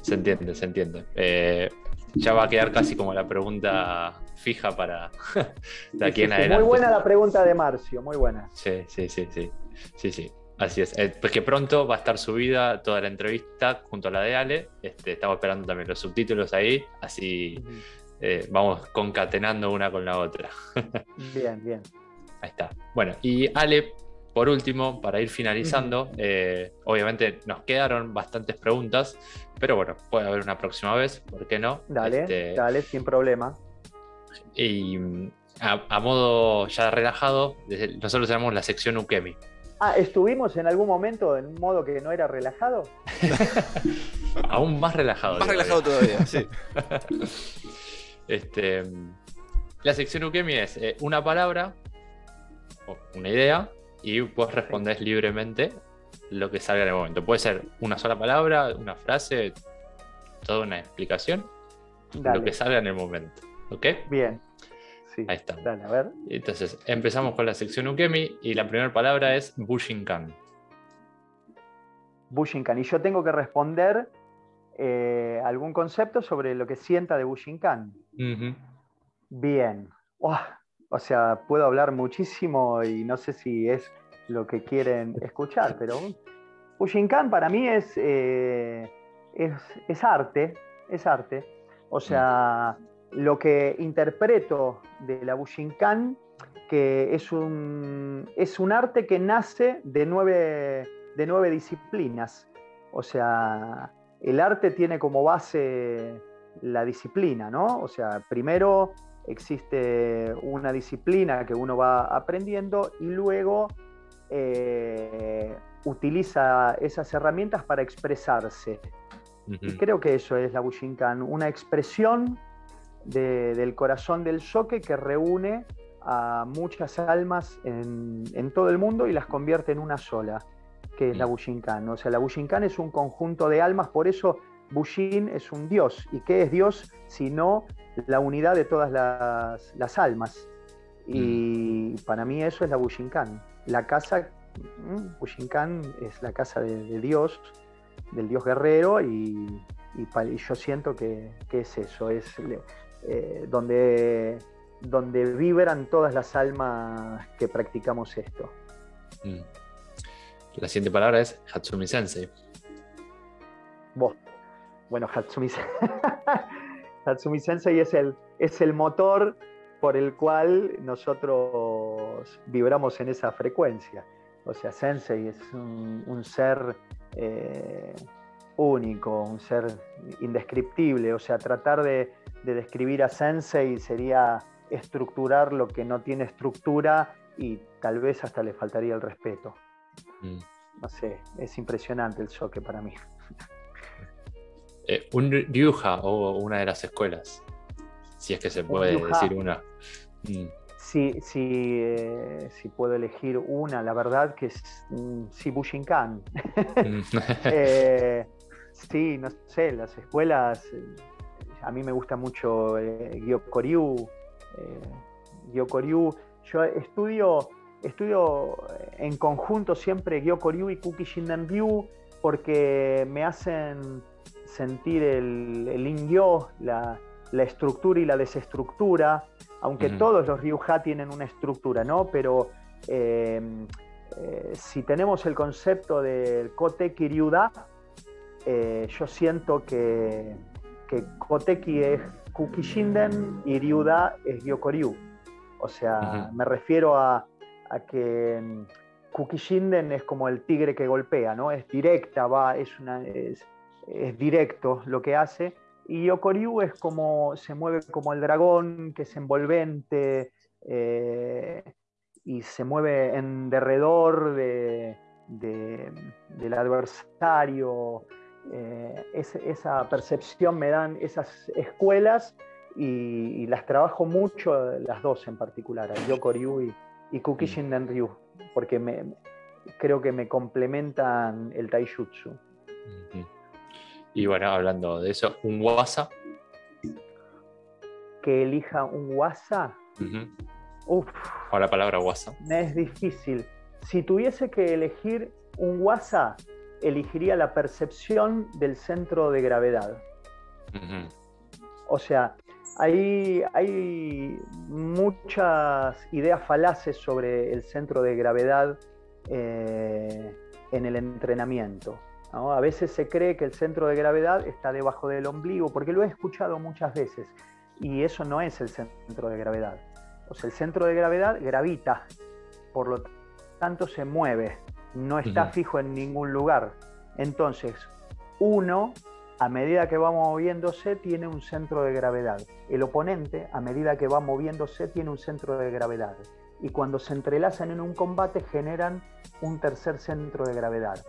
se entiende, se entiende. Eh, ya va a quedar casi como la pregunta fija para [LAUGHS] de aquí en adelante. Muy buena la pregunta de Marcio, muy buena. Sí, sí, sí, sí. Sí, sí. Así es. Eh, pues que pronto va a estar subida toda la entrevista junto a la de Ale. Este, estamos esperando también los subtítulos ahí, así eh, vamos concatenando una con la otra. [LAUGHS] bien, bien. Ahí está. Bueno, y Ale, por último, para ir finalizando, eh, obviamente nos quedaron bastantes preguntas, pero bueno, puede haber una próxima vez, ¿por qué no? Dale, este, dale, sin problema. Y a, modo ya relajado, nosotros tenemos la sección Ukemi. Ah, ¿estuvimos en algún momento en un modo que no era relajado? [LAUGHS] Aún más relajado. Más relajado todavía, sí. [LAUGHS] Este, la sección Ukemi es eh, una palabra o una idea y vos respondés libremente lo que salga en el momento. Puede ser una sola palabra, una frase, toda una explicación, lo que salga en el momento. ¿Ok? Bien. Ahí está. Dale, a ver. Entonces, empezamos con la sección Ukemi y la primera palabra es Bushinkan. Bushinkan. Y yo tengo que responder eh, algún concepto sobre lo que sienta de Bushinkan. Bien. o sea, puedo hablar muchísimo y no sé si es lo que quieren escuchar, [LAUGHS] pero Bushinkan para mí es, eh, es, es, arte, es arte. O sea, lo que interpreto de la Bushinkan, que es un, es un arte que nace de nueve, de nueve disciplinas. O sea, el arte tiene como base la disciplina, ¿no? O sea, primero existe una disciplina que uno va aprendiendo y luego eh, utiliza esas herramientas para expresarse. Y creo que eso es la Bushinkan, una expresión del corazón del shoque que reúne a muchas almas en, todo el mundo y las convierte en una sola, que es la Bushinkan. O sea, la Bushinkan es un conjunto de almas, por eso Bushin es un dios. ¿Y qué es Dios sino la unidad de todas las, almas? Y para mí eso es la Bushinkan. La casa, mm, Bushinkan es la casa de, Dios, del dios guerrero, y, yo siento que, es eso, es eh, donde, donde vibran todas las almas que practicamos esto. Mm. La siguiente palabra es Hatsumi Sensei. Vos. Bueno, Hatsumi, [LAUGHS] Hatsumi Sensei es el, es el motor por el cual nosotros vibramos en esa frecuencia. O sea, Sensei es un, ser eh, único, un ser indescriptible. O sea, tratar de, describir a Sensei sería estructurar lo que no tiene estructura y tal vez hasta le faltaría el respeto. Mm. No sé, es impresionante el choque para mí. Eh, un Ryuja o una de las escuelas, si es que se puede decir una. Mm. Sí, sí, eh, si puedo elegir una, la verdad que es mm, sí, Bushinkan. [LAUGHS] Eh, sí, no sé, las escuelas, a mí me gusta mucho Gyokoryu. Gyokoryu. Yo estudio, estudio en conjunto siempre Gyokoryu y Kuki Shinden Ryu porque me hacen sentir el, el in-yo, la, estructura y la desestructura, aunque todos los Ryuha tienen una estructura, ¿no? Pero eh, si tenemos el concepto del Koteki Ryuda, eh, yo siento que, que Koteki es Kukishinden y Ryuda es Gyokoryu. O sea, me refiero a, que em, Kukishinden es como el tigre que golpea, ¿no? Es directa, va, es una es directo lo que hace. Y Okoryu es como, se mueve como el dragón, que es envolvente eh, y se mueve en derredor de, del adversario. Eh, esa percepción me dan esas escuelas y, las trabajo mucho, las dos en particular, Yokoryu y, y Kukishin Ryu, porque me, creo que me complementan el Taijutsu. Y bueno, hablando de eso, un WhatsApp. Que elija un WhatsApp. Uf. O la palabra WhatsApp. Es difícil. Si tuviese que elegir un WhatsApp, elegiría la percepción del centro de gravedad. O sea, hay, hay, muchas ideas falaces sobre el centro de gravedad eh, en el entrenamiento. A veces se cree que el centro de gravedad está debajo del ombligo, porque lo he escuchado muchas veces, y eso no es el centro de gravedad. O sea, el centro de gravedad gravita, por lo tanto se mueve, no está fijo en ningún lugar. Entonces, uno, a medida que va moviéndose, tiene un centro de gravedad. El oponente, a medida que va moviéndose, tiene un centro de gravedad. Y cuando se entrelazan en un combate, generan un tercer centro de gravedad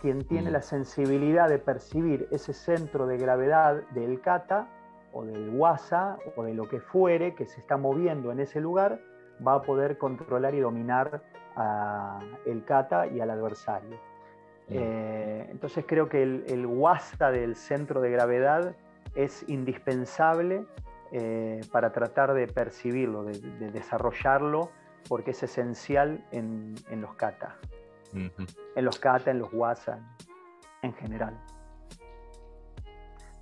quien tiene la sensibilidad de percibir ese centro de gravedad del kata o del wasa o de lo que fuere que se está moviendo en ese lugar, va a poder controlar y dominar al kata y al adversario. Eh, entonces creo que el, el, del centro de gravedad es indispensable eh, para tratar de percibirlo, de, desarrollarlo, porque es esencial en, en los kata en los kata, en los wasa, en general.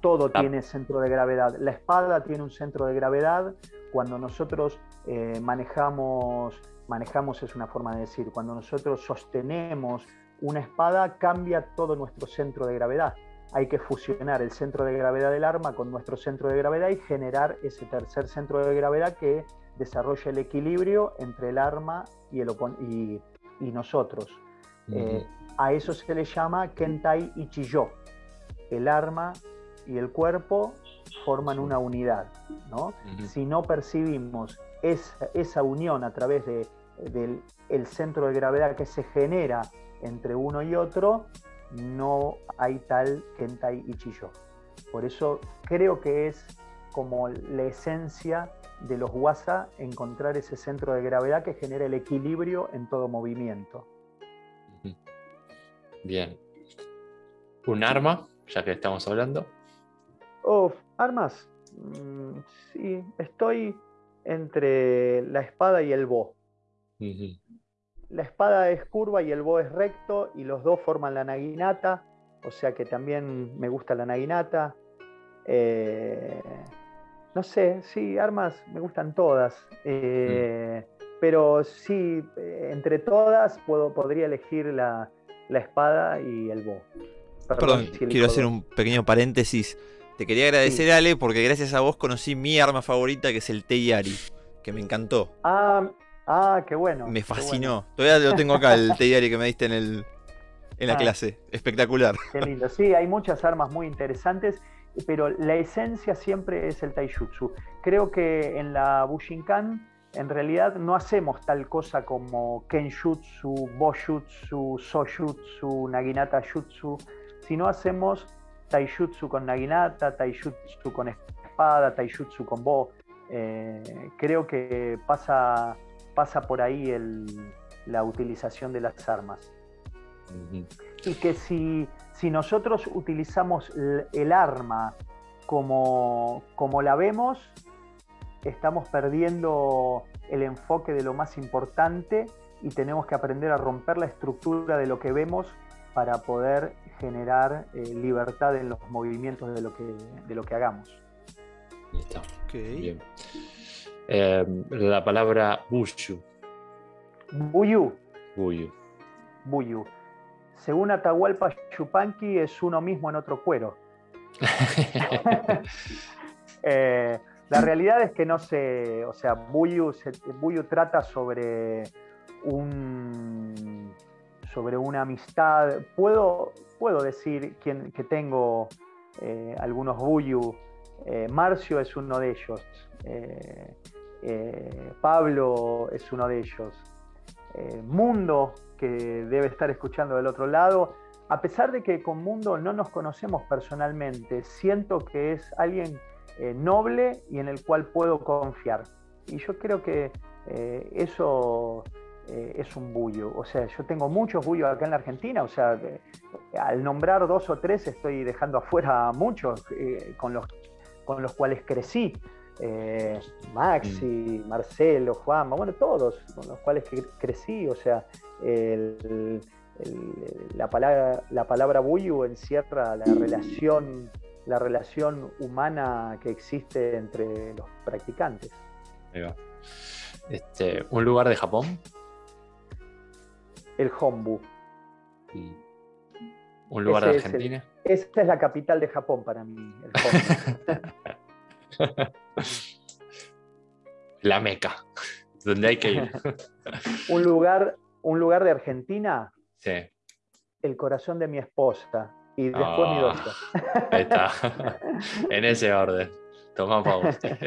Todo ah. tiene centro de gravedad. La espada tiene un centro de gravedad. Cuando nosotros eh, manejamos manejamos es una forma de decir. Cuando nosotros sostenemos una espada, cambia todo nuestro centro de gravedad. Hay que fusionar el centro de gravedad del arma con nuestro centro de gravedad y generar ese tercer centro de gravedad que desarrolla el equilibrio entre el arma y, el y, y nosotros. Eh, a eso se le llama Kentai Ichiyo. El arma y el cuerpo forman una unidad. ¿no? Si no percibimos esa, esa unión a través de, del el centro de gravedad que se genera entre uno y otro, no hay tal Kentai Ichiyo. Por eso creo que es como la esencia de los WASA encontrar ese centro de gravedad que genera el equilibrio en todo movimiento. Bien. ¿Un arma, ya que estamos hablando? Oh, armas. Mm, sí, estoy entre la espada y el bo. La espada es curva y el bo es recto y los dos forman la naginata, o sea que también me gusta la naginata. Eh, no sé, sí, armas me gustan todas, eh, pero sí, eh, entre todas puedo, podría elegir la, espada y el bo. Perdón, quiero hacer un pequeño paréntesis. Te quería agradecer, Ale, porque gracias a vos conocí mi arma favorita, que es el Teyari, que me encantó. Ah, ah qué bueno. Me fascinó. Todavía lo tengo acá, el Teyari que me diste en, el, en la ah. clase. Espectacular. Qué lindo. Sí, hay muchas armas muy interesantes pero la esencia siempre es el taijutsu. Creo que en la Bushinkan en realidad no hacemos tal cosa como kenjutsu, boshutsu, sojutsu, naginata jutsu, sino hacemos taijutsu con naginata, taijutsu con espada, taijutsu con bo. Eh, creo que pasa, pasa por ahí la utilización de las armas. Y que si si nosotros utilizamos el arma como, como la vemos, estamos perdiendo el enfoque de lo más importante y tenemos que aprender a romper la estructura de lo que vemos para poder generar eh, libertad en los movimientos de lo que, de lo que hagamos. Listo. Bien. Eh, la palabra Bushu. Buyu. Buyu. Buyu según Atahualpa Chupanqui, es uno mismo en otro cuero. [LAUGHS] [LAUGHS] Eh, la realidad es que no sé, o sea, Buyu, trata sobre un sobre una amistad. Puedo, puedo decir que tengo eh, algunos Buyu. Eh, Marcio es uno de ellos. Pablo es uno de ellos. Mundo que debe estar escuchando del otro lado. A pesar de que con Mundo no nos conocemos personalmente, siento que es alguien eh, noble y en el cual puedo confiar. Y yo creo que eh, eso eh, es un bullo. O sea, yo tengo muchos bullos acá en la Argentina, o sea, al nombrar dos o tres estoy dejando afuera a muchos con, los, con los cuales crecí. Maxi, mm. Marcelo, Juanma, bueno, todos con los cuales crecí, o sea, la, palabra, la palabra buyu encierra la relación, la relación humana que existe entre los practicantes. Este, ¿Un lugar de Japón? El Hombu. ¿Un lugar de Argentina? esta es la capital de Japón para mí, [LAUGHS] la Meca, donde hay que ir. [LAUGHS] un lugar un lugar de Argentina, sí. el corazón de mi esposa y después mi doctor. Ah, ahí está, [LAUGHS] en ese orden. Toma pausa.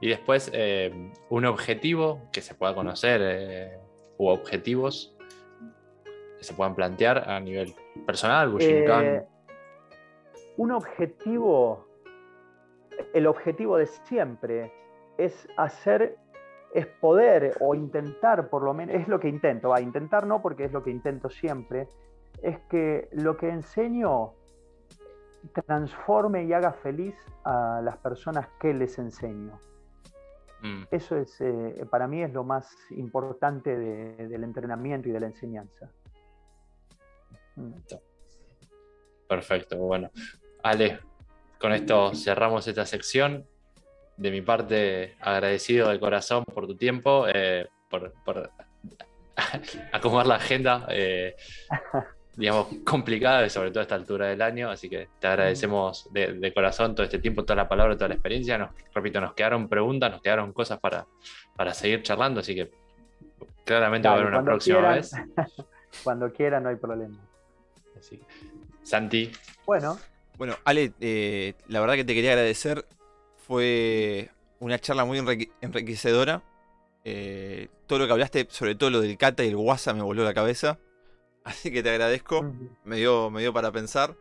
y después, eh, un objetivo que se pueda conocer eh, o objetivos que se puedan plantear a nivel personal, eh, un objetivo, el objetivo de siempre es hacer es poder o intentar, por lo menos, es lo que intento, va, intentar no porque es lo que intento siempre, es que lo que enseño transforme y haga feliz a las personas que les enseño. Mm. Eso es, eh, para mí es lo más importante del entrenamiento y de la enseñanza. Perfecto, bueno. Ale, con esto cerramos esta sección de mi parte agradecido de corazón por tu tiempo. Eh, por, por [LAUGHS] acomodar la agenda, eh, digamos, complicada, sobre todo a esta altura del año. Así que te agradecemos de, corazón todo este tiempo, toda la palabra, toda la experiencia. Nos, repito, nos quedaron preguntas, nos quedaron cosas para, para seguir charlando, así que claramente va a haber una próxima vez. [LAUGHS] cuando quieran, no hay problema. Santi. Bueno. Bueno, Ale, eh, la verdad que te quería agradecer. Fue una charla muy enriquecedora. Eh, todo lo que hablaste, sobre todo lo del Cata y el WhatsApp, me voló la cabeza. Así que te agradezco. me, dio, me dio para pensar.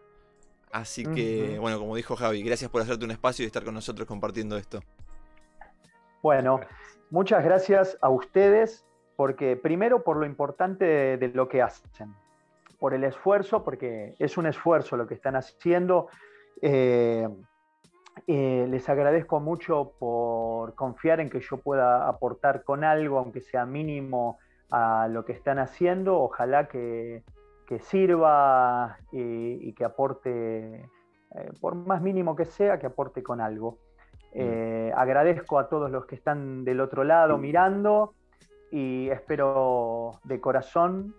Así que, bueno, como dijo Javi, gracias por hacerte un espacio y estar con nosotros compartiendo esto. Bueno, muchas gracias a ustedes, porque primero por lo importante de lo que hacen por el esfuerzo, porque es un esfuerzo lo que están haciendo. Eh, eh, les agradezco mucho por confiar en que yo pueda aportar con algo, aunque sea mínimo, a lo que están haciendo. Ojalá que, sirva y, que aporte, eh, por más mínimo que sea, que aporte con algo. Mm. agradezco a todos los que están del otro lado mirando y espero de corazón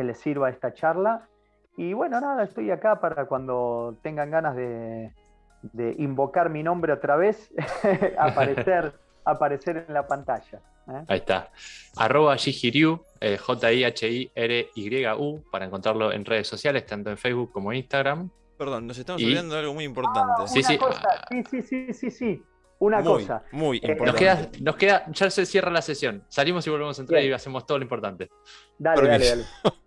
que les sirva esta charla. Y bueno, nada, estoy acá para cuando tengan ganas de, invocar mi nombre otra vez, [LAUGHS] aparecer, [LAUGHS] aparecer en la pantalla. ¿eh? Ahí está. Arroba Jihiryu, eh, J-I-H-I-R-Y-U, para encontrarlo en redes sociales, tanto en Facebook como en Instagram. Perdón, nos estamos olvidando de algo muy importante. Ah, sí, sí. sí, sí, sí, sí, sí. Una cosa. Muy eh, importante. Nos queda, ya se cierra la sesión. Salimos y volvemos a entrar y hacemos todo lo importante. Dale, dale, dale. [LAUGHS]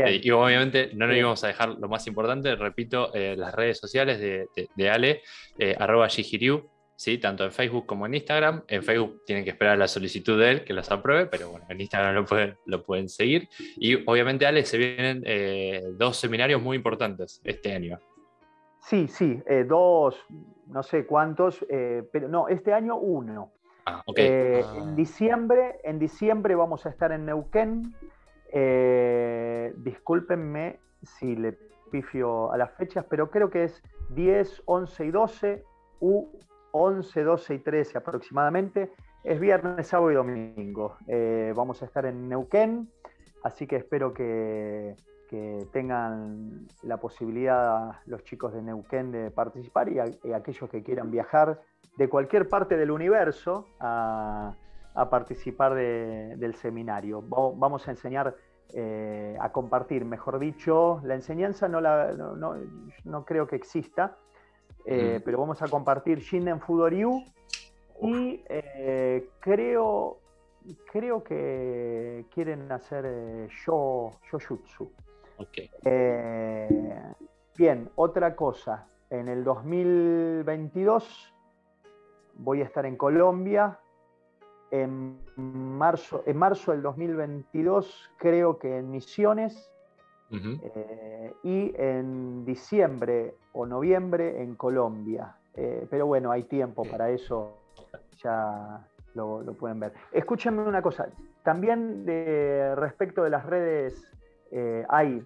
Eh, y obviamente no nos íbamos a dejar lo más importante, repito, eh, las redes sociales de, Ale, eh, arroba Gihiriu, ¿sí? tanto en Facebook como en Instagram. En Facebook tienen que esperar la solicitud de él que los apruebe, pero bueno, en Instagram lo pueden, lo pueden seguir. Y obviamente, Ale, se vienen dos seminarios muy importantes este año. Sí, sí, dos, no sé cuántos, pero no, este año uno. Ah, okay. En, diciembre, en diciembre vamos a estar en Neuquén. Eh, discúlpenme si le pifio a las fechas, pero creo que es 10, 11 y 12, u 11, 12 y 13 aproximadamente. Es viernes, sábado y domingo. Eh, vamos a estar en Neuquén, así que espero que, tengan la posibilidad los chicos de Neuquén de participar y, aquellos que quieran viajar de cualquier parte del universo a, a participar del seminario. Vamos a enseñar, eh, a compartir, mejor dicho, la enseñanza no, la, no, creo que exista, eh, pero vamos a compartir Shinden Fudoryu y eh, creo, creo que quieren hacer Sho, Shoshutsu. bien, otra cosa, en el 2022 voy a estar en Colombia en marzo, en marzo del 2022, creo que en Misiones, eh, y en diciembre o noviembre en Colombia. Eh, pero bueno, hay tiempo para eso, ya lo, pueden ver. Escúchenme una cosa, también de, respecto de las redes, eh, hay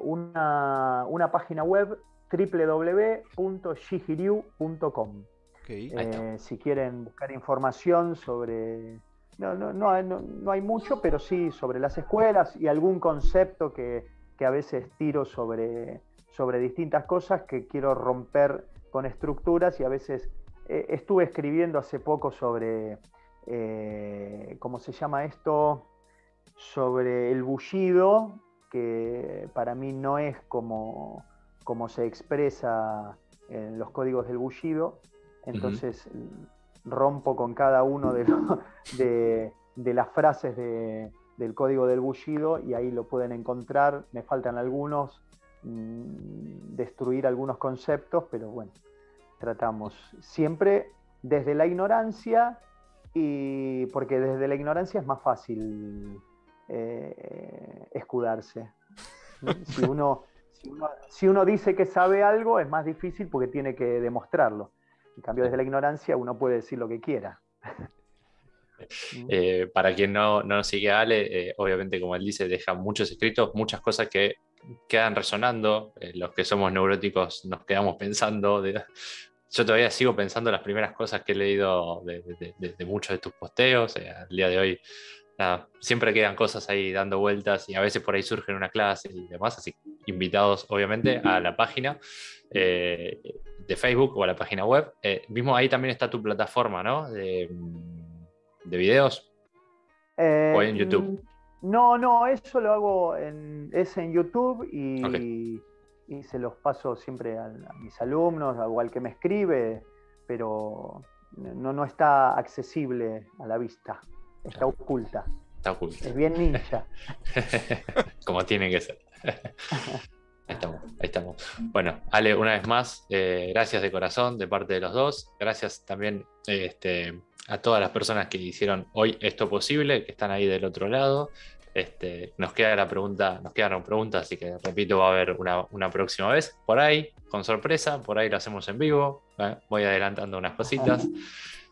una, una página web www.shihiryu.com. Eh, si quieren buscar información sobre... No, no, no, no, hay mucho, pero sí sobre las escuelas y algún concepto que, a veces tiro sobre, sobre distintas cosas que quiero romper con estructuras y a veces eh, estuve escribiendo hace poco sobre, eh, ¿cómo se llama esto? Sobre el bullido, que para mí no es como, como se expresa los códigos del bullido, entonces rompo con cada uno de, de, las frases del código del bullido y ahí lo pueden encontrar, me faltan algunos, mm, destruir algunos conceptos, pero bueno, tratamos siempre desde la ignorancia y porque desde la ignorancia es más fácil eh, escudarse. Si [LAUGHS] uno, si uno, dice que sabe algo, es más difícil porque tiene que demostrarlo. En cambio, desde la ignorancia uno puede decir lo que quiera. Eh, para quien no, no sigue a Ale, eh, obviamente, como él dice, deja muchos escritos, muchas cosas que quedan resonando. los que somos neuróticos nos quedamos pensando. yo todavía sigo pensando las primeras cosas que he leído de, muchos de tus posteos. al día de hoy siempre quedan cosas ahí dando vueltas y a veces por ahí surgen una clase y demás, así invitados obviamente a la página eh, de Facebook o a la página web. Eh, mismo ahí también está tu plataforma, ¿no? De, videos. Eh, o en YouTube. Mm, no, no, eso lo hago en, es en YouTube y, se los paso siempre a, mis alumnos o al que me escribe, pero no, no está accesible a la vista. Está oculta. Está oculta. Es bien ninja. [LAUGHS] Como tiene que ser. [LAUGHS] Ahí estamos, ahí estamos. Bueno, Ale, una vez más, eh, gracias de corazón de parte de los dos. Gracias también este, a todas las personas que hicieron hoy esto posible, que están ahí del otro lado. Este, nos queda la pregunta, nos quedaron preguntas, así que repito, va a haber una, una próxima vez. Por ahí, con sorpresa, por ahí lo hacemos en vivo. ¿eh? Voy adelantando unas cositas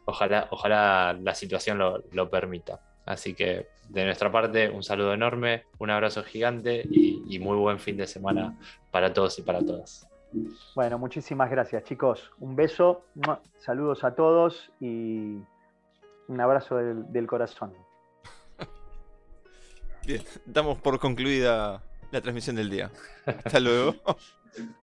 ojalá, ojalá la situación lo, permita. Así que de nuestra parte, un saludo enorme, un abrazo gigante y, muy buen fin de semana para todos y para todas. Bueno, muchísimas gracias chicos. Un beso, saludos a todos y un abrazo del, del corazón. Bien, damos por concluida la transmisión del día. Hasta luego. [LAUGHS]